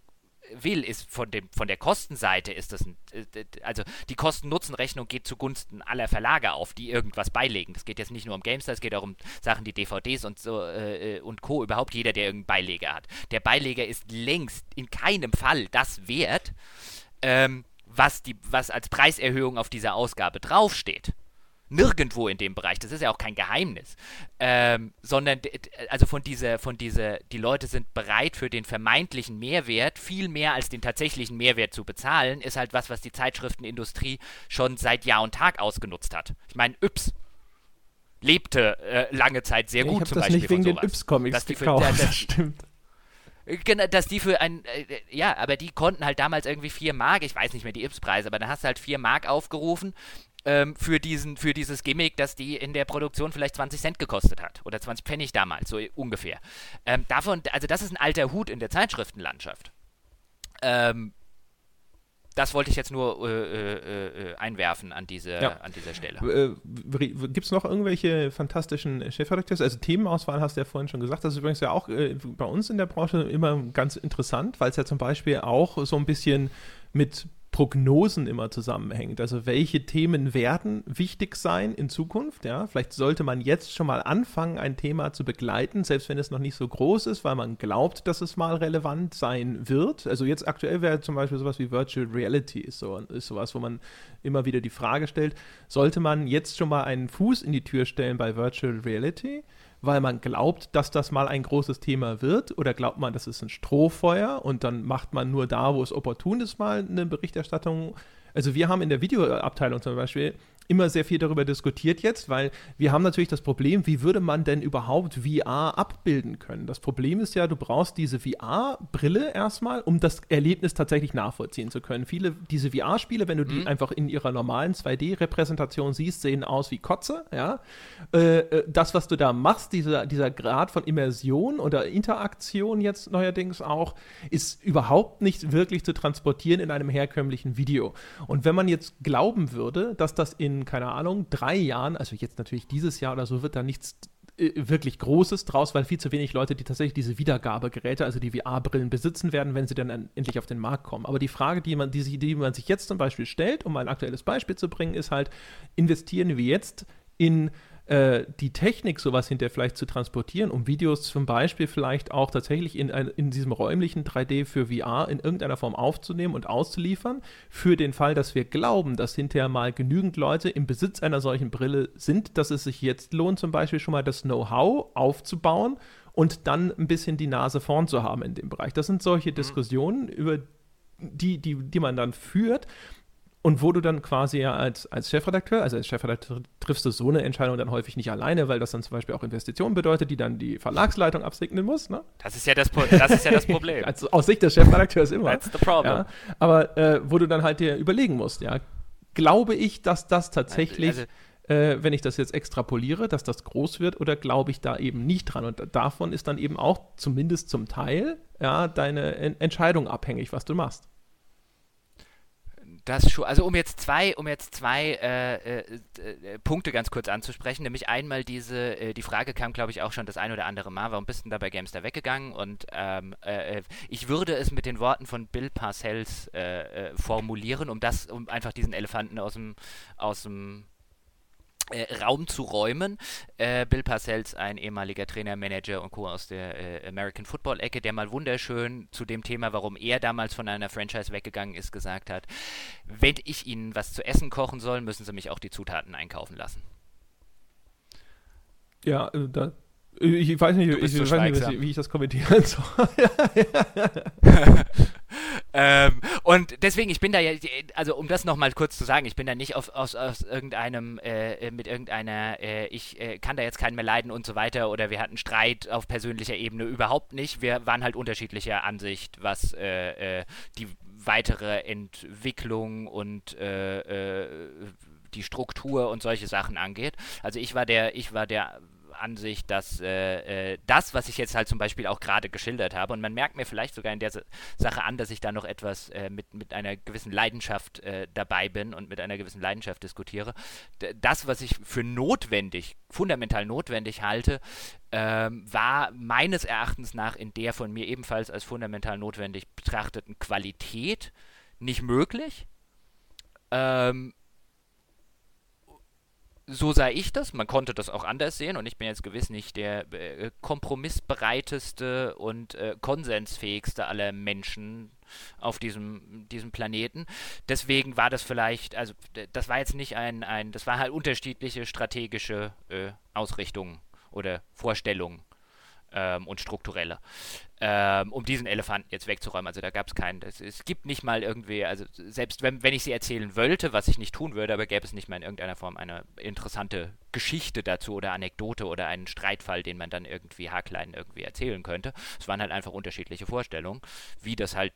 will, ist von, dem, von der Kostenseite ist das ein, äh, also die Kosten-Nutzen-Rechnung geht zugunsten aller Verlage auf, die irgendwas beilegen. Das geht jetzt nicht nur um GameStar, es geht auch um Sachen, die DVDs und so äh, äh, und Co. Überhaupt jeder, der irgendeinen Beileger hat. Der Beileger ist längst in keinem Fall das wert, ähm, was, die, was als Preiserhöhung auf dieser Ausgabe draufsteht nirgendwo in dem Bereich. Das ist ja auch kein Geheimnis. Ähm, sondern, also von dieser, von dieser, die Leute sind bereit für den vermeintlichen Mehrwert, viel mehr als den tatsächlichen Mehrwert zu bezahlen, ist halt was, was die Zeitschriftenindustrie schon seit Jahr und Tag ausgenutzt hat. Ich meine, Yps lebte äh, lange Zeit sehr ja, gut ich zum das Beispiel nicht wegen den Yps-Comics gekauft, für, das stimmt. Genau, dass die für ein, äh, ja, aber die konnten halt damals irgendwie 4 Mark, ich weiß nicht mehr die Yps-Preise, aber dann hast du halt 4 Mark aufgerufen ähm, für, diesen, für dieses Gimmick, das die in der Produktion vielleicht 20 Cent gekostet hat. Oder 20 Pfennig damals, so ungefähr. Ähm, davon, also das ist ein alter Hut in der Zeitschriftenlandschaft. Ähm, das wollte ich jetzt nur äh, äh, äh einwerfen an, diese, ja. an dieser Stelle. Äh, Gibt es noch irgendwelche fantastischen Chefredakteure? Also Themenauswahl hast du ja vorhin schon gesagt. Das ist übrigens ja auch äh, bei uns in der Branche immer ganz interessant, weil es ja zum Beispiel auch so ein bisschen mit Prognosen immer zusammenhängt. Also welche Themen werden wichtig sein in Zukunft? Ja, vielleicht sollte man jetzt schon mal anfangen, ein Thema zu begleiten, selbst wenn es noch nicht so groß ist, weil man glaubt, dass es mal relevant sein wird. Also jetzt aktuell wäre zum Beispiel sowas wie Virtual Reality ist, so, ist sowas, wo man immer wieder die Frage stellt, sollte man jetzt schon mal einen Fuß in die Tür stellen bei Virtual Reality? Weil man glaubt, dass das mal ein großes Thema wird? Oder glaubt man, das ist ein Strohfeuer und dann macht man nur da, wo es opportun ist, mal eine Berichterstattung? Also wir haben in der Videoabteilung zum Beispiel immer sehr viel darüber diskutiert jetzt, weil wir haben natürlich das Problem, wie würde man denn überhaupt VR abbilden können? Das Problem ist ja, du brauchst diese VR-Brille erstmal, um das Erlebnis tatsächlich nachvollziehen zu können. Viele, diese VR-Spiele, wenn du die mhm. einfach in ihrer normalen 2D-Repräsentation siehst, sehen aus wie Kotze, ja. Äh, äh, das, was du da machst, dieser, dieser Grad von Immersion oder Interaktion jetzt neuerdings auch, ist überhaupt nicht wirklich zu transportieren in einem herkömmlichen Video. Und wenn man jetzt glauben würde, dass das in keine Ahnung, drei Jahren, also jetzt natürlich dieses Jahr oder so, wird da nichts äh, wirklich Großes draus, weil viel zu wenig Leute, die tatsächlich diese Wiedergabegeräte, also die VR-Brillen besitzen werden, wenn sie dann endlich auf den Markt kommen. Aber die Frage, die man, die, die man sich jetzt zum Beispiel stellt, um ein aktuelles Beispiel zu bringen, ist halt, investieren wir jetzt in äh, die Technik, sowas hinterher vielleicht zu transportieren, um Videos zum Beispiel vielleicht auch tatsächlich in, ein, in diesem räumlichen 3D für VR in irgendeiner Form aufzunehmen und auszuliefern, für den Fall, dass wir glauben, dass hinterher mal genügend Leute im Besitz einer solchen Brille sind, dass es sich jetzt lohnt, zum Beispiel schon mal das Know-how aufzubauen und dann ein bisschen die Nase vorn zu haben in dem Bereich. Das sind solche mhm. Diskussionen, über die, die, die man dann führt. Und wo du dann quasi ja als, als Chefredakteur, also als Chefredakteur triffst du so eine Entscheidung dann häufig nicht alleine, weil das dann zum Beispiel auch Investitionen bedeutet, die dann die Verlagsleitung absegnen muss. Ne? Das, ist ja das, das ist ja das Problem. also aus Sicht des Chefredakteurs immer. That's the problem. Ja? Aber äh, wo du dann halt dir überlegen musst, ja, glaube ich, dass das tatsächlich, also, äh, wenn ich das jetzt extrapoliere, dass das groß wird oder glaube ich da eben nicht dran? Und davon ist dann eben auch zumindest zum Teil ja, deine Entscheidung abhängig, was du machst. Das schon, also um jetzt zwei, um jetzt zwei äh, äh, äh, Punkte ganz kurz anzusprechen, nämlich einmal diese, äh, die Frage kam, glaube ich, auch schon das ein oder andere Mal, warum bist du da bei Gamestar weggegangen? Und ähm, äh, ich würde es mit den Worten von Bill Parcells äh, formulieren, um das, um einfach diesen Elefanten aus dem, aus dem äh, Raum zu räumen. Äh, Bill Parcells, ein ehemaliger Trainer, Manager und Co. aus der äh, American Football-Ecke, der mal wunderschön zu dem Thema, warum er damals von einer Franchise weggegangen ist, gesagt hat, wenn ich Ihnen was zu essen kochen soll, müssen Sie mich auch die Zutaten einkaufen lassen. Ja, äh, da, ich weiß nicht, ich, so weiß nicht wie ich das kommentieren soll. ähm, und deswegen, ich bin da ja, also um das nochmal kurz zu sagen, ich bin da nicht auf, aus, aus irgendeinem, äh, mit irgendeiner, äh, ich äh, kann da jetzt keinen mehr leiden und so weiter oder wir hatten Streit auf persönlicher Ebene, überhaupt nicht. Wir waren halt unterschiedlicher Ansicht, was äh, äh, die weitere Entwicklung und äh, die Struktur und solche Sachen angeht. Also ich war der, ich war der Ansicht, dass äh, äh, das, was ich jetzt halt zum Beispiel auch gerade geschildert habe, und man merkt mir vielleicht sogar in der Sache an, dass ich da noch etwas äh, mit, mit einer gewissen Leidenschaft äh, dabei bin und mit einer gewissen Leidenschaft diskutiere, das, was ich für notwendig, fundamental notwendig halte, ähm, war meines Erachtens nach in der von mir ebenfalls als fundamental notwendig betrachteten Qualität nicht möglich. Ähm, so sah ich das. Man konnte das auch anders sehen und ich bin jetzt gewiss nicht der äh, kompromissbereiteste und äh, konsensfähigste aller Menschen auf diesem, diesem Planeten. Deswegen war das vielleicht, also das war jetzt nicht ein, ein das war halt unterschiedliche strategische äh, Ausrichtungen oder Vorstellungen ähm, und strukturelle, ähm, um diesen Elefanten jetzt wegzuräumen. Also da gab es keinen, das, es gibt nicht mal irgendwie, also selbst wenn, wenn ich sie erzählen wollte, was ich nicht tun würde, aber gäbe es nicht mal in irgendeiner Form eine interessante Geschichte dazu oder Anekdote oder einen Streitfall, den man dann irgendwie haarklein irgendwie erzählen könnte. Es waren halt einfach unterschiedliche Vorstellungen, wie das halt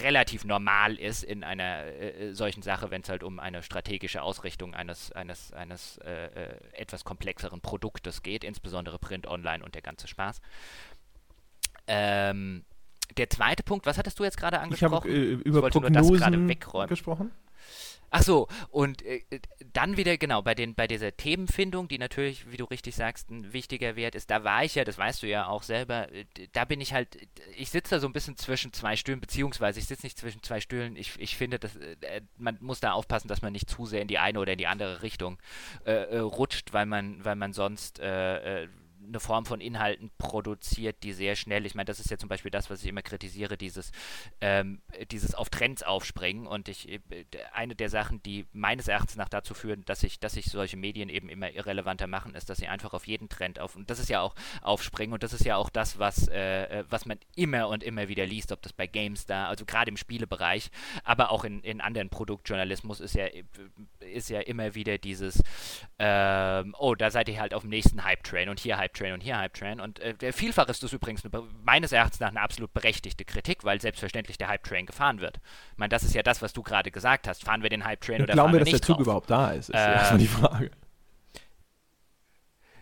relativ normal ist in einer äh, solchen Sache, wenn es halt um eine strategische Ausrichtung eines, eines, eines äh, äh, etwas komplexeren Produktes geht, insbesondere Print, Online und der ganze Spaß. Ähm, der zweite Punkt, was hattest du jetzt gerade angesprochen? Ich habe äh, über ich Prognosen gesprochen. Ach so, und äh, dann wieder, genau, bei, den, bei dieser Themenfindung, die natürlich, wie du richtig sagst, ein wichtiger Wert ist, da war ich ja, das weißt du ja auch selber, äh, da bin ich halt, ich sitze da so ein bisschen zwischen zwei Stühlen, beziehungsweise ich sitze nicht zwischen zwei Stühlen, ich, ich finde, dass, äh, man muss da aufpassen, dass man nicht zu sehr in die eine oder in die andere Richtung äh, äh rutscht, weil man, weil man sonst äh, eine Form von Inhalten produziert, die sehr schnell, ich meine, das ist ja zum Beispiel das, was ich immer kritisiere, dieses, ähm, dieses auf Trends aufspringen. Und ich, äh, eine der Sachen, die meines Erachtens nach dazu führen, dass sich dass ich solche Medien eben immer irrelevanter machen, ist, dass sie einfach auf jeden Trend auf, und das ist ja auch aufspringen. Und das ist ja auch das, was, äh, äh was man immer und immer wieder liest, ob das bei Games da, also gerade im Spielebereich, aber auch in, in anderen Produktjournalismus ist ja, ist ja immer wieder dieses, ähm, oh, da seid ihr halt auf dem nächsten Hype-Train und hier Hype Hype-Train und hier Hype-Train. Und äh, vielfach ist das übrigens eine, meines Erachtens nach eine absolut berechtigte Kritik, weil selbstverständlich der Hype-Train gefahren wird. Ich meine, das ist ja das, was du gerade gesagt hast. Fahren wir den Hype-Train oder glauben fahren wir, dass der Zug drauf? überhaupt da ist? Ist äh, erstmal die Frage.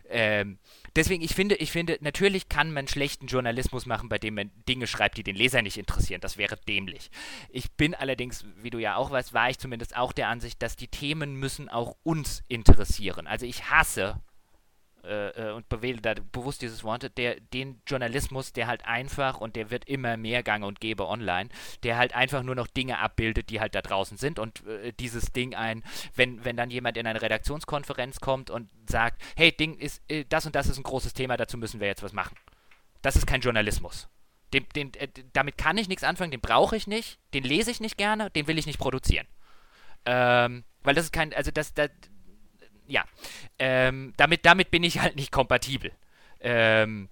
Ähm, deswegen, ich finde, ich finde, natürlich kann man schlechten Journalismus machen, bei dem man Dinge schreibt, die den Leser nicht interessieren. Das wäre dämlich. Ich bin allerdings, wie du ja auch weißt, war ich zumindest auch der Ansicht, dass die Themen müssen auch uns interessieren. Also ich hasse äh, äh, und bewähle da bewusst dieses Wort, der, den Journalismus, der halt einfach und der wird immer mehr Gang und Gäbe online, der halt einfach nur noch Dinge abbildet, die halt da draußen sind und äh, dieses Ding ein, wenn, wenn dann jemand in eine Redaktionskonferenz kommt und sagt, hey, Ding ist, äh, das und das ist ein großes Thema, dazu müssen wir jetzt was machen. Das ist kein Journalismus. Den, den, äh, damit kann ich nichts anfangen, den brauche ich nicht, den lese ich nicht gerne, den will ich nicht produzieren. Ähm, weil das ist kein, also das, das, ja, ähm, damit, damit bin ich halt nicht kompatibel. Ähm,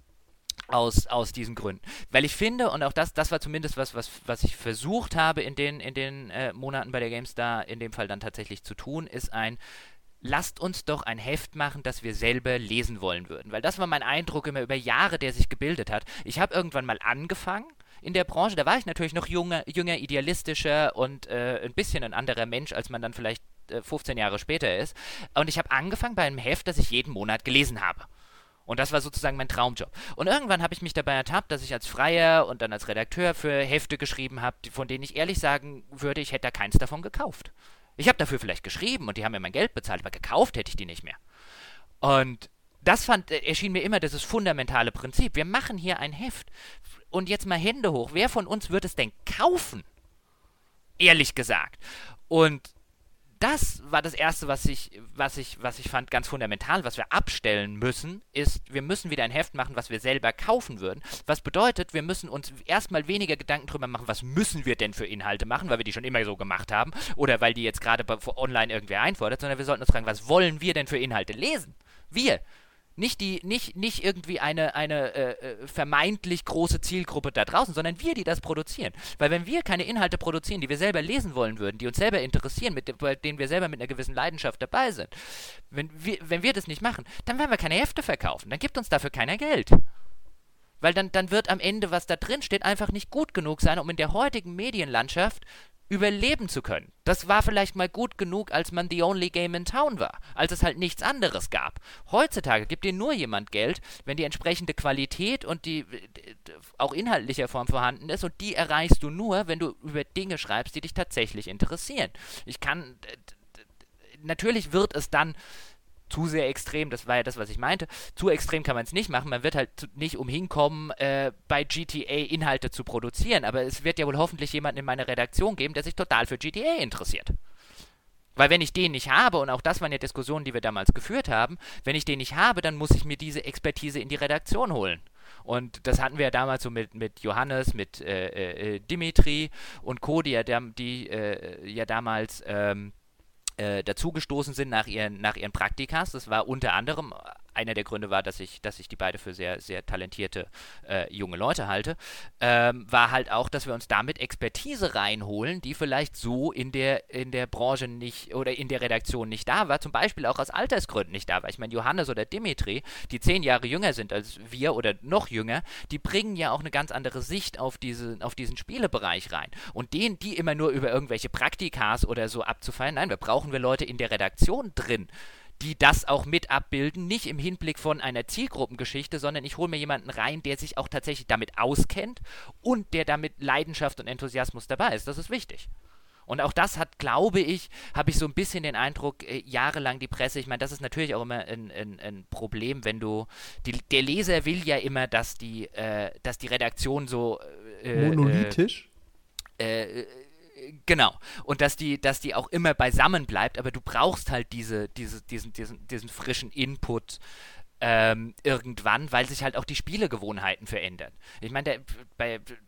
aus, aus diesen Gründen. Weil ich finde, und auch das, das war zumindest was, was, was ich versucht habe in den, in den äh, Monaten bei der GameStar in dem Fall dann tatsächlich zu tun, ist ein, lasst uns doch ein Heft machen, das wir selber lesen wollen würden. Weil das war mein Eindruck immer über Jahre, der sich gebildet hat. Ich habe irgendwann mal angefangen in der Branche, da war ich natürlich noch junger, jünger idealistischer und äh, ein bisschen ein anderer Mensch, als man dann vielleicht 15 äh, Jahre später ist. Und ich habe angefangen bei einem Heft, das ich jeden Monat gelesen habe. Und das war sozusagen mein Traumjob. Und irgendwann habe ich mich dabei ertappt, dass ich als Freier und dann als Redakteur für Hefte geschrieben habe, von denen ich ehrlich sagen würde, ich hätte da keins davon gekauft. Ich habe dafür vielleicht geschrieben und die haben mir mein Geld bezahlt, aber gekauft hätte ich die nicht mehr. Und das fand, äh, erschien mir immer dieses fundamentale Prinzip. Wir machen hier ein Heft. Und jetzt mal Hände hoch. Wer von uns wird es denn kaufen? Ehrlich gesagt. Und das war das Erste, was ich, was, ich, was ich fand ganz fundamental, was wir abstellen müssen, ist, wir müssen wieder ein Heft machen, was wir selber kaufen würden. Was bedeutet, wir müssen uns erstmal weniger Gedanken drüber machen, was müssen wir denn für Inhalte machen, weil wir die schon immer so gemacht haben oder weil die jetzt gerade online irgendwer einfordert, sondern wir sollten uns fragen, was wollen wir denn für Inhalte lesen? Wir. Nicht, die, nicht, nicht irgendwie eine, eine äh, äh, vermeintlich große Zielgruppe da draußen, sondern wir, die das produzieren. Weil wenn wir keine Inhalte produzieren, die wir selber lesen wollen würden, die uns selber interessieren, mit, bei denen wir selber mit einer gewissen Leidenschaft dabei sind, wenn wir, wenn wir das nicht machen, dann werden wir keine Hefte verkaufen. Dann gibt uns dafür keiner Geld. Weil dann, dann wird am Ende, was da drin steht, einfach nicht gut genug sein, um in der heutigen Medienlandschaft überleben zu können. Das war vielleicht mal gut genug, als man the only game in town war, als es halt nichts anderes gab. Heutzutage gibt dir nur jemand Geld, wenn die entsprechende Qualität und die auch inhaltlicher Form vorhanden ist und die erreichst du nur, wenn du über Dinge schreibst, die dich tatsächlich interessieren. Ich kann natürlich wird es dann zu sehr extrem, das war ja das, was ich meinte, zu extrem kann man es nicht machen. Man wird halt nicht umhin kommen, äh, bei GTA Inhalte zu produzieren, aber es wird ja wohl hoffentlich jemanden in meiner Redaktion geben, der sich total für GTA interessiert. Weil wenn ich den nicht habe, und auch das waren ja Diskussionen, die wir damals geführt haben, wenn ich den nicht habe, dann muss ich mir diese Expertise in die Redaktion holen. Und das hatten wir ja damals so mit, mit Johannes, mit äh, äh, Dimitri und Co., die ja, die, äh, ja damals ähm, äh, dazugestoßen sind nach ihren, nach ihren Praktikas. Das war unter anderem einer der Gründe war, dass ich, dass ich die beide für sehr, sehr talentierte äh, junge Leute halte, ähm, war halt auch, dass wir uns damit Expertise reinholen, die vielleicht so in der, in der Branche nicht oder in der Redaktion nicht da war, zum Beispiel auch aus Altersgründen nicht da war. Ich meine, Johannes oder Dimitri, die zehn Jahre jünger sind als wir oder noch jünger, die bringen ja auch eine ganz andere Sicht auf, diese, auf diesen Spielebereich rein. Und denen, die immer nur über irgendwelche Praktikas oder so abzufallen, nein, da brauchen wir Leute in der Redaktion drin die das auch mit abbilden, nicht im Hinblick von einer Zielgruppengeschichte, sondern ich hole mir jemanden rein, der sich auch tatsächlich damit auskennt und der damit Leidenschaft und Enthusiasmus dabei ist. Das ist wichtig. Und auch das hat, glaube ich, habe ich so ein bisschen den Eindruck, äh, jahrelang die Presse, ich meine, das ist natürlich auch immer ein, ein, ein Problem, wenn du, die, der Leser will ja immer, dass die, äh, dass die Redaktion so äh, monolithisch. Genau. Und dass die, dass die auch immer beisammen bleibt, aber du brauchst halt diese, diese, diesen, diesen, diesen frischen Input ähm, irgendwann, weil sich halt auch die Spielegewohnheiten verändern. Ich meine,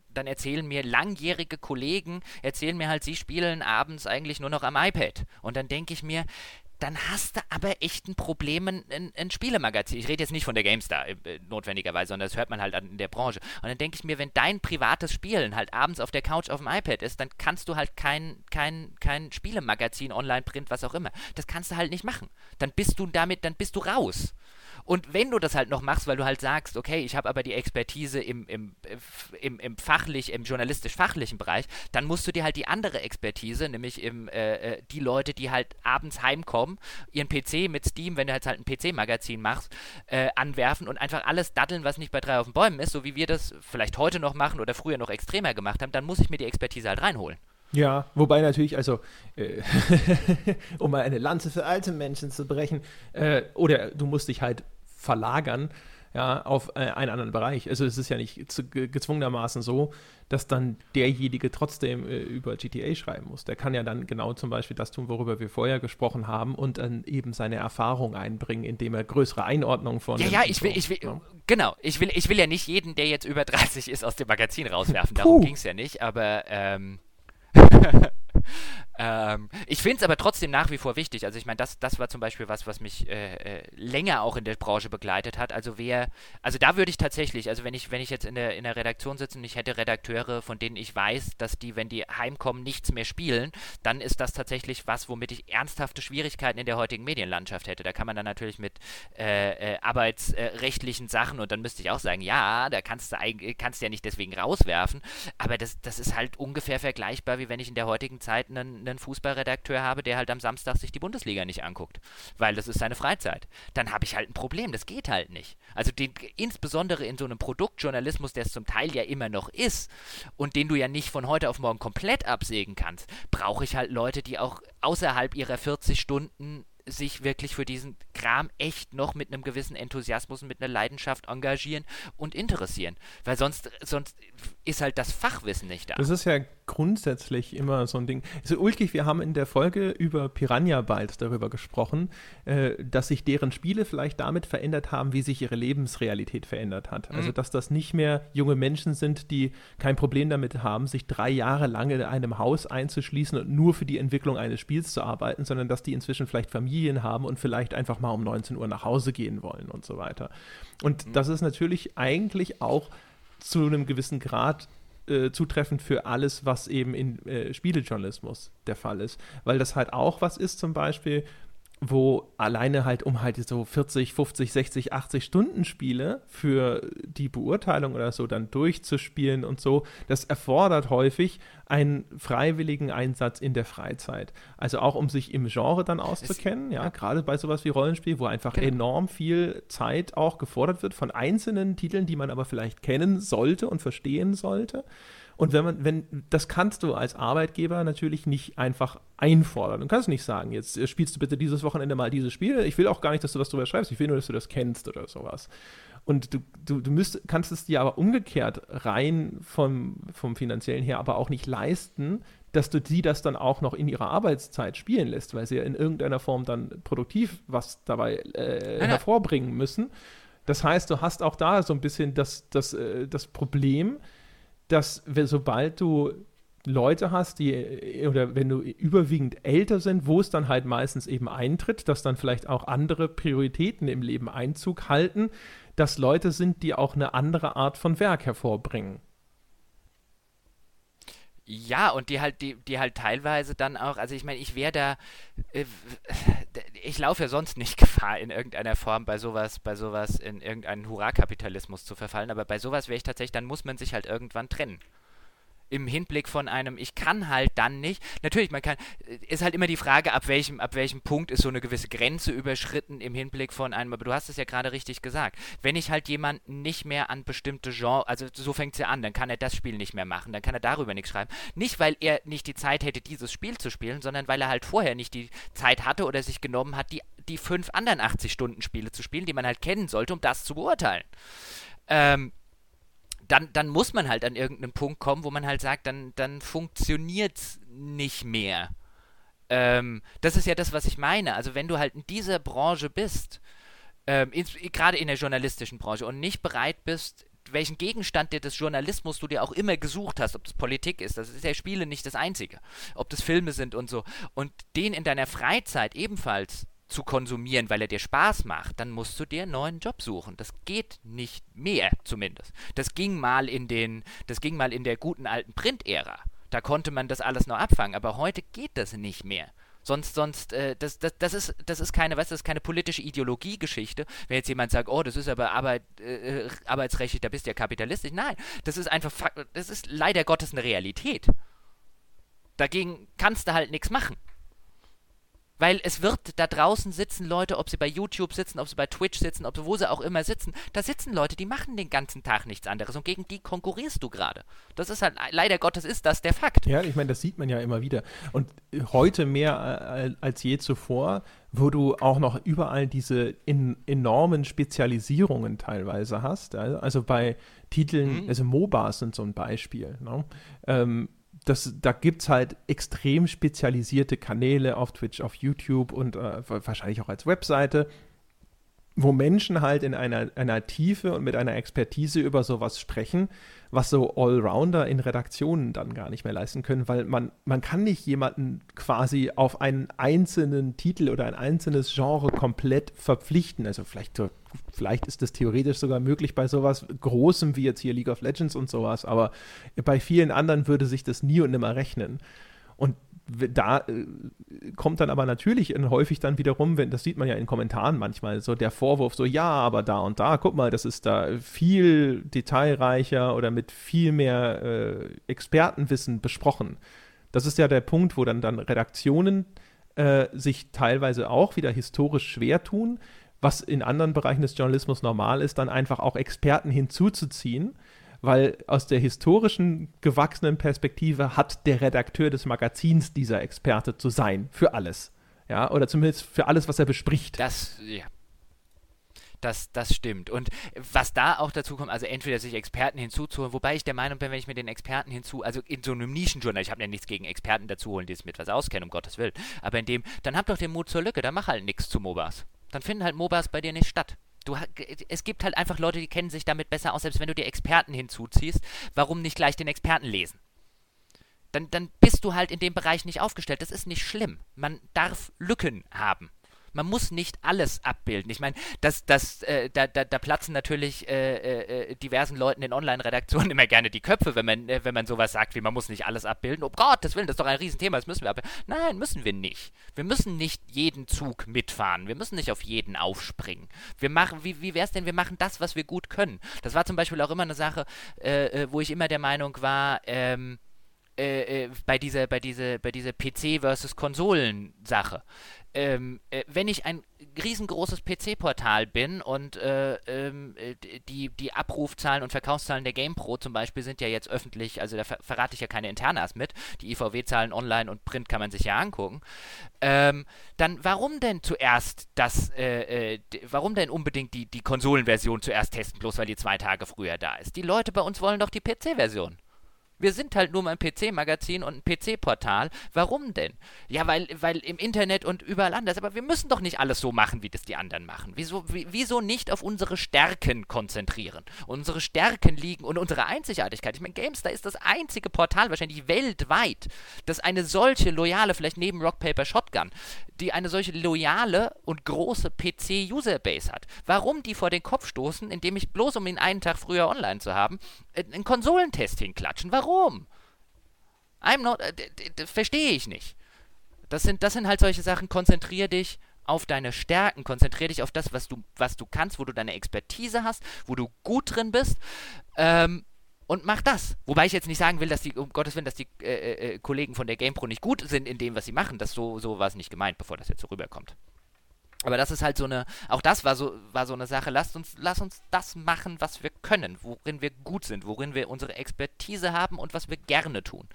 dann erzählen mir langjährige Kollegen, erzählen mir halt, sie spielen abends eigentlich nur noch am iPad. Und dann denke ich mir, dann hast du aber echt ein Problem, ein, ein Spielemagazin. Ich rede jetzt nicht von der GameStar äh, notwendigerweise, sondern das hört man halt in der Branche. Und dann denke ich mir, wenn dein privates Spielen halt abends auf der Couch auf dem iPad ist, dann kannst du halt kein, kein, kein Spielemagazin, Online-Print, was auch immer. Das kannst du halt nicht machen. Dann bist du damit, dann bist du raus. Und wenn du das halt noch machst, weil du halt sagst, okay, ich habe aber die Expertise im, im, im, im fachlich, im journalistisch-fachlichen Bereich, dann musst du dir halt die andere Expertise, nämlich im, äh, äh die Leute, die halt abends heimkommen, ihren PC mit Steam, wenn du jetzt halt ein PC-Magazin machst, äh, anwerfen und einfach alles daddeln, was nicht bei drei auf den Bäumen ist, so wie wir das vielleicht heute noch machen oder früher noch extremer gemacht haben, dann muss ich mir die Expertise halt reinholen. Ja, wobei natürlich, also, äh, um mal eine Lanze für alte Menschen zu brechen, äh, oder du musst dich halt verlagern ja, auf äh, einen anderen Bereich. Also es ist ja nicht gezwungenermaßen so, dass dann derjenige trotzdem äh, über GTA schreiben muss. Der kann ja dann genau zum Beispiel das tun, worüber wir vorher gesprochen haben und dann eben seine Erfahrung einbringen, indem er größere Einordnungen von. Ja, ja, ich will, ich will, ja. genau, ich will, ich will ja nicht jeden, der jetzt über 30 ist, aus dem Magazin rauswerfen. Darum ging es ja nicht, aber ähm, ähm, ich finde es aber trotzdem nach wie vor wichtig. Also ich meine, das, das war zum Beispiel was, was mich äh, äh, länger auch in der Branche begleitet hat. Also wer, also da würde ich tatsächlich, also wenn ich, wenn ich jetzt in der, in der Redaktion sitze und ich hätte Redakteure, von denen ich weiß, dass die, wenn die heimkommen, nichts mehr spielen, dann ist das tatsächlich was, womit ich ernsthafte Schwierigkeiten in der heutigen Medienlandschaft hätte. Da kann man dann natürlich mit äh, äh, arbeitsrechtlichen Sachen und dann müsste ich auch sagen, ja, da kannst du kannst du ja nicht deswegen rauswerfen, aber das, das ist halt ungefähr vergleichbar, wie wenn ich in der heutigen Zeit einen einen Fußballredakteur habe, der halt am Samstag sich die Bundesliga nicht anguckt, weil das ist seine Freizeit, dann habe ich halt ein Problem. Das geht halt nicht. Also den, insbesondere in so einem Produktjournalismus, der es zum Teil ja immer noch ist und den du ja nicht von heute auf morgen komplett absägen kannst, brauche ich halt Leute, die auch außerhalb ihrer 40 Stunden sich wirklich für diesen Kram echt noch mit einem gewissen Enthusiasmus und mit einer Leidenschaft engagieren und interessieren. Weil sonst, sonst ist halt das Fachwissen nicht da. Das ist ja grundsätzlich immer so ein Ding. Also Ulkig, wir haben in der Folge über Piranha bald darüber gesprochen, äh, dass sich deren Spiele vielleicht damit verändert haben, wie sich ihre Lebensrealität verändert hat. Also mhm. dass das nicht mehr junge Menschen sind, die kein Problem damit haben, sich drei Jahre lang in einem Haus einzuschließen und nur für die Entwicklung eines Spiels zu arbeiten, sondern dass die inzwischen vielleicht Familien haben und vielleicht einfach mal um 19 Uhr nach Hause gehen wollen und so weiter. Und mhm. das ist natürlich eigentlich auch zu einem gewissen Grad äh, zutreffend für alles, was eben in äh, Spielejournalismus der Fall ist. Weil das halt auch was ist, zum Beispiel, wo alleine halt um halt so 40, 50, 60, 80 Stunden Spiele für die Beurteilung oder so dann durchzuspielen und so, das erfordert häufig einen freiwilligen Einsatz in der Freizeit. Also auch um sich im Genre dann auszukennen, es, ja, ja. gerade bei sowas wie Rollenspiel, wo einfach genau. enorm viel Zeit auch gefordert wird von einzelnen Titeln, die man aber vielleicht kennen sollte und verstehen sollte. Und wenn man, wenn, das kannst du als Arbeitgeber natürlich nicht einfach einfordern. Du kannst nicht sagen, jetzt äh, spielst du bitte dieses Wochenende mal dieses Spiel. Ich will auch gar nicht, dass du was drüber schreibst. Ich will nur, dass du das kennst oder sowas. Und du, du, du müsst, kannst es dir aber umgekehrt rein vom, vom finanziellen her aber auch nicht leisten, dass du sie das dann auch noch in ihrer Arbeitszeit spielen lässt, weil sie ja in irgendeiner Form dann produktiv was dabei äh, hervorbringen müssen. Das heißt, du hast auch da so ein bisschen das, das, äh, das Problem, dass sobald du Leute hast, die, oder wenn du überwiegend älter sind, wo es dann halt meistens eben eintritt, dass dann vielleicht auch andere Prioritäten im Leben Einzug halten, dass Leute sind, die auch eine andere Art von Werk hervorbringen. Ja, und die halt, die, die halt teilweise dann auch, also ich meine, ich wäre da, äh, ich laufe ja sonst nicht Gefahr, in irgendeiner Form bei sowas, bei sowas in irgendeinen Hurra-Kapitalismus zu verfallen, aber bei sowas wäre ich tatsächlich, dann muss man sich halt irgendwann trennen im Hinblick von einem, ich kann halt dann nicht. Natürlich, man kann, ist halt immer die Frage, ab welchem, ab welchem Punkt ist so eine gewisse Grenze überschritten im Hinblick von einem, aber du hast es ja gerade richtig gesagt. Wenn ich halt jemanden nicht mehr an bestimmte Genre, also so fängt es ja an, dann kann er das Spiel nicht mehr machen, dann kann er darüber nichts schreiben. Nicht, weil er nicht die Zeit hätte, dieses Spiel zu spielen, sondern weil er halt vorher nicht die Zeit hatte oder sich genommen hat, die, die fünf anderen 80-Stunden-Spiele zu spielen, die man halt kennen sollte, um das zu beurteilen. Ähm, dann, dann muss man halt an irgendeinen Punkt kommen, wo man halt sagt, dann, dann funktioniert es nicht mehr. Ähm, das ist ja das, was ich meine. Also wenn du halt in dieser Branche bist, ähm, gerade in der journalistischen Branche und nicht bereit bist, welchen Gegenstand dir des Journalismus du dir auch immer gesucht hast, ob das Politik ist, das ist ja Spiele nicht das Einzige, ob das Filme sind und so, und den in deiner Freizeit ebenfalls zu konsumieren, weil er dir Spaß macht, dann musst du dir einen neuen Job suchen. Das geht nicht mehr, zumindest. Das ging mal in den, das ging mal in der guten alten Print-Ära. Da konnte man das alles noch abfangen, aber heute geht das nicht mehr. Sonst, sonst, äh, das, das, das ist, das ist keine, weißt das ist keine politische Ideologiegeschichte. Wenn jetzt jemand sagt, oh, das ist aber Arbeit, äh, arbeitsrechtlich, da bist du ja kapitalistisch. Nein, das ist einfach, das ist leider Gottes eine Realität. Dagegen kannst du halt nichts machen. Weil es wird da draußen sitzen Leute, ob sie bei YouTube sitzen, ob sie bei Twitch sitzen, ob sie wo sie auch immer sitzen, da sitzen Leute, die machen den ganzen Tag nichts anderes und gegen die konkurrierst du gerade. Das ist halt, leider Gottes ist das der Fakt. Ja, ich meine, das sieht man ja immer wieder. Und heute mehr äh, als je zuvor, wo du auch noch überall diese in, enormen Spezialisierungen teilweise hast. Also bei Titeln, mhm. also MOBAs sind so ein Beispiel. Ne? Ähm, das, da gibt es halt extrem spezialisierte Kanäle auf Twitch, auf YouTube und äh, wahrscheinlich auch als Webseite, wo Menschen halt in einer, einer Tiefe und mit einer Expertise über sowas sprechen, was so Allrounder in Redaktionen dann gar nicht mehr leisten können, weil man, man kann nicht jemanden quasi auf einen einzelnen Titel oder ein einzelnes Genre komplett verpflichten. Also vielleicht, vielleicht ist das theoretisch sogar möglich bei sowas Großem wie jetzt hier League of Legends und sowas, aber bei vielen anderen würde sich das nie und nimmer rechnen. Und da äh, kommt dann aber natürlich häufig dann wiederum, wenn, das sieht man ja in Kommentaren manchmal, so der Vorwurf, so ja, aber da und da, guck mal, das ist da viel detailreicher oder mit viel mehr äh, Expertenwissen besprochen. Das ist ja der Punkt, wo dann, dann Redaktionen äh, sich teilweise auch wieder historisch schwer tun, was in anderen Bereichen des Journalismus normal ist, dann einfach auch Experten hinzuzuziehen weil aus der historischen gewachsenen Perspektive hat der Redakteur des Magazins dieser Experte zu sein für alles. Ja, oder zumindest für alles, was er bespricht. Das, ja. Das, das stimmt. Und was da auch dazu kommt, also entweder sich Experten hinzuzuholen, wobei ich der Meinung bin, wenn ich mir den Experten hinzu, also in so einem Nischenjournal, ich habe ja nichts gegen Experten dazu holen, die sich mit was auskennen, um Gottes Willen, aber in dem, dann hab doch den Mut zur Lücke, dann mach halt nichts zu MOBAs. Dann finden halt MOBAs bei dir nicht statt. Du, es gibt halt einfach Leute, die kennen sich damit besser aus, selbst wenn du dir Experten hinzuziehst. Warum nicht gleich den Experten lesen? Dann, dann bist du halt in dem Bereich nicht aufgestellt. Das ist nicht schlimm. Man darf Lücken haben man muss nicht alles abbilden. Ich meine, das, das, äh, da, da, da, platzen natürlich äh, äh, äh, diversen Leuten in Online-Redaktionen immer gerne die Köpfe, wenn man, äh, wenn man sowas sagt, wie man muss nicht alles abbilden. Oh Gott, das Willen, das ist doch ein Riesenthema, das müssen wir abbilden. Nein, müssen wir nicht. Wir müssen nicht jeden Zug mitfahren. Wir müssen nicht auf jeden aufspringen. Wir machen, wie, wie wäre es denn, wir machen das, was wir gut können. Das war zum Beispiel auch immer eine Sache, äh, wo ich immer der Meinung war, ähm, äh, bei dieser, bei dieser, bei dieser PC versus Konsolen-Sache ähm, äh, wenn ich ein riesengroßes PC-Portal bin und äh, ähm, äh, die, die Abrufzahlen und Verkaufszahlen der GamePro zum Beispiel sind ja jetzt öffentlich, also da ver verrate ich ja keine Internas mit, die IVW-Zahlen online und Print kann man sich ja angucken, ähm, dann warum denn zuerst das, äh, äh warum denn unbedingt die, die Konsolenversion zuerst testen, bloß weil die zwei Tage früher da ist? Die Leute bei uns wollen doch die PC-Version. Wir sind halt nur mal ein PC-Magazin und ein PC-Portal. Warum denn? Ja, weil, weil im Internet und überall anders. Aber wir müssen doch nicht alles so machen, wie das die anderen machen. Wieso, wieso nicht auf unsere Stärken konzentrieren? Unsere Stärken liegen und unsere Einzigartigkeit. Ich meine, GameStar ist das einzige Portal wahrscheinlich weltweit, das eine solche loyale, vielleicht neben Rock Paper Shotgun, die eine solche loyale und große PC-Userbase hat. Warum die vor den Kopf stoßen, indem ich bloß um ihn einen Tag früher online zu haben, äh, einen Konsolentest hinklatschen? Warum? I'm not, äh, verstehe ich nicht. Das sind, das sind halt solche Sachen, konzentrier dich auf deine Stärken, konzentrier dich auf das, was du, was du kannst, wo du deine Expertise hast, wo du gut drin bist. Ähm, und mach das. Wobei ich jetzt nicht sagen will, dass die, um Gottes Willen, dass die äh, äh, Kollegen von der GamePro nicht gut sind in dem, was sie machen. Das so, so war es nicht gemeint, bevor das jetzt so rüberkommt. Aber das ist halt so eine, auch das war so, war so eine Sache. Lasst uns, lasst uns das machen, was wir können, worin wir gut sind, worin wir unsere Expertise haben und was wir gerne tun.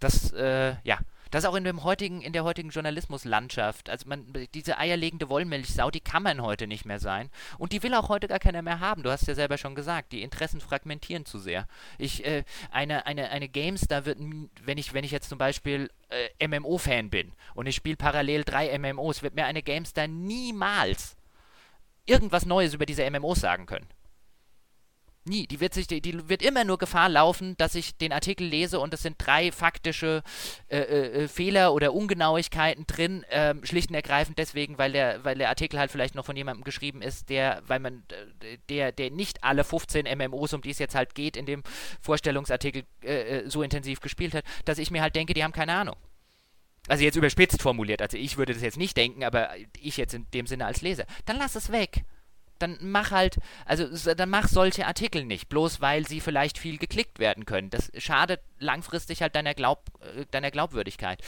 Das, äh, ja, das auch in, dem heutigen, in der heutigen Journalismuslandschaft. Also man, diese eierlegende Wollmilchsau, die kann man heute nicht mehr sein. Und die will auch heute gar keiner mehr haben. Du hast ja selber schon gesagt, die Interessen fragmentieren zu sehr. Ich, äh, eine, eine, eine Games, da wird, wenn ich, wenn ich jetzt zum Beispiel äh, MMO-Fan bin und ich spiele parallel drei MMOs, wird mir eine Games da niemals irgendwas Neues über diese MMOs sagen können. Nie. Die wird, sich, die, wird immer nur Gefahr laufen, dass ich den Artikel lese und es sind drei faktische äh, äh, äh Fehler oder Ungenauigkeiten drin, äh, schlicht und ergreifend deswegen, weil der, weil der Artikel halt vielleicht noch von jemandem geschrieben ist, der, weil man, äh, der, der nicht alle 15 MMOs, um die es jetzt halt geht, in dem Vorstellungsartikel äh, so intensiv gespielt hat, dass ich mir halt denke, die haben keine Ahnung. Also jetzt überspitzt formuliert, also ich würde das jetzt nicht denken, aber ich jetzt in dem Sinne als Leser. Dann lass es weg dann mach halt, also dann mach solche Artikel nicht, bloß weil sie vielleicht viel geklickt werden können. Das schadet langfristig halt deiner, Glaub, äh, deiner Glaubwürdigkeit.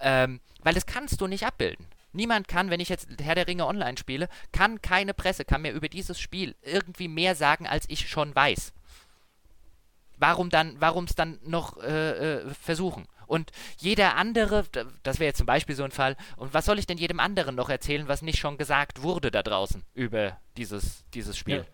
Ähm, weil das kannst du nicht abbilden. Niemand kann, wenn ich jetzt Herr der Ringe online spiele, kann keine Presse, kann mir über dieses Spiel irgendwie mehr sagen, als ich schon weiß. Warum dann, warum es dann noch äh, äh, versuchen? Und jeder andere, das wäre jetzt zum Beispiel so ein Fall, und was soll ich denn jedem anderen noch erzählen, was nicht schon gesagt wurde da draußen über dieses, dieses Spiel? Ja.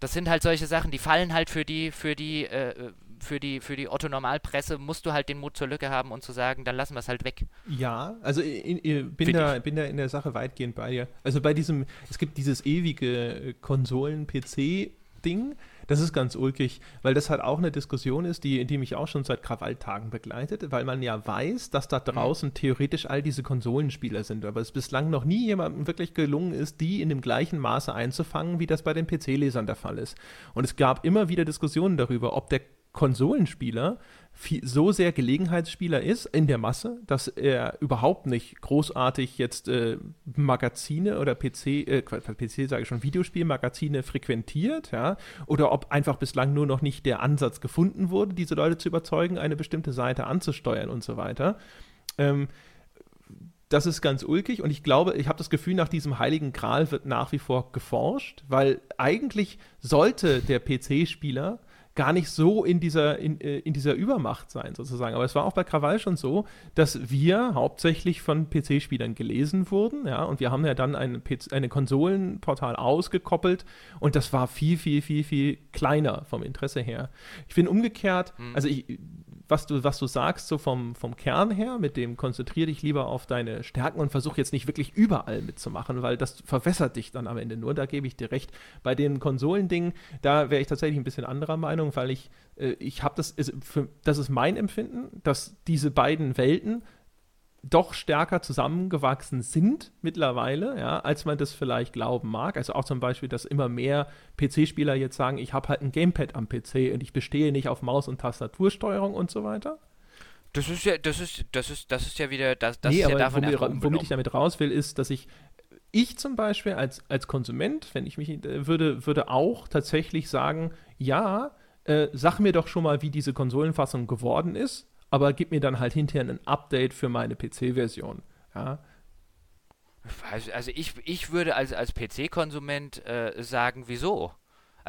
Das sind halt solche Sachen, die fallen halt für die, für die, äh, für die, für die Otto-Normalpresse musst du halt den Mut zur Lücke haben und zu sagen, dann lassen wir es halt weg. Ja, also ich, ich bin, da, bin da in der Sache weitgehend bei dir. Also bei diesem, es gibt dieses ewige Konsolen-PC-Ding, das ist ganz ulkig, weil das halt auch eine Diskussion ist, die, die mich auch schon seit Krawalltagen begleitet, weil man ja weiß, dass da mhm. draußen mhm. theoretisch all diese Konsolenspieler sind, aber es bislang noch nie jemandem wirklich gelungen ist, die in dem gleichen Maße einzufangen, wie das bei den PC-Lesern der Fall ist. Und es gab immer wieder Diskussionen darüber, ob der Konsolenspieler viel, so sehr Gelegenheitsspieler ist in der Masse, dass er überhaupt nicht großartig jetzt äh, Magazine oder PC, äh, PC sage ich schon, Videospielmagazine frequentiert, ja, oder ob einfach bislang nur noch nicht der Ansatz gefunden wurde, diese Leute zu überzeugen, eine bestimmte Seite anzusteuern und so weiter. Ähm, das ist ganz ulkig und ich glaube, ich habe das Gefühl, nach diesem heiligen Gral wird nach wie vor geforscht, weil eigentlich sollte der PC-Spieler gar nicht so in dieser, in, äh, in dieser Übermacht sein, sozusagen. Aber es war auch bei Krawall schon so, dass wir hauptsächlich von PC-Spielern gelesen wurden, ja, und wir haben ja dann ein eine Konsolenportal ausgekoppelt und das war viel, viel, viel, viel kleiner vom Interesse her. Ich finde umgekehrt, hm. also ich, was du, was du sagst, so vom, vom Kern her, mit dem konzentrier dich lieber auf deine Stärken und versuch jetzt nicht wirklich überall mitzumachen, weil das verwässert dich dann am Ende nur. Da gebe ich dir recht. Bei den Konsolendingen, da wäre ich tatsächlich ein bisschen anderer Meinung, weil ich, äh, ich habe das, ist, für, das ist mein Empfinden, dass diese beiden Welten doch stärker zusammengewachsen sind mittlerweile, ja, als man das vielleicht glauben mag. Also auch zum Beispiel, dass immer mehr PC-Spieler jetzt sagen, ich habe halt ein Gamepad am PC und ich bestehe nicht auf Maus- und Tastatursteuerung und so weiter. Das ist ja, das ist, das ist, das ist ja wieder, das, das nee, ist ja davon womit, womit ich damit raus will, ist, dass ich ich zum Beispiel als, als Konsument, wenn ich mich äh, würde, würde auch tatsächlich sagen, ja, äh, sag mir doch schon mal, wie diese Konsolenfassung geworden ist aber gib mir dann halt hinterher ein Update für meine PC-Version. Ja. Also ich, ich würde als, als PC-Konsument äh, sagen, wieso?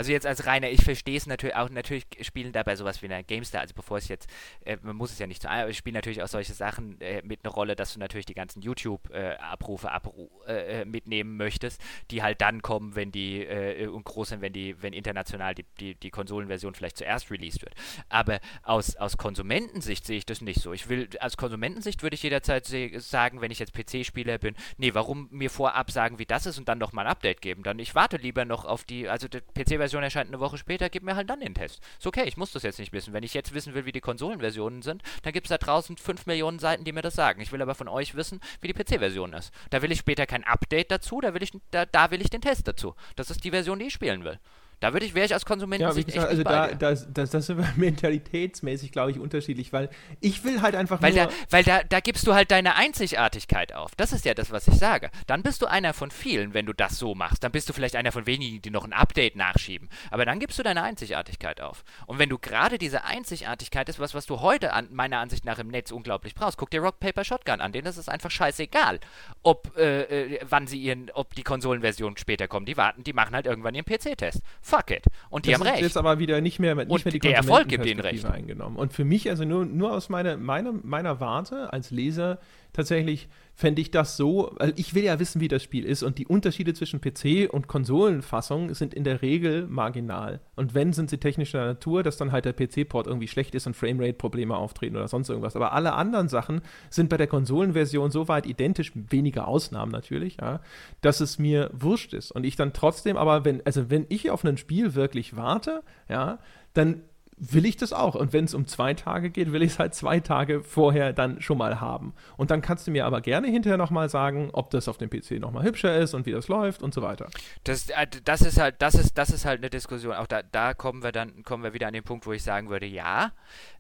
Also jetzt als reiner, ich verstehe es natürlich auch, natürlich spielen dabei sowas wie eine GameStar, also bevor es jetzt, äh, man muss es ja nicht so, aber ich spiele natürlich auch solche Sachen äh, mit einer Rolle, dass du natürlich die ganzen YouTube-Abrufe äh, abru äh, äh, mitnehmen möchtest, die halt dann kommen, wenn die äh, und groß sind, wenn die, wenn international die, die, die Konsolenversion vielleicht zuerst released wird. Aber aus, aus Konsumentensicht sehe ich das nicht so. Ich will, aus Konsumentensicht würde ich jederzeit sagen, wenn ich jetzt PC-Spieler bin, nee, warum mir vorab sagen, wie das ist und dann noch mal ein Update geben? Dann ich warte lieber noch auf die, also der PC PC-Version erscheint eine Woche später, gib mir halt dann den Test. Ist okay, ich muss das jetzt nicht wissen. Wenn ich jetzt wissen will, wie die Konsolenversionen sind, dann gibt es da draußen 5 Millionen Seiten, die mir das sagen. Ich will aber von euch wissen, wie die PC-Version ist. Da will ich später kein Update dazu, da will ich, da, da will ich den Test dazu. Das ist die Version, die ich spielen will. Da würde ich, wäre ich als Konsument ja, gesagt, also da, das, das, das sind wir mentalitätsmäßig, glaube ich, unterschiedlich, weil ich will halt einfach weil nur... Da, weil da, da gibst du halt deine Einzigartigkeit auf. Das ist ja das, was ich sage. Dann bist du einer von vielen, wenn du das so machst. Dann bist du vielleicht einer von wenigen, die noch ein Update nachschieben. Aber dann gibst du deine Einzigartigkeit auf. Und wenn du gerade diese Einzigartigkeit ist, was, was du heute an, meiner Ansicht nach im Netz unglaublich brauchst, guck dir Rock Paper Shotgun an. Denen ist es einfach scheißegal, ob, äh, äh, wann sie ihren, ob die Konsolenversion später kommen. Die warten, die machen halt irgendwann ihren PC-Test. Fuck it. Und die das haben recht. jetzt aber wieder nicht mehr, nicht und mehr die der Erfolg gibt ihnen recht. eingenommen. Und für mich, also nur, nur aus meiner, meiner, meiner Warte als Leser, tatsächlich fände ich das so, weil ich will ja wissen, wie das Spiel ist und die Unterschiede zwischen PC und Konsolenfassung sind in der Regel marginal. Und wenn, sind sie technischer Natur, dass dann halt der PC-Port irgendwie schlecht ist und Framerate-Probleme auftreten oder sonst irgendwas. Aber alle anderen Sachen sind bei der Konsolenversion so weit identisch, weniger Ausnahmen natürlich, ja, dass es mir wurscht ist. Und ich dann trotzdem, aber wenn, also wenn ich auf ein Spiel wirklich warte, ja, dann will ich das auch. Und wenn es um zwei Tage geht, will ich es halt zwei Tage vorher dann schon mal haben. Und dann kannst du mir aber gerne hinterher nochmal sagen, ob das auf dem PC nochmal hübscher ist und wie das läuft und so weiter. Das, äh, das ist halt, das ist, das ist halt eine Diskussion. Auch da, da kommen wir dann, kommen wir wieder an den Punkt, wo ich sagen würde, ja.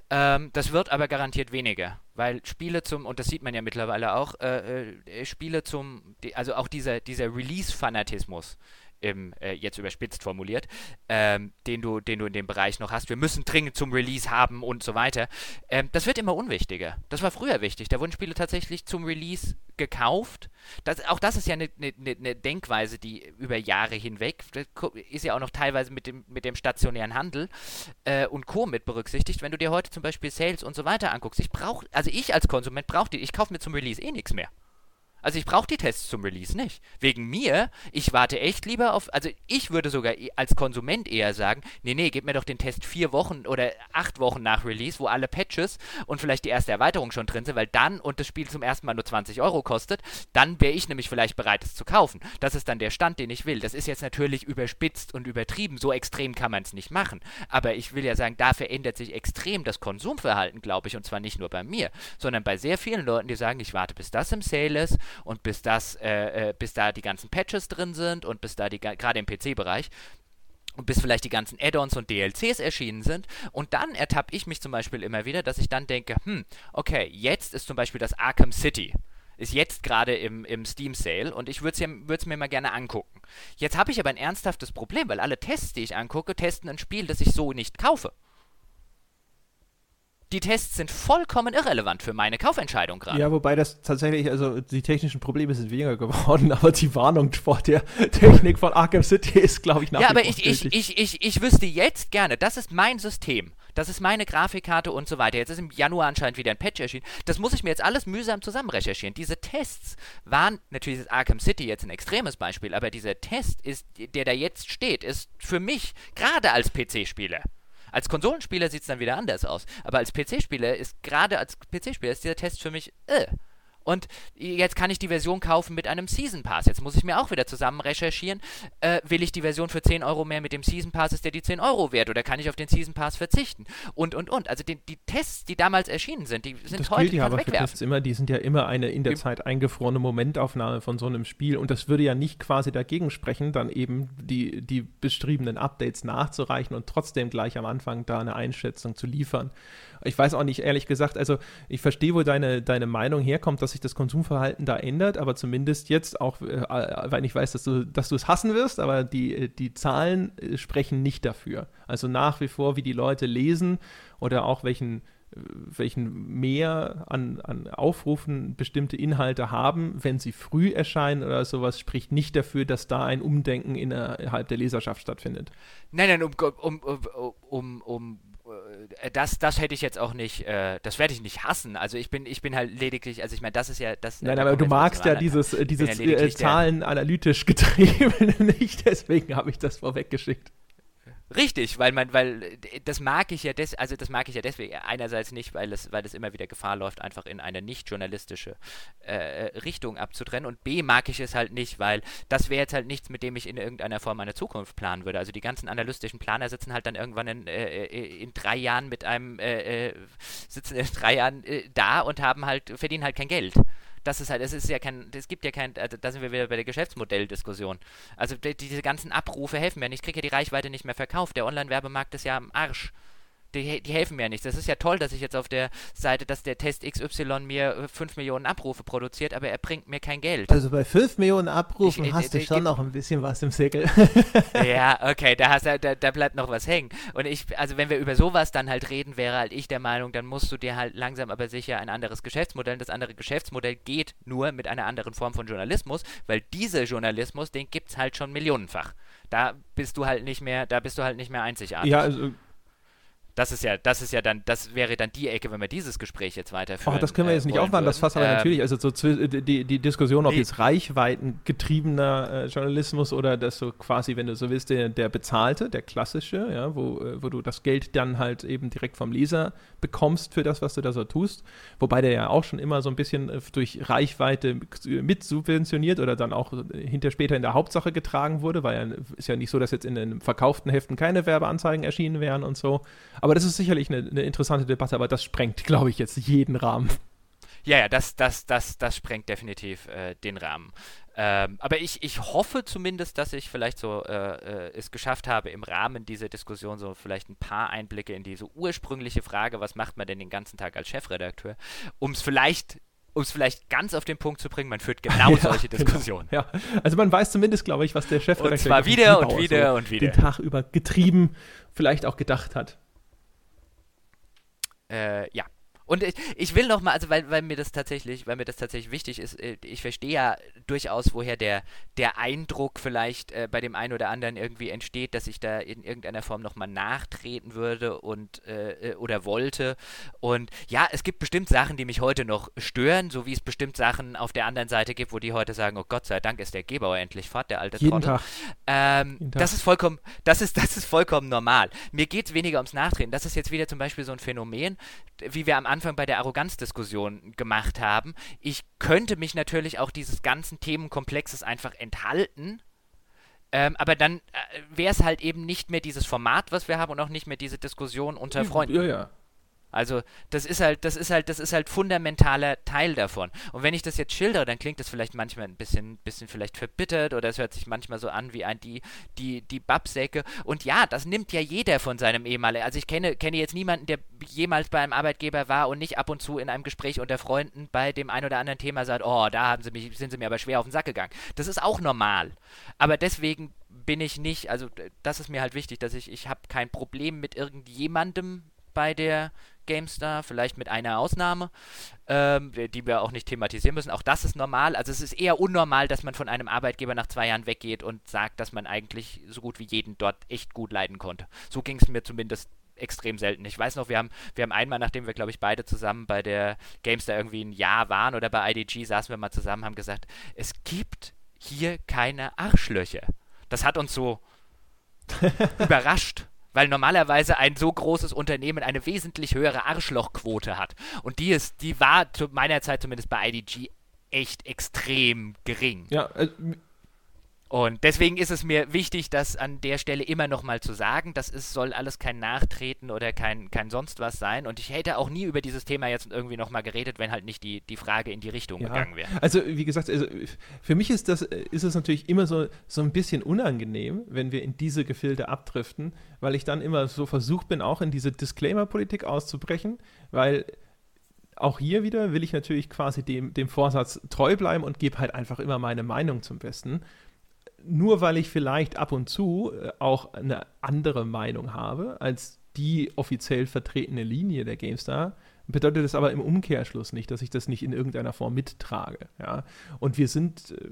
Ähm, das wird aber garantiert weniger, weil Spiele zum, und das sieht man ja mittlerweile auch, äh, äh, Spiele zum, also auch dieser, dieser Release-Fanatismus, im, äh, jetzt überspitzt formuliert, ähm, den, du, den du in dem Bereich noch hast. Wir müssen dringend zum Release haben und so weiter. Ähm, das wird immer unwichtiger. Das war früher wichtig. Da wurden Spiele tatsächlich zum Release gekauft. Das, auch das ist ja eine ne, ne, Denkweise, die über Jahre hinweg, ist ja auch noch teilweise mit dem, mit dem stationären Handel äh, und Co. mit berücksichtigt. Wenn du dir heute zum Beispiel Sales und so weiter anguckst, ich brauche, also ich als Konsument brauche die, ich kaufe mir zum Release eh nichts mehr. Also ich brauche die Tests zum Release nicht. Wegen mir, ich warte echt lieber auf, also ich würde sogar als Konsument eher sagen, nee, nee, gib mir doch den Test vier Wochen oder acht Wochen nach Release, wo alle Patches und vielleicht die erste Erweiterung schon drin sind, weil dann und das Spiel zum ersten Mal nur 20 Euro kostet, dann wäre ich nämlich vielleicht bereit, es zu kaufen. Das ist dann der Stand, den ich will. Das ist jetzt natürlich überspitzt und übertrieben, so extrem kann man es nicht machen. Aber ich will ja sagen, da verändert sich extrem das Konsumverhalten, glaube ich, und zwar nicht nur bei mir, sondern bei sehr vielen Leuten, die sagen, ich warte, bis das im Sale ist und bis das, äh, äh, bis da die ganzen Patches drin sind und bis da die, gerade im PC-Bereich, und bis vielleicht die ganzen Add-ons und DLCs erschienen sind. Und dann ertappe ich mich zum Beispiel immer wieder, dass ich dann denke, hm, okay, jetzt ist zum Beispiel das Arkham City. Ist jetzt gerade im, im Steam Sale und ich würde es mir mal gerne angucken. Jetzt habe ich aber ein ernsthaftes Problem, weil alle Tests, die ich angucke, testen ein Spiel, das ich so nicht kaufe die Tests sind vollkommen irrelevant für meine Kaufentscheidung gerade. Ja, wobei das tatsächlich, also die technischen Probleme sind weniger geworden, aber die Warnung vor der Technik von Arkham City ist, glaube ich, nach Ja, aber ich, ich, ich, ich, ich wüsste jetzt gerne, das ist mein System. Das ist meine Grafikkarte und so weiter. Jetzt ist im Januar anscheinend wieder ein Patch erschienen. Das muss ich mir jetzt alles mühsam zusammen recherchieren. Diese Tests waren, natürlich ist Arkham City jetzt ein extremes Beispiel, aber dieser Test ist, der da jetzt steht, ist für mich, gerade als PC-Spieler, als Konsolenspieler sieht es dann wieder anders aus. Aber als PC-Spieler ist gerade als PC-Spieler ist dieser Test für mich, äh, und jetzt kann ich die Version kaufen mit einem Season Pass. Jetzt muss ich mir auch wieder zusammen recherchieren. Äh, will ich die Version für 10 Euro mehr mit dem Season Pass, ist der die 10 Euro wert? Oder kann ich auf den Season Pass verzichten? Und, und, und. Also die, die Tests, die damals erschienen sind, die sind das heute gilt ja aber für Tests immer, die sind ja immer eine in der Zeit eingefrorene Momentaufnahme von so einem Spiel. Und das würde ja nicht quasi dagegen sprechen, dann eben die, die beschriebenen Updates nachzureichen und trotzdem gleich am Anfang da eine Einschätzung zu liefern. Ich weiß auch nicht, ehrlich gesagt, also ich verstehe, wo deine, deine Meinung herkommt, dass sich das Konsumverhalten da ändert, aber zumindest jetzt auch, äh, weil ich weiß, dass du, dass du es hassen wirst, aber die, die Zahlen äh, sprechen nicht dafür. Also nach wie vor, wie die Leute lesen oder auch welchen welchen mehr an, an Aufrufen bestimmte Inhalte haben, wenn sie früh erscheinen oder sowas, spricht nicht dafür, dass da ein Umdenken innerhalb der Leserschaft stattfindet. Nein, nein, um, um, um, um, äh, das, das hätte ich jetzt auch nicht, äh, das werde ich nicht hassen. Also ich bin, ich bin halt lediglich, also ich meine, das ist ja das. Nein, aber du magst ja dieses, äh, dieses ja äh, Zahlen analytisch getrieben nicht, deswegen habe ich das vorweggeschickt. Richtig, weil man, weil äh, das mag ich ja des, also das mag ich ja deswegen einerseits nicht, weil es, weil es immer wieder Gefahr läuft, einfach in eine nicht journalistische äh, Richtung abzutrennen. Und B mag ich es halt nicht, weil das wäre jetzt halt nichts, mit dem ich in irgendeiner Form meine Zukunft planen würde. Also die ganzen analytischen Planer sitzen halt dann irgendwann in, äh, äh in drei Jahren mit einem, äh, äh, sitzen in drei Jahren da und haben halt, verdienen halt kein Geld. Das ist halt, es ist ja kein, es gibt ja kein, also da sind wir wieder bei der Geschäftsmodelldiskussion. Also die, diese ganzen Abrufe helfen mir nicht. Ich kriege ja die Reichweite nicht mehr verkauft. Der Online-Werbemarkt ist ja am Arsch die, die, helfen mir nichts. Das ist ja toll, dass ich jetzt auf der Seite, dass der Test XY mir 5 äh, Millionen Abrufe produziert, aber er bringt mir kein Geld. Also bei 5 Millionen Abrufen ich, hast ich, du schon noch ein bisschen was im Säckel. ja, okay, da, hast, da, da bleibt noch was hängen. Und ich, also wenn wir über sowas dann halt reden, wäre halt ich der Meinung, dann musst du dir halt langsam aber sicher ein anderes Geschäftsmodell. Das andere Geschäftsmodell geht nur mit einer anderen Form von Journalismus, weil dieser Journalismus, den gibt es halt schon millionenfach. Da bist du halt nicht mehr, da bist du halt nicht mehr einzigartig. Ja, also das ist ja, das ist ja dann, das wäre dann die Ecke, wenn wir dieses Gespräch jetzt weiterführen. Oh, das können wir jetzt nicht äh, aufmachen, das fasst aber ähm, natürlich, also so die, die Diskussion, ob nee. jetzt reichweitengetriebener äh, Journalismus oder das so quasi, wenn du so willst, der, der bezahlte, der klassische, ja, wo, äh, wo du das Geld dann halt eben direkt vom Leser bekommst für das, was du da so tust. Wobei der ja auch schon immer so ein bisschen äh, durch Reichweite mit subventioniert oder dann auch hinter später in der Hauptsache getragen wurde, weil ja, ist ja nicht so, dass jetzt in den verkauften Heften keine Werbeanzeigen erschienen wären und so. Aber das ist sicherlich eine, eine interessante Debatte, aber das sprengt, glaube ich, jetzt jeden Rahmen. Ja, ja, das, das, das, das sprengt definitiv äh, den Rahmen. Ähm, aber ich, ich hoffe zumindest, dass ich vielleicht so äh, äh, es geschafft habe, im Rahmen dieser Diskussion so vielleicht ein paar Einblicke in diese ursprüngliche Frage, was macht man denn den ganzen Tag als Chefredakteur, um es vielleicht um es vielleicht ganz auf den Punkt zu bringen, man führt genau ja, solche genau. Diskussionen. Genau. Ja, also man weiß zumindest, glaube ich, was der Chefredakteur und zwar wieder und wieder so und wieder den Tag über getrieben, vielleicht auch gedacht hat ja. Und ich, ich will noch mal, also weil, weil mir das tatsächlich, weil mir das tatsächlich wichtig ist, äh, ich verstehe ja durchaus, woher der, der Eindruck vielleicht äh, bei dem einen oder anderen irgendwie entsteht, dass ich da in irgendeiner Form nochmal nachtreten würde und äh, äh, oder wollte. Und ja, es gibt bestimmt Sachen, die mich heute noch stören, so wie es bestimmt Sachen auf der anderen Seite gibt, wo die heute sagen, oh Gott sei Dank ist der Gebauer endlich fort, der alte Jeden Tag. Ähm, Jeden Tag. Das ist vollkommen, das ist, das ist vollkommen normal. Mir geht es weniger ums Nachtreten. Das ist jetzt wieder zum Beispiel so ein Phänomen, wie wir am Anfang bei der Arroganzdiskussion gemacht haben. Ich könnte mich natürlich auch dieses ganzen Themenkomplexes einfach enthalten. Ähm, aber dann äh, wäre es halt eben nicht mehr dieses Format, was wir haben und auch nicht mehr diese Diskussion unter Freunden. Ja, ja. Also das ist halt, das ist halt, das ist halt fundamentaler Teil davon. Und wenn ich das jetzt schildere, dann klingt das vielleicht manchmal ein bisschen, bisschen vielleicht verbittert oder es hört sich manchmal so an wie ein die, die, die Babsäcke. Und ja, das nimmt ja jeder von seinem ehemaligen. Also ich kenne, kenne jetzt niemanden, der jemals bei einem Arbeitgeber war und nicht ab und zu in einem Gespräch unter Freunden bei dem ein oder anderen Thema sagt, oh, da haben sie mich, sind sie mir aber schwer auf den Sack gegangen. Das ist auch normal. Aber deswegen bin ich nicht, also das ist mir halt wichtig, dass ich, ich habe kein Problem mit irgendjemandem bei der GameStar, vielleicht mit einer Ausnahme, ähm, die wir auch nicht thematisieren müssen. Auch das ist normal. Also es ist eher unnormal, dass man von einem Arbeitgeber nach zwei Jahren weggeht und sagt, dass man eigentlich so gut wie jeden dort echt gut leiden konnte. So ging es mir zumindest extrem selten. Ich weiß noch, wir haben, wir haben einmal, nachdem wir, glaube ich, beide zusammen bei der GameStar irgendwie ein Jahr waren oder bei IDG, saßen wir mal zusammen, haben gesagt, es gibt hier keine Arschlöcher. Das hat uns so überrascht weil normalerweise ein so großes Unternehmen eine wesentlich höhere Arschlochquote hat. Und die ist, die war zu meiner Zeit zumindest bei IDG echt extrem gering. Ja, äh, und deswegen ist es mir wichtig, das an der Stelle immer nochmal zu sagen. Das ist, soll alles kein Nachtreten oder kein, kein sonst was sein. Und ich hätte auch nie über dieses Thema jetzt irgendwie nochmal geredet, wenn halt nicht die, die Frage in die Richtung ja. gegangen wäre. Also, wie gesagt, also für mich ist das ist es natürlich immer so, so ein bisschen unangenehm, wenn wir in diese Gefilde abdriften, weil ich dann immer so versucht bin, auch in diese Disclaimer-Politik auszubrechen, weil auch hier wieder will ich natürlich quasi dem, dem Vorsatz treu bleiben und gebe halt einfach immer meine Meinung zum Besten nur weil ich vielleicht ab und zu äh, auch eine andere Meinung habe als die offiziell vertretene Linie der GameStar, bedeutet das aber im Umkehrschluss nicht, dass ich das nicht in irgendeiner Form mittrage. Ja? Und wir sind, äh,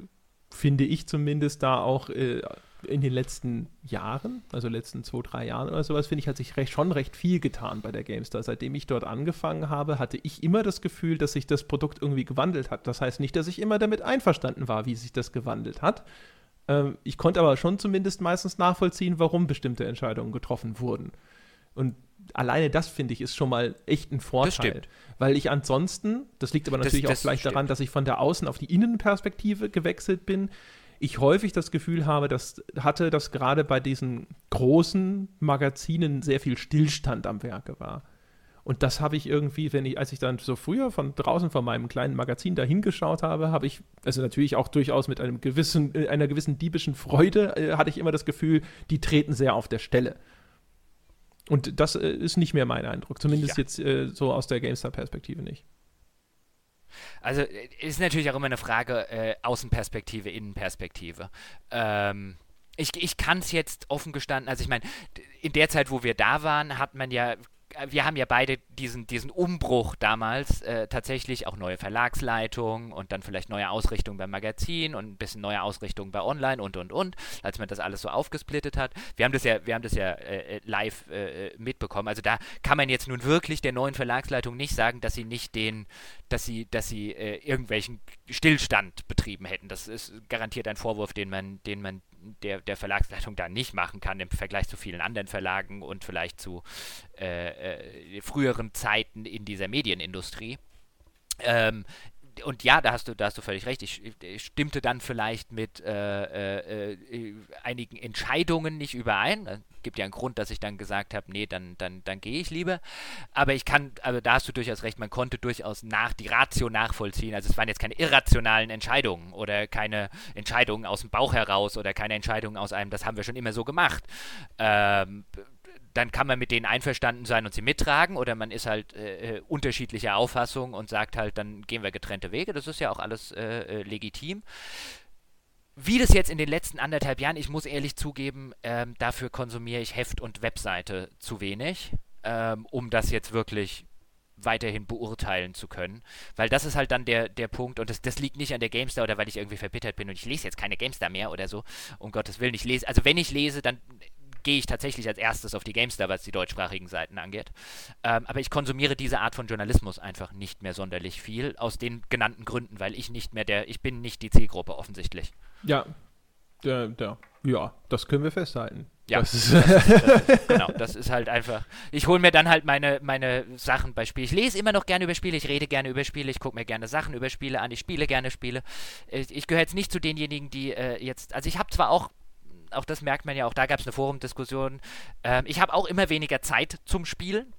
finde ich zumindest, da auch äh, in den letzten Jahren, also letzten zwei, drei Jahren oder sowas, finde ich, hat sich recht, schon recht viel getan bei der GameStar. Seitdem ich dort angefangen habe, hatte ich immer das Gefühl, dass sich das Produkt irgendwie gewandelt hat. Das heißt nicht, dass ich immer damit einverstanden war, wie sich das gewandelt hat, ich konnte aber schon zumindest meistens nachvollziehen, warum bestimmte Entscheidungen getroffen wurden. Und alleine das, finde ich, ist schon mal echt ein Vorteil. Weil ich ansonsten, das liegt aber natürlich das, das auch vielleicht stimmt. daran, dass ich von der Außen- auf die Innenperspektive gewechselt bin, ich häufig das Gefühl habe, dass hatte, dass gerade bei diesen großen Magazinen sehr viel Stillstand am Werke war. Und das habe ich irgendwie, wenn ich, als ich dann so früher von draußen von meinem kleinen Magazin da hingeschaut habe, habe ich, also natürlich auch durchaus mit einem gewissen, äh, einer gewissen diebischen Freude, äh, hatte ich immer das Gefühl, die treten sehr auf der Stelle. Und das äh, ist nicht mehr mein Eindruck, zumindest ja. jetzt äh, so aus der GameStar-Perspektive nicht. Also äh, ist natürlich auch immer eine Frage äh, Außenperspektive, Innenperspektive. Ähm, ich, ich kann es jetzt offen gestanden, also ich meine, in der Zeit, wo wir da waren, hat man ja wir haben ja beide diesen, diesen Umbruch damals äh, tatsächlich auch neue Verlagsleitung und dann vielleicht neue Ausrichtung beim Magazin und ein bisschen neue Ausrichtung bei Online und und und, als man das alles so aufgesplittet hat. Wir haben das ja, wir haben das ja äh, äh live äh, mitbekommen. Also da kann man jetzt nun wirklich der neuen Verlagsleitung nicht sagen, dass sie nicht den, dass sie, dass sie äh, irgendwelchen Stillstand betrieben hätten. Das ist garantiert ein Vorwurf, den man, den man der, der Verlagsleitung da nicht machen kann im Vergleich zu vielen anderen Verlagen und vielleicht zu äh, äh, früheren Zeiten in dieser Medienindustrie. Ähm, und ja, da hast du, da hast du völlig recht. Ich, ich stimmte dann vielleicht mit äh, äh, äh einigen Entscheidungen nicht überein. Es gibt ja einen Grund, dass ich dann gesagt habe, nee, dann, dann, dann gehe ich lieber. Aber ich kann, also da hast du durchaus recht, man konnte durchaus nach die Ratio nachvollziehen. Also es waren jetzt keine irrationalen Entscheidungen oder keine Entscheidungen aus dem Bauch heraus oder keine Entscheidungen aus einem, das haben wir schon immer so gemacht. Ähm, dann kann man mit denen einverstanden sein und sie mittragen oder man ist halt äh, äh, unterschiedlicher Auffassung und sagt halt, dann gehen wir getrennte Wege. Das ist ja auch alles äh, äh, legitim. Wie das jetzt in den letzten anderthalb Jahren, ich muss ehrlich zugeben, ähm, dafür konsumiere ich Heft und Webseite zu wenig, ähm, um das jetzt wirklich weiterhin beurteilen zu können. Weil das ist halt dann der, der Punkt, und das, das liegt nicht an der GameStar oder weil ich irgendwie verbittert bin und ich lese jetzt keine GameStar mehr oder so, um Gottes Willen, ich lese, also wenn ich lese, dann gehe ich tatsächlich als erstes auf die GameStar, was die deutschsprachigen Seiten angeht. Ähm, aber ich konsumiere diese Art von Journalismus einfach nicht mehr sonderlich viel, aus den genannten Gründen, weil ich nicht mehr der, ich bin nicht die Zielgruppe offensichtlich. Ja, der, der, ja, das können wir festhalten. Ja, das ist, das ist, das genau, das ist halt einfach. Ich hole mir dann halt meine, meine Sachen bei Spielen. Ich lese immer noch gerne über Spiele, ich rede gerne über Spiele, ich gucke mir gerne Sachen über Spiele an, ich spiele gerne Spiele. Ich, ich gehöre jetzt nicht zu denjenigen, die äh, jetzt, also ich habe zwar auch auch das merkt man ja, auch da gab es eine Forumdiskussion. Ähm, ich habe auch immer weniger Zeit zum Spielen.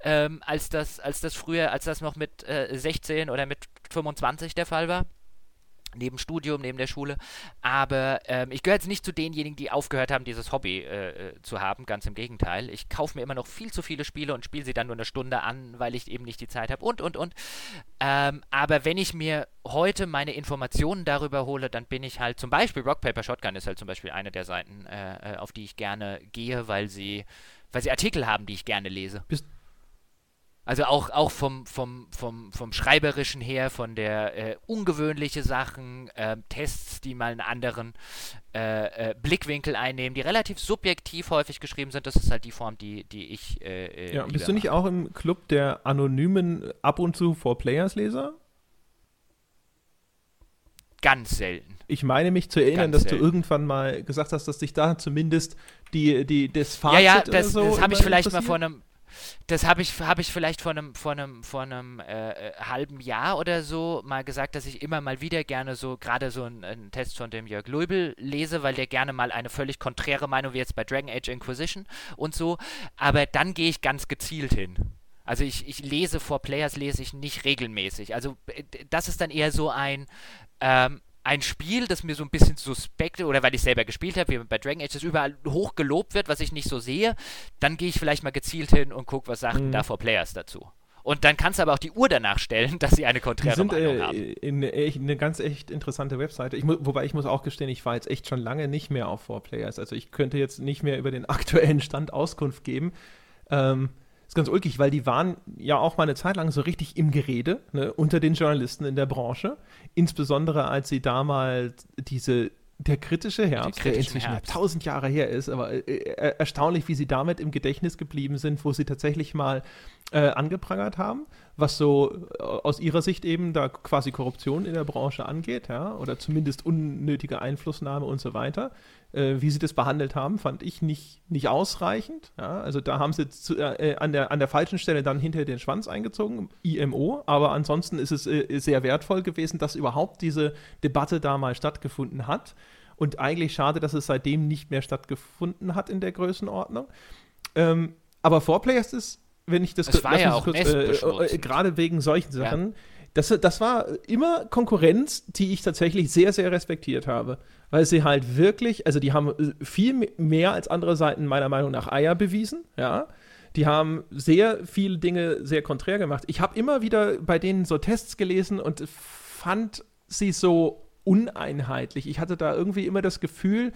Ähm, als das, als das früher, als das noch mit äh, 16 oder mit 25 der Fall war neben Studium, neben der Schule. Aber ähm, ich gehöre jetzt nicht zu denjenigen, die aufgehört haben, dieses Hobby äh, äh, zu haben. Ganz im Gegenteil. Ich kaufe mir immer noch viel zu viele Spiele und spiele sie dann nur eine Stunde an, weil ich eben nicht die Zeit habe und, und, und. Ähm, aber wenn ich mir heute meine Informationen darüber hole, dann bin ich halt zum Beispiel Rock Paper Shotgun ist halt zum Beispiel eine der Seiten, äh, äh auf die ich gerne gehe, weil sie, weil sie Artikel haben, die ich gerne lese. Bist, also auch, auch vom, vom, vom, vom Schreiberischen her, von der äh, ungewöhnliche Sachen, äh, Tests, die mal einen anderen äh, äh, Blickwinkel einnehmen, die relativ subjektiv häufig geschrieben sind. Das ist halt die Form, die, die ich. Äh, äh, ja, bist du nicht mache. auch im Club der anonymen ab und zu For Players Leser? Ganz selten. Ich meine mich zu erinnern, Ganz dass selten. du irgendwann mal gesagt hast, dass dich da zumindest die, die, das Fazit Ja, ja, das, so das habe ich vielleicht mal vor einem das habe ich, hab ich vielleicht vor einem, vor einem, vor einem äh, äh, halben Jahr oder so mal gesagt, dass ich immer mal wieder gerne so, gerade so einen, einen, Test von dem Jörg Löbel lese, weil der gerne mal eine völlig konträre Meinung wie jetzt bei Dragon Age Inquisition und so. Aber dann gehe ich ganz gezielt hin. Also ich, ich lese vor Players, lese ich nicht regelmäßig. Also äh, das ist dann eher so ein, ähm, ein Spiel, das mir so ein bisschen suspekt, oder weil ich selber gespielt habe, wie bei Dragon Age, das überall hoch gelobt wird, was ich nicht so sehe, dann gehe ich vielleicht mal gezielt hin und gucke, was sagten mhm. da vor Players dazu. Und dann kannst du aber auch die Uhr danach stellen, dass sie eine konträre sind, Meinung äh, haben. In, in, eine ganz echt interessante Webseite. Ich, wobei ich muss auch gestehen, ich war jetzt echt schon lange nicht mehr auf 4Players. Also ich könnte jetzt nicht mehr über den aktuellen Stand Auskunft geben. Ähm, ist ganz ulkig, weil die waren ja auch mal eine Zeit lang so richtig im Gerede ne, unter den Journalisten in der Branche. Insbesondere als sie damals diese der kritische Herbst, der inzwischen Herbst. tausend Jahre her ist, aber äh, äh, erstaunlich, wie sie damit im Gedächtnis geblieben sind, wo sie tatsächlich mal äh, angeprangert haben, was so äh, aus ihrer Sicht eben da quasi Korruption in der Branche angeht, ja, oder zumindest unnötige Einflussnahme und so weiter äh, wie sie das behandelt haben, fand ich nicht, nicht ausreichend. Ja, also da haben sie zu, äh, an, der, an der falschen Stelle dann hinter den Schwanz eingezogen, IMO, aber ansonsten ist es äh, sehr wertvoll gewesen, dass überhaupt diese Debatte da mal stattgefunden hat. Und eigentlich schade, dass es seitdem nicht mehr stattgefunden hat in der Größenordnung. Ähm, aber 4Players ist wenn ich das, das war ja auch kurz, äh, äh, gerade wegen solchen Sachen. Ja. Das, das war immer Konkurrenz, die ich tatsächlich sehr, sehr respektiert habe. Weil sie halt wirklich, also die haben äh, viel mehr als andere Seiten meiner Meinung nach Eier bewiesen, ja. Die haben sehr viele Dinge sehr konträr gemacht. Ich habe immer wieder bei denen so Tests gelesen und fand sie so uneinheitlich. Ich hatte da irgendwie immer das Gefühl,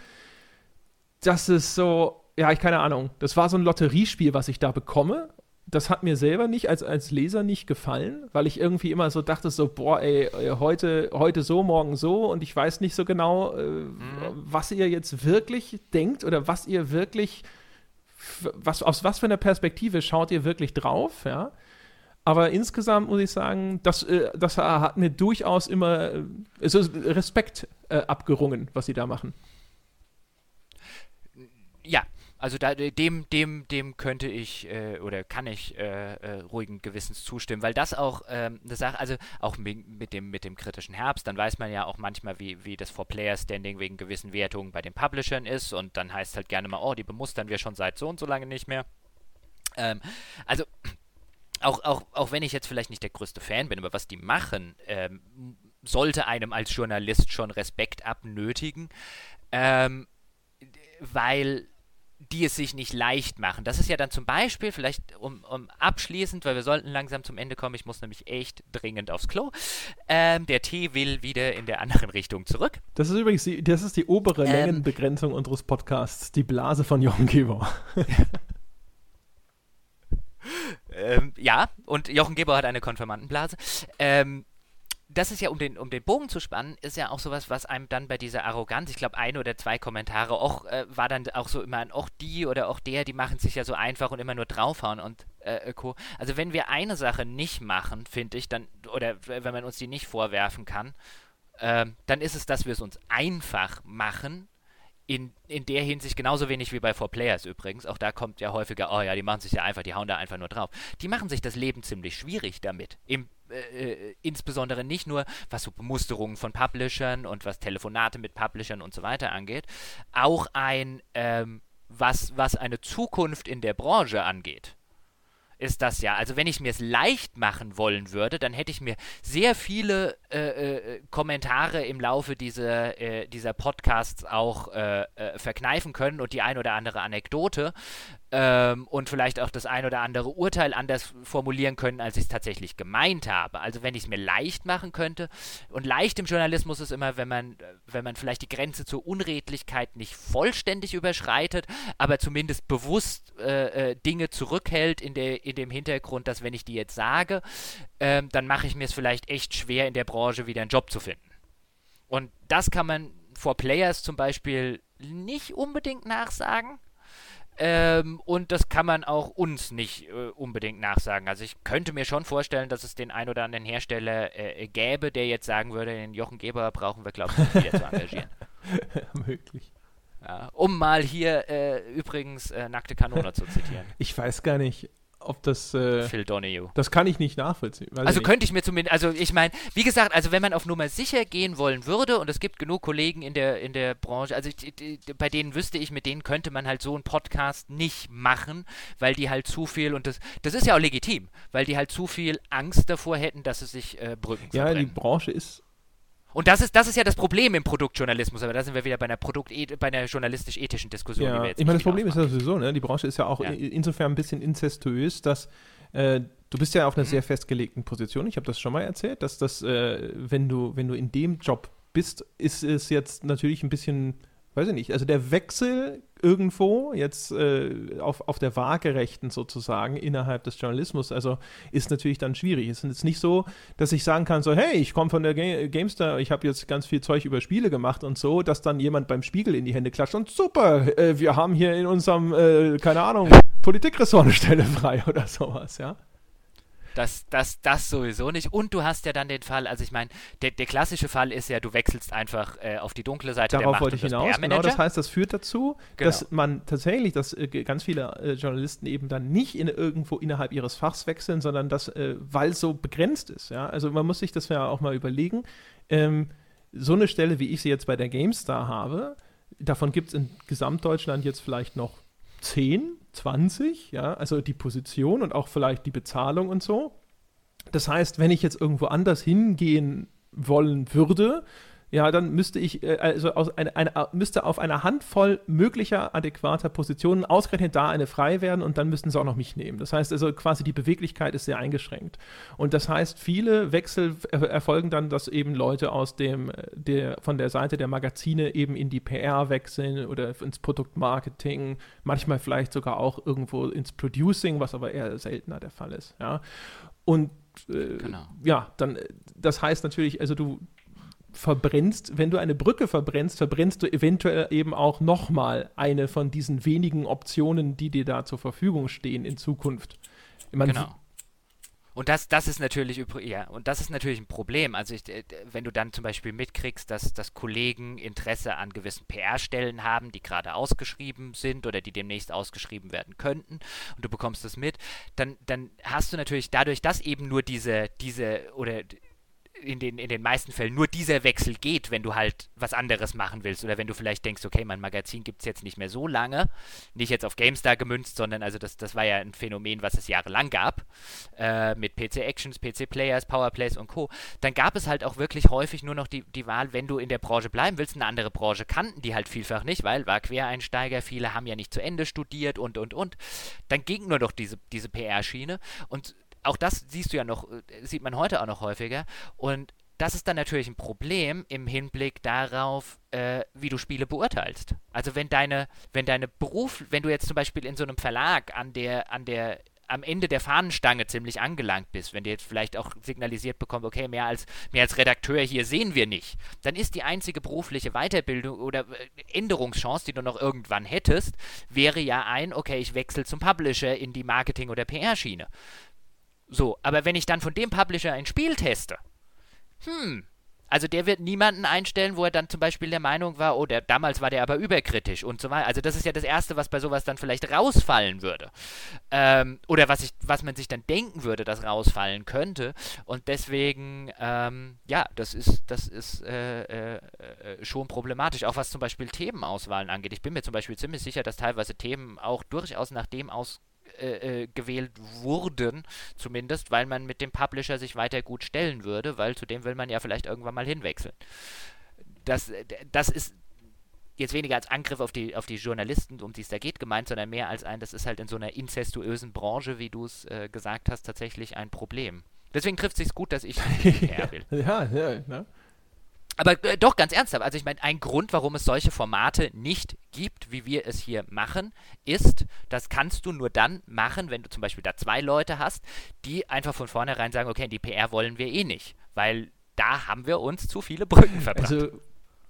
dass es so, ja, ich keine Ahnung, das war so ein Lotteriespiel, was ich da bekomme das hat mir selber nicht als, als Leser nicht gefallen, weil ich irgendwie immer so dachte, so, boah, ey, äh, heute, heute so, morgen so und ich weiß nicht so genau, äh, mhm. was ihr jetzt wirklich denkt oder was ihr wirklich, was, aus was für einer Perspektive schaut ihr wirklich drauf, ja. Aber insgesamt muss ich sagen, das, äh, das hat mir durchaus immer äh, Respekt äh, abgerungen, was sie da machen. Ja, also da, dem, dem, dem könnte ich äh, oder kann ich äh, äh, ruhigen Gewissens zustimmen, weil das auch ähm, eine Sache, also auch mit dem, mit dem kritischen Herbst, dann weiß man ja auch manchmal, wie, wie das For-Player-Standing wegen gewissen Wertungen bei den Publishern ist und dann heißt es halt gerne mal, oh, die bemustern wir schon seit so und so lange nicht mehr. Ähm, also auch, auch, auch wenn ich jetzt vielleicht nicht der größte Fan bin, aber was die machen, ähm, sollte einem als Journalist schon Respekt abnötigen, ähm, weil die es sich nicht leicht machen. Das ist ja dann zum Beispiel, vielleicht um, um abschließend, weil wir sollten langsam zum Ende kommen, ich muss nämlich echt dringend aufs Klo. Ähm, der Tee will wieder in der anderen Richtung zurück. Das ist übrigens die, das ist die obere ähm, Längenbegrenzung unseres Podcasts, die Blase von Jochen Gebauer. ähm, ja, und Jochen Gebauer hat eine Konfirmandenblase. Ähm, das ist ja, um den, um den Bogen zu spannen, ist ja auch sowas, was einem dann bei dieser Arroganz, ich glaube, ein oder zwei Kommentare auch, äh, war dann auch so immer, auch die oder auch der, die machen sich ja so einfach und immer nur draufhauen und äh, Co. Also wenn wir eine Sache nicht machen, finde ich, dann, oder wenn man uns die nicht vorwerfen kann, äh, dann ist es, dass wir es uns einfach machen, in, in der Hinsicht genauso wenig wie bei 4Players übrigens. Auch da kommt ja häufiger, oh ja, die machen sich ja einfach, die hauen da einfach nur drauf. Die machen sich das Leben ziemlich schwierig damit. Im, äh, äh, insbesondere nicht nur, was so Bemusterungen von Publishern und was Telefonate mit Publishern und so weiter angeht, auch ein, ähm, was, was eine Zukunft in der Branche angeht ist das ja. Also wenn ich mir es leicht machen wollen würde, dann hätte ich mir sehr viele äh, äh, Kommentare im Laufe dieser, äh, dieser Podcasts auch äh, äh, verkneifen können und die ein oder andere Anekdote ähm, und vielleicht auch das ein oder andere Urteil anders formulieren können, als ich es tatsächlich gemeint habe. Also wenn ich es mir leicht machen könnte. Und leicht im Journalismus ist immer, wenn man, wenn man vielleicht die Grenze zur Unredlichkeit nicht vollständig überschreitet, aber zumindest bewusst äh, Dinge zurückhält in, der, in dem Hintergrund, dass wenn ich die jetzt sage, äh, dann mache ich mir es vielleicht echt schwer, in der Branche wieder einen Job zu finden. Und das kann man vor Players zum Beispiel nicht unbedingt nachsagen. Ähm, und das kann man auch uns nicht äh, unbedingt nachsagen. Also ich könnte mir schon vorstellen, dass es den ein oder anderen Hersteller äh, gäbe, der jetzt sagen würde, den Jochen Geber brauchen wir, glaube ich, nicht wieder zu engagieren. Möglich. Ja, um mal hier äh, übrigens äh, nackte Kanone zu zitieren. Ich weiß gar nicht ob das. Äh, Phil Donahue. Das kann ich nicht nachvollziehen. Also ich könnte ich mir zumindest, also ich meine, wie gesagt, also wenn man auf Nummer sicher gehen wollen würde, und es gibt genug Kollegen in der, in der Branche, also ich, bei denen wüsste ich, mit denen könnte man halt so einen Podcast nicht machen, weil die halt zu viel, und das, das ist ja auch legitim, weil die halt zu viel Angst davor hätten, dass es sich äh, Brücken Ja, verbrennen. die Branche ist und das ist, das ist ja das Problem im Produktjournalismus, aber da sind wir wieder bei einer Produkt bei einer journalistisch-ethischen Diskussion. Ja, ich meine, das Problem ist ja sowieso, ne? die Branche ist ja auch ja. insofern ein bisschen inzestuös, dass äh, du bist ja auf einer mhm. sehr festgelegten Position. Ich habe das schon mal erzählt, dass das, äh, wenn du, wenn du in dem Job bist, ist es jetzt natürlich ein bisschen weiß ich nicht, also der Wechsel irgendwo jetzt äh, auf, auf der Waagerechten sozusagen innerhalb des Journalismus, also ist natürlich dann schwierig. Es ist jetzt nicht so, dass ich sagen kann, so, hey, ich komme von der Ga GameStar, ich habe jetzt ganz viel Zeug über Spiele gemacht und so, dass dann jemand beim Spiegel in die Hände klatscht und super, äh, wir haben hier in unserem, äh, keine Ahnung, Politikressort eine Stelle frei oder sowas, ja. Das, das, das sowieso nicht. Und du hast ja dann den Fall, also ich meine, der, der klassische Fall ist ja, du wechselst einfach äh, auf die dunkle Seite Darauf der Macht wollte ich hinaus. Genau, das heißt, das führt dazu, genau. dass man tatsächlich, dass äh, ganz viele äh, Journalisten eben dann nicht in, irgendwo innerhalb ihres Fachs wechseln, sondern das, äh, weil es so begrenzt ist. Ja? Also man muss sich das ja auch mal überlegen. Ähm, so eine Stelle, wie ich sie jetzt bei der GameStar habe, davon gibt es in Gesamtdeutschland jetzt vielleicht noch zehn 20, ja, also die Position und auch vielleicht die Bezahlung und so. Das heißt, wenn ich jetzt irgendwo anders hingehen wollen würde, ja, dann müsste ich äh, also aus eine, eine, müsste auf einer Handvoll möglicher adäquater Positionen ausgerechnet da eine frei werden und dann müssten sie auch noch mich nehmen. Das heißt also quasi die Beweglichkeit ist sehr eingeschränkt. Und das heißt, viele Wechsel erfolgen dann, dass eben Leute aus dem der von der Seite der Magazine eben in die PR wechseln oder ins Produktmarketing, manchmal vielleicht sogar auch irgendwo ins Producing, was aber eher seltener der Fall ist. Ja. Und äh, genau. ja, dann das heißt natürlich, also du verbrennst, wenn du eine Brücke verbrennst, verbrennst du eventuell eben auch nochmal eine von diesen wenigen Optionen, die dir da zur Verfügung stehen in Zukunft. Man genau. Und das, das ist natürlich ja, und das ist natürlich ein Problem. Also ich, äh, wenn du dann zum Beispiel mitkriegst, dass, dass Kollegen Interesse an gewissen PR-Stellen haben, die gerade ausgeschrieben sind oder die demnächst ausgeschrieben werden könnten, und du bekommst das mit, dann, dann hast du natürlich dadurch, dass eben nur diese, diese oder in den, in den meisten Fällen nur dieser Wechsel geht, wenn du halt was anderes machen willst oder wenn du vielleicht denkst, okay, mein Magazin gibt es jetzt nicht mehr so lange, nicht jetzt auf GameStar gemünzt, sondern also das, das war ja ein Phänomen, was es jahrelang gab, äh, mit PC Actions, PC Players, Powerplays und Co., dann gab es halt auch wirklich häufig nur noch die, die Wahl, wenn du in der Branche bleiben willst, eine andere Branche kannten die halt vielfach nicht, weil war Quereinsteiger, viele haben ja nicht zu Ende studiert und und und, dann ging nur noch diese, diese PR-Schiene und auch das siehst du ja noch, äh, sieht man heute auch noch häufiger. Und das ist dann natürlich ein Problem im Hinblick darauf, äh, wie du Spiele beurteilst. Also wenn deine, wenn deine Beruf, wenn du jetzt zum Beispiel in so einem Verlag an der, an der, am Ende der Fahnenstange ziemlich angelangt bist, wenn dir jetzt vielleicht auch signalisiert bekommt, okay, mehr als, mehr als Redakteur hier sehen wir nicht, dann ist die einzige berufliche Weiterbildung oder äh, Änderungschance, die du noch irgendwann hättest, wäre ja ein, okay, ich wechsle zum Publisher in die Marketing- oder PR-Schiene. So, aber wenn ich dann von dem Publisher ein Spiel teste, hm, also der wird niemanden einstellen, wo er dann zum Beispiel der Meinung war, oh, der, damals war der aber überkritisch und so weiter. Also das ist ja das Erste, was bei sowas dann vielleicht rausfallen würde. Ähm, oder was, ich, was man sich dann denken würde, dass rausfallen könnte. Und deswegen, ähm, ja, das ist, das ist äh, äh, äh, schon problematisch. Auch was zum Beispiel Themenauswahlen angeht. Ich bin mir zum Beispiel ziemlich sicher, dass teilweise Themen auch durchaus nach dem aus äh, äh, gewählt wurden, zumindest, weil man mit dem Publisher sich weiter gut stellen würde, weil zu dem will man ja vielleicht irgendwann mal hinwechseln. Das, äh, das ist jetzt weniger als Angriff auf die, auf die Journalisten, um die es da geht, gemeint, sondern mehr als ein, das ist halt in so einer incestuösen Branche, wie du es äh, gesagt hast, tatsächlich ein Problem. Deswegen trifft es sich gut, dass ich ja, ja, ja, ne? Aber äh, doch, ganz ernsthaft. Also ich meine, ein Grund, warum es solche Formate nicht gibt, wie wir es hier machen, ist, das kannst du nur dann machen, wenn du zum Beispiel da zwei Leute hast, die einfach von vornherein sagen, okay, die PR wollen wir eh nicht. Weil da haben wir uns zu viele Brücken verbrannt. Also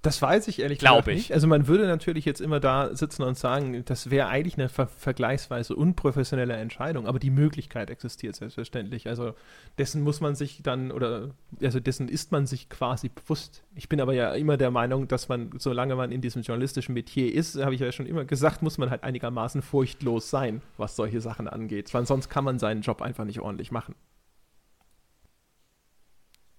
das weiß ich ehrlich Glaube gesagt nicht. Also man würde natürlich jetzt immer da sitzen und sagen, das wäre eigentlich eine ver vergleichsweise unprofessionelle Entscheidung, aber die Möglichkeit existiert selbstverständlich. Also dessen muss man sich dann oder also dessen ist man sich quasi bewusst. Ich bin aber ja immer der Meinung, dass man, solange man in diesem journalistischen Metier ist, habe ich ja schon immer gesagt, muss man halt einigermaßen furchtlos sein, was solche Sachen angeht. Weil sonst kann man seinen Job einfach nicht ordentlich machen.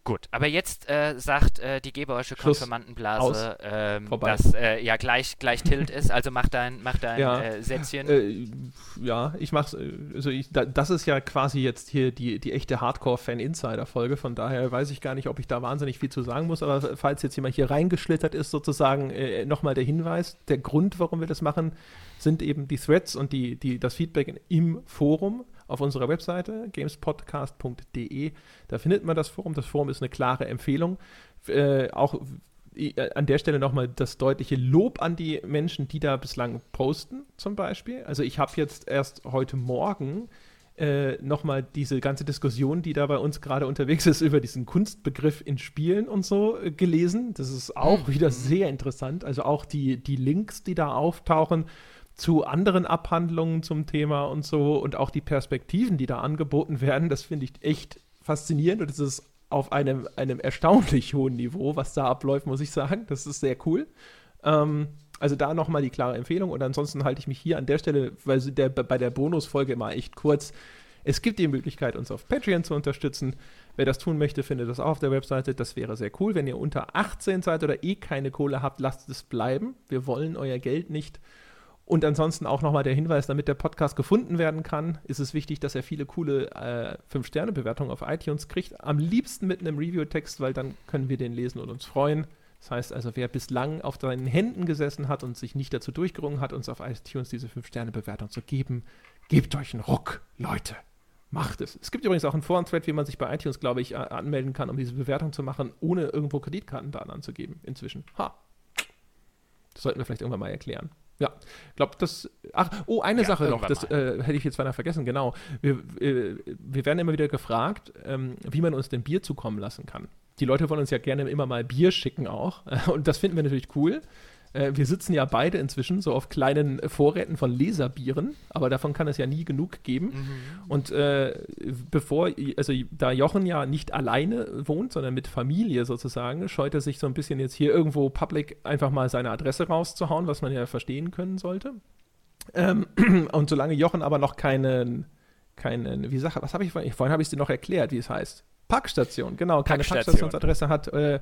Gut, aber jetzt äh, sagt äh, die Gebersche Konfirmandenblase, ähm, dass äh, ja gleich, gleich Tilt ist, also mach dein, mach dein ja. Äh, Sätzchen. Äh, ja, ich mach's, äh, also ich, da, das ist ja quasi jetzt hier die, die echte Hardcore-Fan-Insider-Folge, von daher weiß ich gar nicht, ob ich da wahnsinnig viel zu sagen muss, aber falls jetzt jemand hier reingeschlittert ist, sozusagen nochmal der Hinweis, der Grund, warum wir das machen, sind eben die Threads und die, die, das Feedback im Forum auf unserer Webseite gamespodcast.de. Da findet man das Forum. Das Forum ist eine klare Empfehlung. Äh, auch äh, an der Stelle nochmal das deutliche Lob an die Menschen, die da bislang posten, zum Beispiel. Also ich habe jetzt erst heute Morgen äh, nochmal diese ganze Diskussion, die da bei uns gerade unterwegs ist, über diesen Kunstbegriff in Spielen und so äh, gelesen. Das ist auch mhm. wieder sehr interessant. Also auch die, die Links, die da auftauchen zu anderen Abhandlungen zum Thema und so und auch die Perspektiven, die da angeboten werden, das finde ich echt faszinierend und es ist auf einem, einem erstaunlich hohen Niveau, was da abläuft, muss ich sagen. Das ist sehr cool. Ähm, also da nochmal die klare Empfehlung und ansonsten halte ich mich hier an der Stelle, weil der, bei der Bonusfolge immer echt kurz. Es gibt die Möglichkeit, uns auf Patreon zu unterstützen. Wer das tun möchte, findet das auch auf der Webseite. Das wäre sehr cool. Wenn ihr unter 18 seid oder eh keine Kohle habt, lasst es bleiben. Wir wollen euer Geld nicht Und ansonsten auch nochmal der Hinweis, damit der Podcast gefunden werden kann, ist es wichtig, dass er viele coole äh, 5-Sterne-Bewertungen auf iTunes kriegt. Am liebsten mit einem Review-Text, weil dann können wir den lesen und uns freuen. Das heißt also, wer bislang auf seinen Händen gesessen hat und sich nicht dazu durchgerungen hat, uns auf iTunes diese 5-Sterne-Bewertung zu geben, gebt euch einen Ruck, Leute. Macht es. Es gibt übrigens auch einen Foren-Thread, wie man sich bei iTunes, glaube ich, anmelden kann, um diese Bewertung zu machen, ohne irgendwo Kreditkartendaten anzugeben, inzwischen. Ha. Das sollten wir vielleicht irgendwann mal erklären. Ja, ich glaube, das. Ach, oh, eine ja, Sache noch, das äh, hätte ich jetzt beinahe vergessen, genau. Wir, äh, wir werden immer wieder gefragt, ähm, wie man uns denn Bier zukommen lassen kann. Die Leute wollen uns ja gerne immer mal Bier schicken auch. Und das finden wir natürlich cool. Äh, wir sitzen ja beide inzwischen so auf kleinen Vorräten von Leserbieren, aber davon kann es ja nie genug geben. Mhm. Und äh, bevor, also da Jochen ja nicht alleine wohnt, sondern mit Familie sozusagen, scheut er sich so ein bisschen jetzt hier irgendwo public einfach mal seine Adresse rauszuhauen, was man ja verstehen können sollte. Ähm, und solange Jochen aber noch keinen, keinen, wie sag, was habe ich vorhin, vorhin habe ich es dir noch erklärt, wie es heißt. Packstation, genau, keine Packstation. Packstationsadresse hat, äh,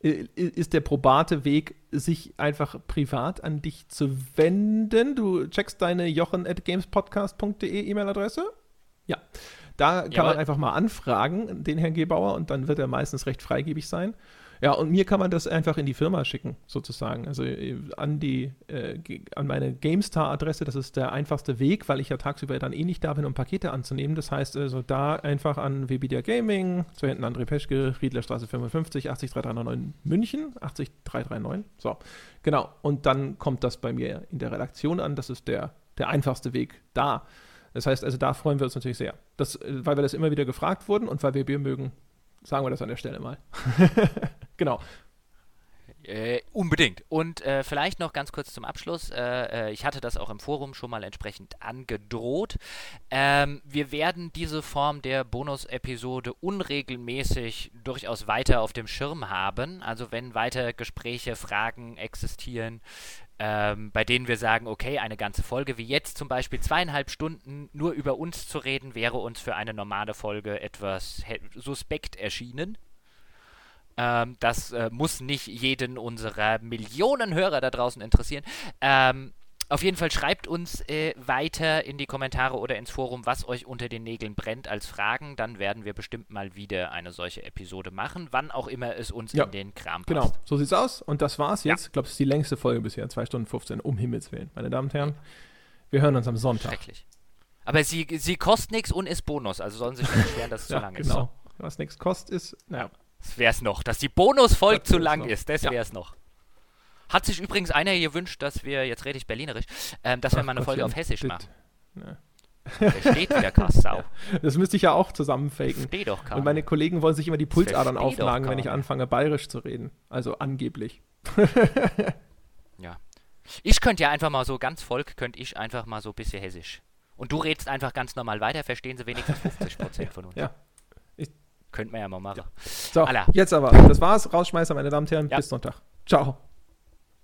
ist der probate Weg, sich einfach privat an dich zu wenden. Du checkst deine jochen at gamespodcast.de E-Mail-Adresse. Ja, da kann ja, man einfach mal anfragen, den Herrn Gebauer, und dann wird er meistens recht freigebig sein. Ja, und mir kann man das einfach in die Firma schicken, sozusagen. Also äh, an die, äh, an meine GameStar-Adresse, das ist der einfachste Weg, weil ich ja tagsüber dann eh nicht da bin, um Pakete anzunehmen. Das heißt also da einfach an Webidia Gaming, zu hinten André Peschke, Riedlerstraße 55, 80339 München, 80339. So, genau. Und dann kommt das bei mir in der Redaktion an. Das ist der, der einfachste Weg da. Das heißt also, da freuen wir uns natürlich sehr. Das, äh, weil wir das immer wieder gefragt wurden und weil wir Bier mögen, sagen wir das an der Stelle mal. Genau. Äh, unbedingt. Und äh, vielleicht noch ganz kurz zum Abschluss. Äh, äh, ich hatte das auch im Forum schon mal entsprechend angedroht. Ähm, wir werden diese Form der Bonus-Episode unregelmäßig durchaus weiter auf dem Schirm haben. Also wenn weiter Gespräche, Fragen existieren, ähm, bei denen wir sagen, okay, eine ganze Folge wie jetzt zum Beispiel zweieinhalb Stunden nur über uns zu reden, wäre uns für eine normale Folge etwas suspekt erschienen. Ähm, das äh, muss nicht jeden unserer Millionen Hörer da draußen interessieren. Ähm, auf jeden Fall schreibt uns äh, weiter in die Kommentare oder ins Forum, was euch unter den Nägeln brennt als Fragen. Dann werden wir bestimmt mal wieder eine solche Episode machen, wann auch immer es uns ja, in den Kram passt. Genau, so sieht's aus. Und das war's jetzt. Ja. Ich glaube, es ist die längste Folge bisher. 2 Stunden 15, um Himmels Willen. Meine Damen und Herren, wir hören uns am Sonntag. Schrecklich. Aber sie, sie kostet nichts und ist Bonus, also sollen sie sich nicht beschweren, dass es ja, zu lang genau. ist. Genau. Was nichts kostet, ist, naja. Das wäre es noch. Dass die Bonusfolge zu lang noch. ist, das wäre es noch. Hat sich übrigens einer gewünscht, dass wir, jetzt rede ich berlinerisch, ähm, dass Ach, wir mal eine Folge auf Hessisch machen. Ja. Versteht wieder Kassau. Das müsste ich ja auch zusammenfaken. Versteht doch keiner. Und meine Kollegen wollen sich immer die Pulsadern auflagen, wenn ich anfange, bayerisch zu reden. Also angeblich. ja. Ich könnte ja einfach mal so, ganz Volk, könnte ich einfach mal so ein bisschen hessisch. Und du redest einfach ganz normal weiter, verstehen sie wenigstens 50% von uns. Ja. Könnten wir ja mal machen. So, Alla. jetzt aber. Das war's. Rausschmeißer, meine Damen und Herren. Ja. Bis Sonntag. Ciao.